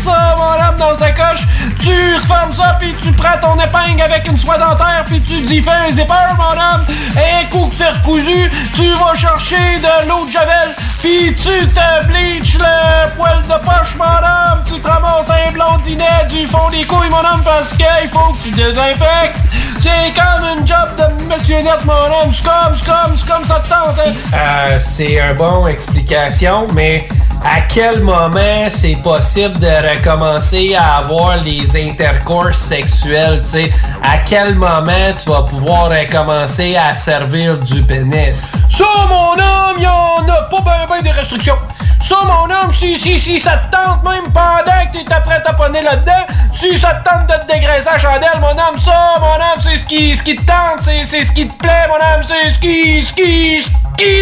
ça, mon homme, dans sa coche. Tu refermes ça, puis tu prends ton épingle avec une soie dentaire, puis tu dis fais un zipper, mon homme. Et coup que c'est recousu, tu vas chercher de l'eau de javel, puis tu te bleaches le poil de poche, mon homme. Tu te ramasses un blondinet du fond des couilles, mon homme, parce qu'il faut que tu désinfectes. C'est comme une job de monsieur net, mon homme. C'est comme, c'est comme, c'est comme ça te tente, hein. Euh, c'est un bon explication, mais à quel moment c'est possible de recommencer à avoir les intercourses sexuels, tu sais? À quel moment tu vas pouvoir recommencer à servir du pénis? Ça, mon homme, y'en a pas ben ben de restrictions. Ça, mon homme, si, si, si ça te tente, même pendant que t'es prêt à ponner là-dedans, si ça te tente de te chandelle, mon homme, ça, mon homme, c'est ce qui, ce te tente, c'est, c'est ce qui te plaît, mon homme, c'est ce qui, ce qui, ce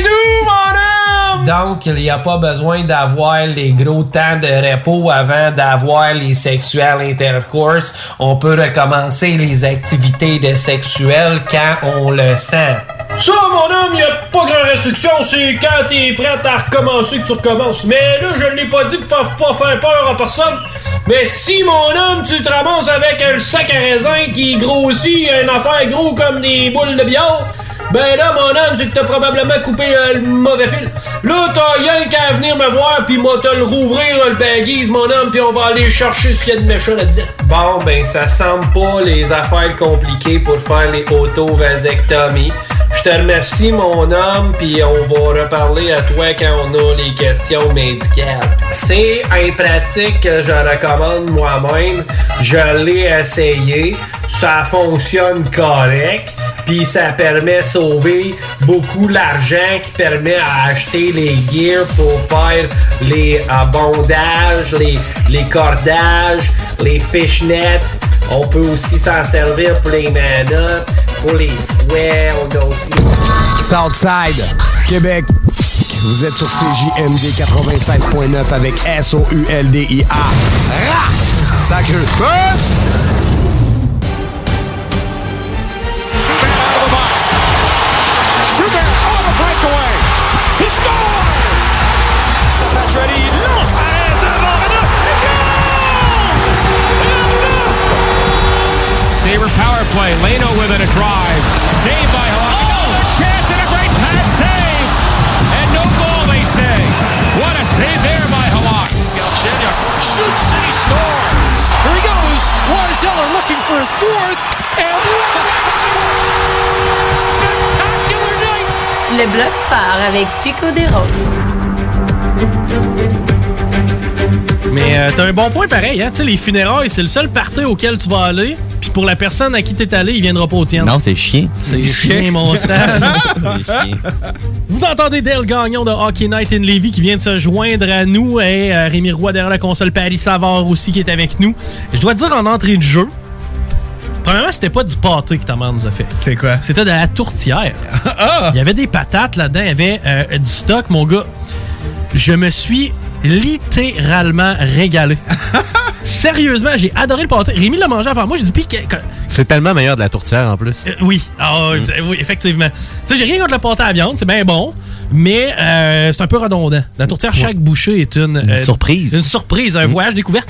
nous, mon homme! Donc, il n'y a pas besoin d'avoir les gros temps de repos avant d'avoir les sexuels intercourse. On peut recommencer les activités de sexuelles quand on le sent. Ça, mon homme, y a pas grand restriction, c'est quand t'es prêt à recommencer que tu recommences. Mais là, je l'ai pas dit pour pas faire peur à personne. Mais si, mon homme, tu te ramasses avec un sac à raisin qui grossit, une affaire gros comme des boules de billard, ben là, mon homme, c'est que t'as probablement coupé euh, le mauvais fil. Là, t'as rien qu'à venir me voir, puis moi, te le rouvrir, le baguise, mon homme, puis on va aller chercher ce qu'il y a de méchant là-dedans. Bon, ben, ça semble pas les affaires compliquées pour faire les auto-vasectomies. Je te remercie, mon homme, puis on va reparler à toi quand on a les questions médicales. C'est une pratique que je recommande moi-même. Je l'ai essayé. Ça fonctionne correct. Puis ça permet de sauver beaucoup l'argent qui permet à acheter les gears pour faire les euh, bondages, les, les cordages, les fishnets. On peut aussi s'en servir pour les manottes, pour les fouets. On a aussi... Southside, Québec. Vous êtes sur CJMD 96.9 avec S-O-U-L-D-I-A. Ra! Sacré. Push! Subban on the breakaway. He scores! Pacioretty lance Sabre power play. Leno with it a drive. Saved by Halak. Another chance and a great pass save. And no goal, they say. What a save there by Halak. Galchenyuk shoots and he scores. Here he goes. Lars Eller looking for his fourth. And spectacular night. Le bloc sport avec Chico Desroses. Mais euh, t'as un bon point pareil, hein? Tu sais, les funérailles, c'est le seul party auquel tu vas aller. Pour la personne à qui t'es allé, il viendra pas au tien. Non, c'est chien. C'est chien, mon Stan. Vous entendez Dale Gagnon de Hockey Night in Levy qui vient de se joindre à nous et euh, Rémi Roy derrière la console Paris Savard aussi qui est avec nous. Je dois dire en entrée de jeu, premièrement, c'était pas du pâté que ta mère nous a fait. C'est quoi? C'était de la tourtière. Il y avait des patates là-dedans, il y avait euh, du stock, mon gars. Je me suis littéralement régalé. Sérieusement, j'ai adoré le pâté. Rémi l'a mangé avant moi. J'ai dit, puis C'est tellement meilleur de la tourtière en plus. euh, oui, Mm. c'est- oui, effectivement. Tu sais, j'ai rien contre le pâté à viande, c'est bien bon, mais euh, c'est un peu redondant. La tourtière, chaque bouchée est une, euh, surprise. Une surprise, un voyage découverte.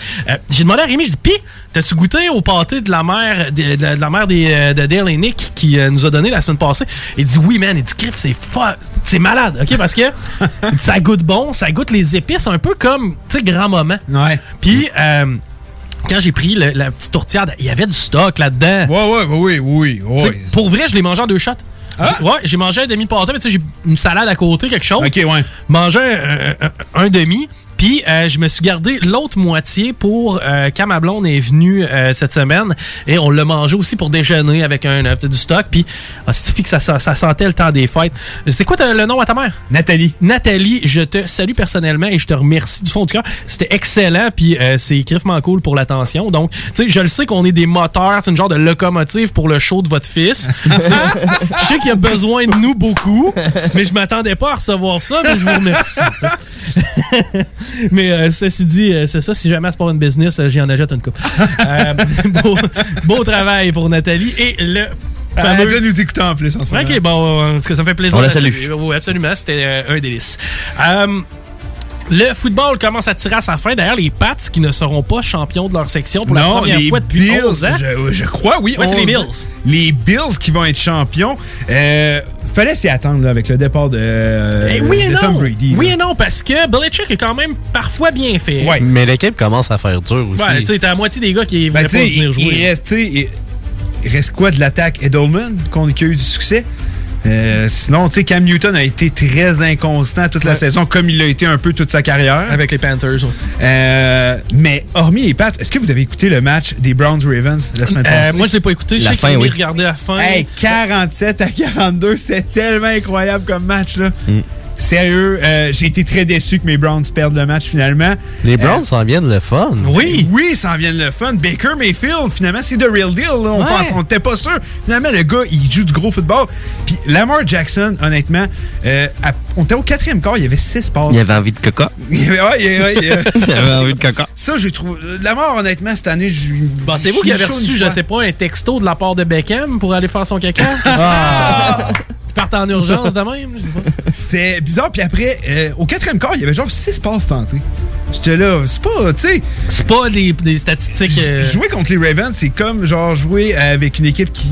J'ai demandé à Rémi, j'ai dit, pis, t'as-tu goûté au pâté de la mère de, de- de la mère des, de Dale et Nick qui nous a donné la semaine passée? Il dit, oui, man. Il dit, Criff, c'est c'est malade, OK? Parce que ça goûte bon, ça goûte les épices, un peu comme, tu sais, grand-maman. Ouais. Puis, euh, quand j'ai pris le- la petite tourtière, il y avait du stock là-dedans. Ouais, ouais, oui, oui, oui. Pour vrai, je l'ai mangé en deux shots. J'ai- Ouais, j'ai mangé un demi de pâté, mais tu sais, j'ai une salade à côté, quelque chose. Ok, ouais. Mangé un, un- un demi, puis euh, je me suis gardé l'autre moitié pour euh, quand ma blonde est venue euh, cette semaine et on l'a mangé aussi pour déjeuner avec un euh, du stock. Puis ah, suffit que ça, ça, ça sentait le temps des fêtes? C'est quoi le nom à ta mère? Nathalie. Nathalie, je te salue personnellement et je te remercie du fond du cœur. C'était excellent, puis euh, c'est griffement cool pour l'attention. Donc, tu sais, je le sais qu'on est des moteurs, c'est une genre de locomotive pour le show de votre fils. Je sais qu'il a besoin de nous beaucoup, mais je m'attendais pas à recevoir ça, mais je vous remercie. mais euh, ceci dit, euh, c'est ça, si jamais c'est pour une business, euh, j'y en achète une coupe. Euh, beau, beau travail pour Nathalie et le Elle fameux... doit nous écouter en plus en ce moment. Ok, bon, parce que ça me fait plaisir. On la de salue. saluer. Oui, absolument, c'était un délice. Euh, le football commence à tirer à sa fin. D'ailleurs, les Pats qui ne seront pas champions de leur section pour la première les fois depuis Bills, 11 ans. Je, je crois, oui. Ouais, c'est les 11 Bills. Les Bills qui vont être champions. Euh, fallait s'y attendre là, avec le départ de, euh, Eh oui et de non. Tom Brady. oui et non, parce que Belichick est quand même parfois bien fait. Mais l'équipe commence à faire dur aussi. Ouais, tu sais, t'as la moitié des gars qui Ben, voulaient pas venir jouer. il reste, il- reste quoi de l'attaque Edelman qu'on- qui a eu du succès? Euh, sinon, tu sais, Cam Newton a été très inconstant toute la Ouais. saison, comme il l'a été un peu toute sa carrière. Avec les Panthers. ouais. Euh, mais hormis les Pats, est-ce que vous avez écouté le match des Browns-Ravens la semaine Euh, passée? moi, je l'ai pas écouté. Je sais qu'il oui. regardé la fin. Hey, 47 à 42, c'était tellement incroyable comme match, là. Sérieux, euh, j'ai été très déçu que mes Browns perdent le match finalement. Les Browns s'en viennent le fun. Oui, oui, ça en vient de le fun. Baker Mayfield, finalement, c'est the real deal. là. On Ouais. pense, on n'était pas sûr. Finalement, le gars, il joue du gros football. Puis Lamar Jackson, honnêtement, euh, à- on était au quatrième quart, il y avait six passes. Il avait envie de coca. Il y avait, ouais, il y avait- il y avait- Il avait envie de coca. Ça, j'ai trouvé. Lamar, honnêtement, cette année, je lui. Bon, c'est vous qui avez reçu, je sais pas, un texto de la part de Beckham pour aller faire son caca? Ah! Partent en urgence de même? je sais pas. C'était bizarre. Puis après, euh, au quatrième quart, il y avait genre six passes tentées. J'étais là, c'est pas, tu sais. C'est pas des, des statistiques. euh, Jouer contre les Ravens, c'est comme genre jouer avec une équipe qui,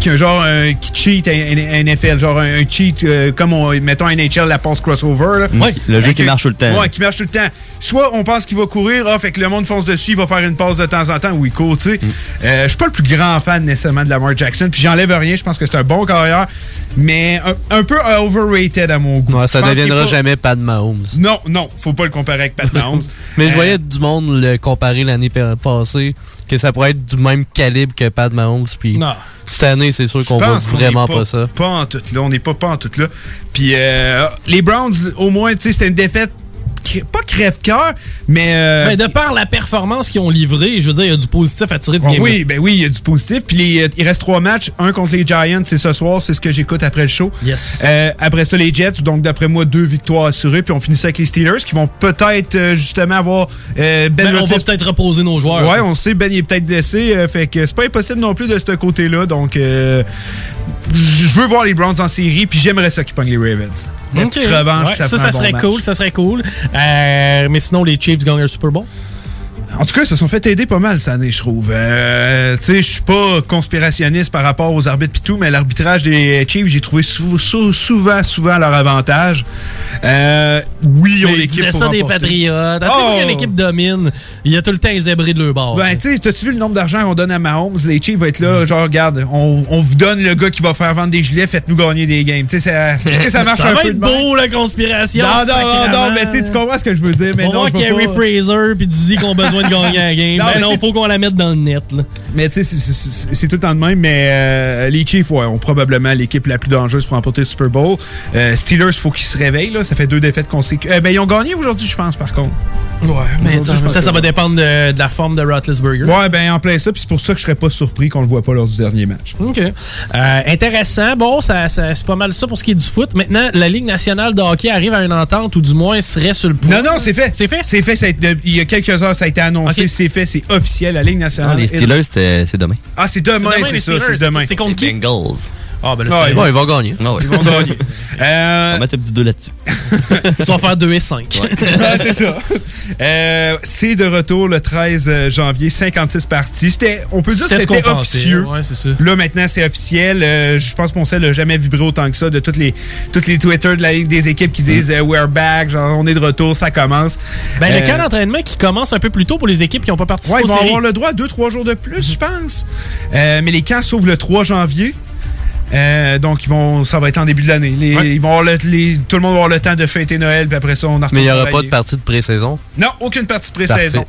qui a genre un, qui cheat à NFL, genre un, un cheat euh, comme on, mettons NHL, la passe crossover. Là. Ouais, le jeu qui un- marche tout le temps. Ouais, qui marche tout le temps. Soit on pense qu'il va courir, ah, fait que le monde fonce dessus, il va faire une passe de temps en temps où il court, tu sais. Mm. Euh, je suis pas le plus grand fan nécessairement de Lamar Jackson, puis j'enlève rien, je pense que c'est un bon carrière, mais un, un peu overrated à mon goût. Ouais, ça Je pense qu'il est deviendra pas- jamais Pat Mahomes. Non, non, faut pas le comparer avec Pat Mahomes. Mais je Euh, voyais du monde le comparer l'année pa- passée, que ça pourrait être du même calibre que Pat Mahomes. Puis cette année, c'est sûr qu'on voit vraiment est pas, ça. Pas en tout là, on n'est pas pas en tout là. Puis euh, les Browns, au moins, tu sais, c'était une défaite pas crève-cœur, mais euh, Ben, de par la performance qu'ils ont livrée, je veux dire, il y a du positif à tirer du Ah game. oui, ben oui, il y a du positif. Puis les- euh, il reste trois matchs. Un contre les Giants, c'est ce soir. C'est ce que j'écoute après le show. Yes. Euh, après ça, les Jets. Donc, d'après moi, deux victoires assurées. Puis on finit ça avec les Steelers qui vont peut-être justement avoir Ben, Ben, on va peut-être reposer nos joueurs. Ouais, on sait, Ben il est peut-être blessé. fait que c'est pas impossible non plus de ce côté-là. Donc, je veux voir les Browns en série. Puis j'aimerais ça qu'ils pognent les Ravens. La petite revanche, Ouais, ça, ça, bon serait cool, ça serait cool. Euh, mais sinon, les Chiefs gagnent le Super Bowl. En tout cas, ils se sont fait aider pas mal cette année, je trouve. Euh, tu sais, je suis pas conspirationniste par rapport aux arbitres pis tout, mais l'arbitrage des Chiefs, j'ai trouvé sou- sou- souvent, souvent leur avantage. Euh, oui, ils l'équipe pour ça des. Patriotes. Oh! chaque fois qu'une équipe domine, il y a tout le temps les zébrés de leur bord. Ben, tu sais, t'as-tu vu le nombre d'argent qu'on donne à Mahomes? Les Chiefs vont être là, Mm. genre, regarde, on, on vous donne le gars qui va faire vendre des gilets, faites-nous gagner des games. Tu sais, est-ce que ça marche ça un va peu être de beau, la conspiration. Non, non, non, mais tu comprends ce que je veux dire. Mais on non, je pas- Fraser puis Dizzy qui ont besoin de gagner la game. Non, ben mais non, faut qu'on la mette dans le net. Là. Mais tu sais, c'est- tout le temps de même. Mais euh, les Chiefs, ouais, ont probablement l'équipe la plus dangereuse pour remporter le Super Bowl. Euh, Steelers, faut qu'ils se réveillent. Là. Ça fait deux défaites consécutives. Euh, ben, ils ont gagné aujourd'hui, je pense, par contre. Ouais, mais ça que va dépendre de, de la forme de Roethlisberger. Ouais, ben en plein ça, puis c'est pour ça que je serais pas surpris qu'on le voit pas lors du dernier match. OK. Euh, intéressant. Bon, ça, ça- c'est pas mal ça pour ce qui est du foot. Maintenant, la Ligue nationale de hockey arrive à une entente ou du moins serait sur le point. Non, non, c'est fait. C'est fait? C'est fait. ça a été- il y a quelques heures, ça a été annoncé. C'est fait. C'est officiel. La Ligue Ah, nationale. les Steelers, c'est demain. Ah, c'est demain, C'est ça. C'est demain. C'est contre qui? Bengals. Ah, ben Ouais, là, c'est- bon, ils vont gagner. Ah ouais. Ils vont gagner. Euh, On va mettre un petit 2 là-dessus. Ils vont faire 2 et 5. Ah, c'est ça. Euh, c'est de retour le 13 janvier, 56 parties. C'était, on peut dire que C'était qu'on officieux. ouais, ça. Là, maintenant, c'est officiel. Euh, je pense que mon sel n'a jamais vibré autant que ça de toutes les, toutes les Twitter de la Ligue des équipes qui disent euh, We're back, genre on est de retour, ça commence. Ben, Euh, le camp d'entraînement qui commence un peu plus tôt pour les équipes qui n'ont pas participé Ouais, ils vont séries. avoir le droit à 2-3 jours de plus, je pense. Euh, mais les camps s'ouvrent le 3 janvier. Euh, donc, ils vont, ça va être en début de l'année. Les- ils vont avoir le- les- tout le monde va avoir le temps de fêter Noël, puis après ça, on Mais il n'y aura pas de partie de pré-saison? Non, aucune partie de pré-saison.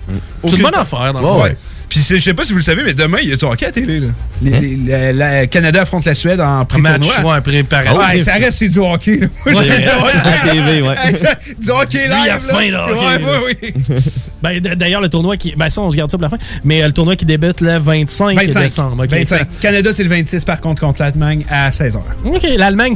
C'est une bonne affaire, dans le Ouais, fond. ouais. Puis c'est- je sais pas si vous le savez, mais demain, il y a du hockey à télé. Là. Les- les- la, la- Canada affronte la Suède en pré-tournoi. match, ouais, préparatif. Ouais, ça reste, c'est du hockey. là. Moi, Ouais. du hockey. À TV, ouais. du hockey live. il a faim, là, hockey, Ouais, oui. Ben, D'ailleurs, le tournoi qui. Ben, ça, on se garde ça pour la fin. Mais euh, le tournoi qui débute le 25, 25. décembre. ok, 25. Canada, c'est le 26, par contre, contre l'Allemagne à 16h. OK, l'Allemagne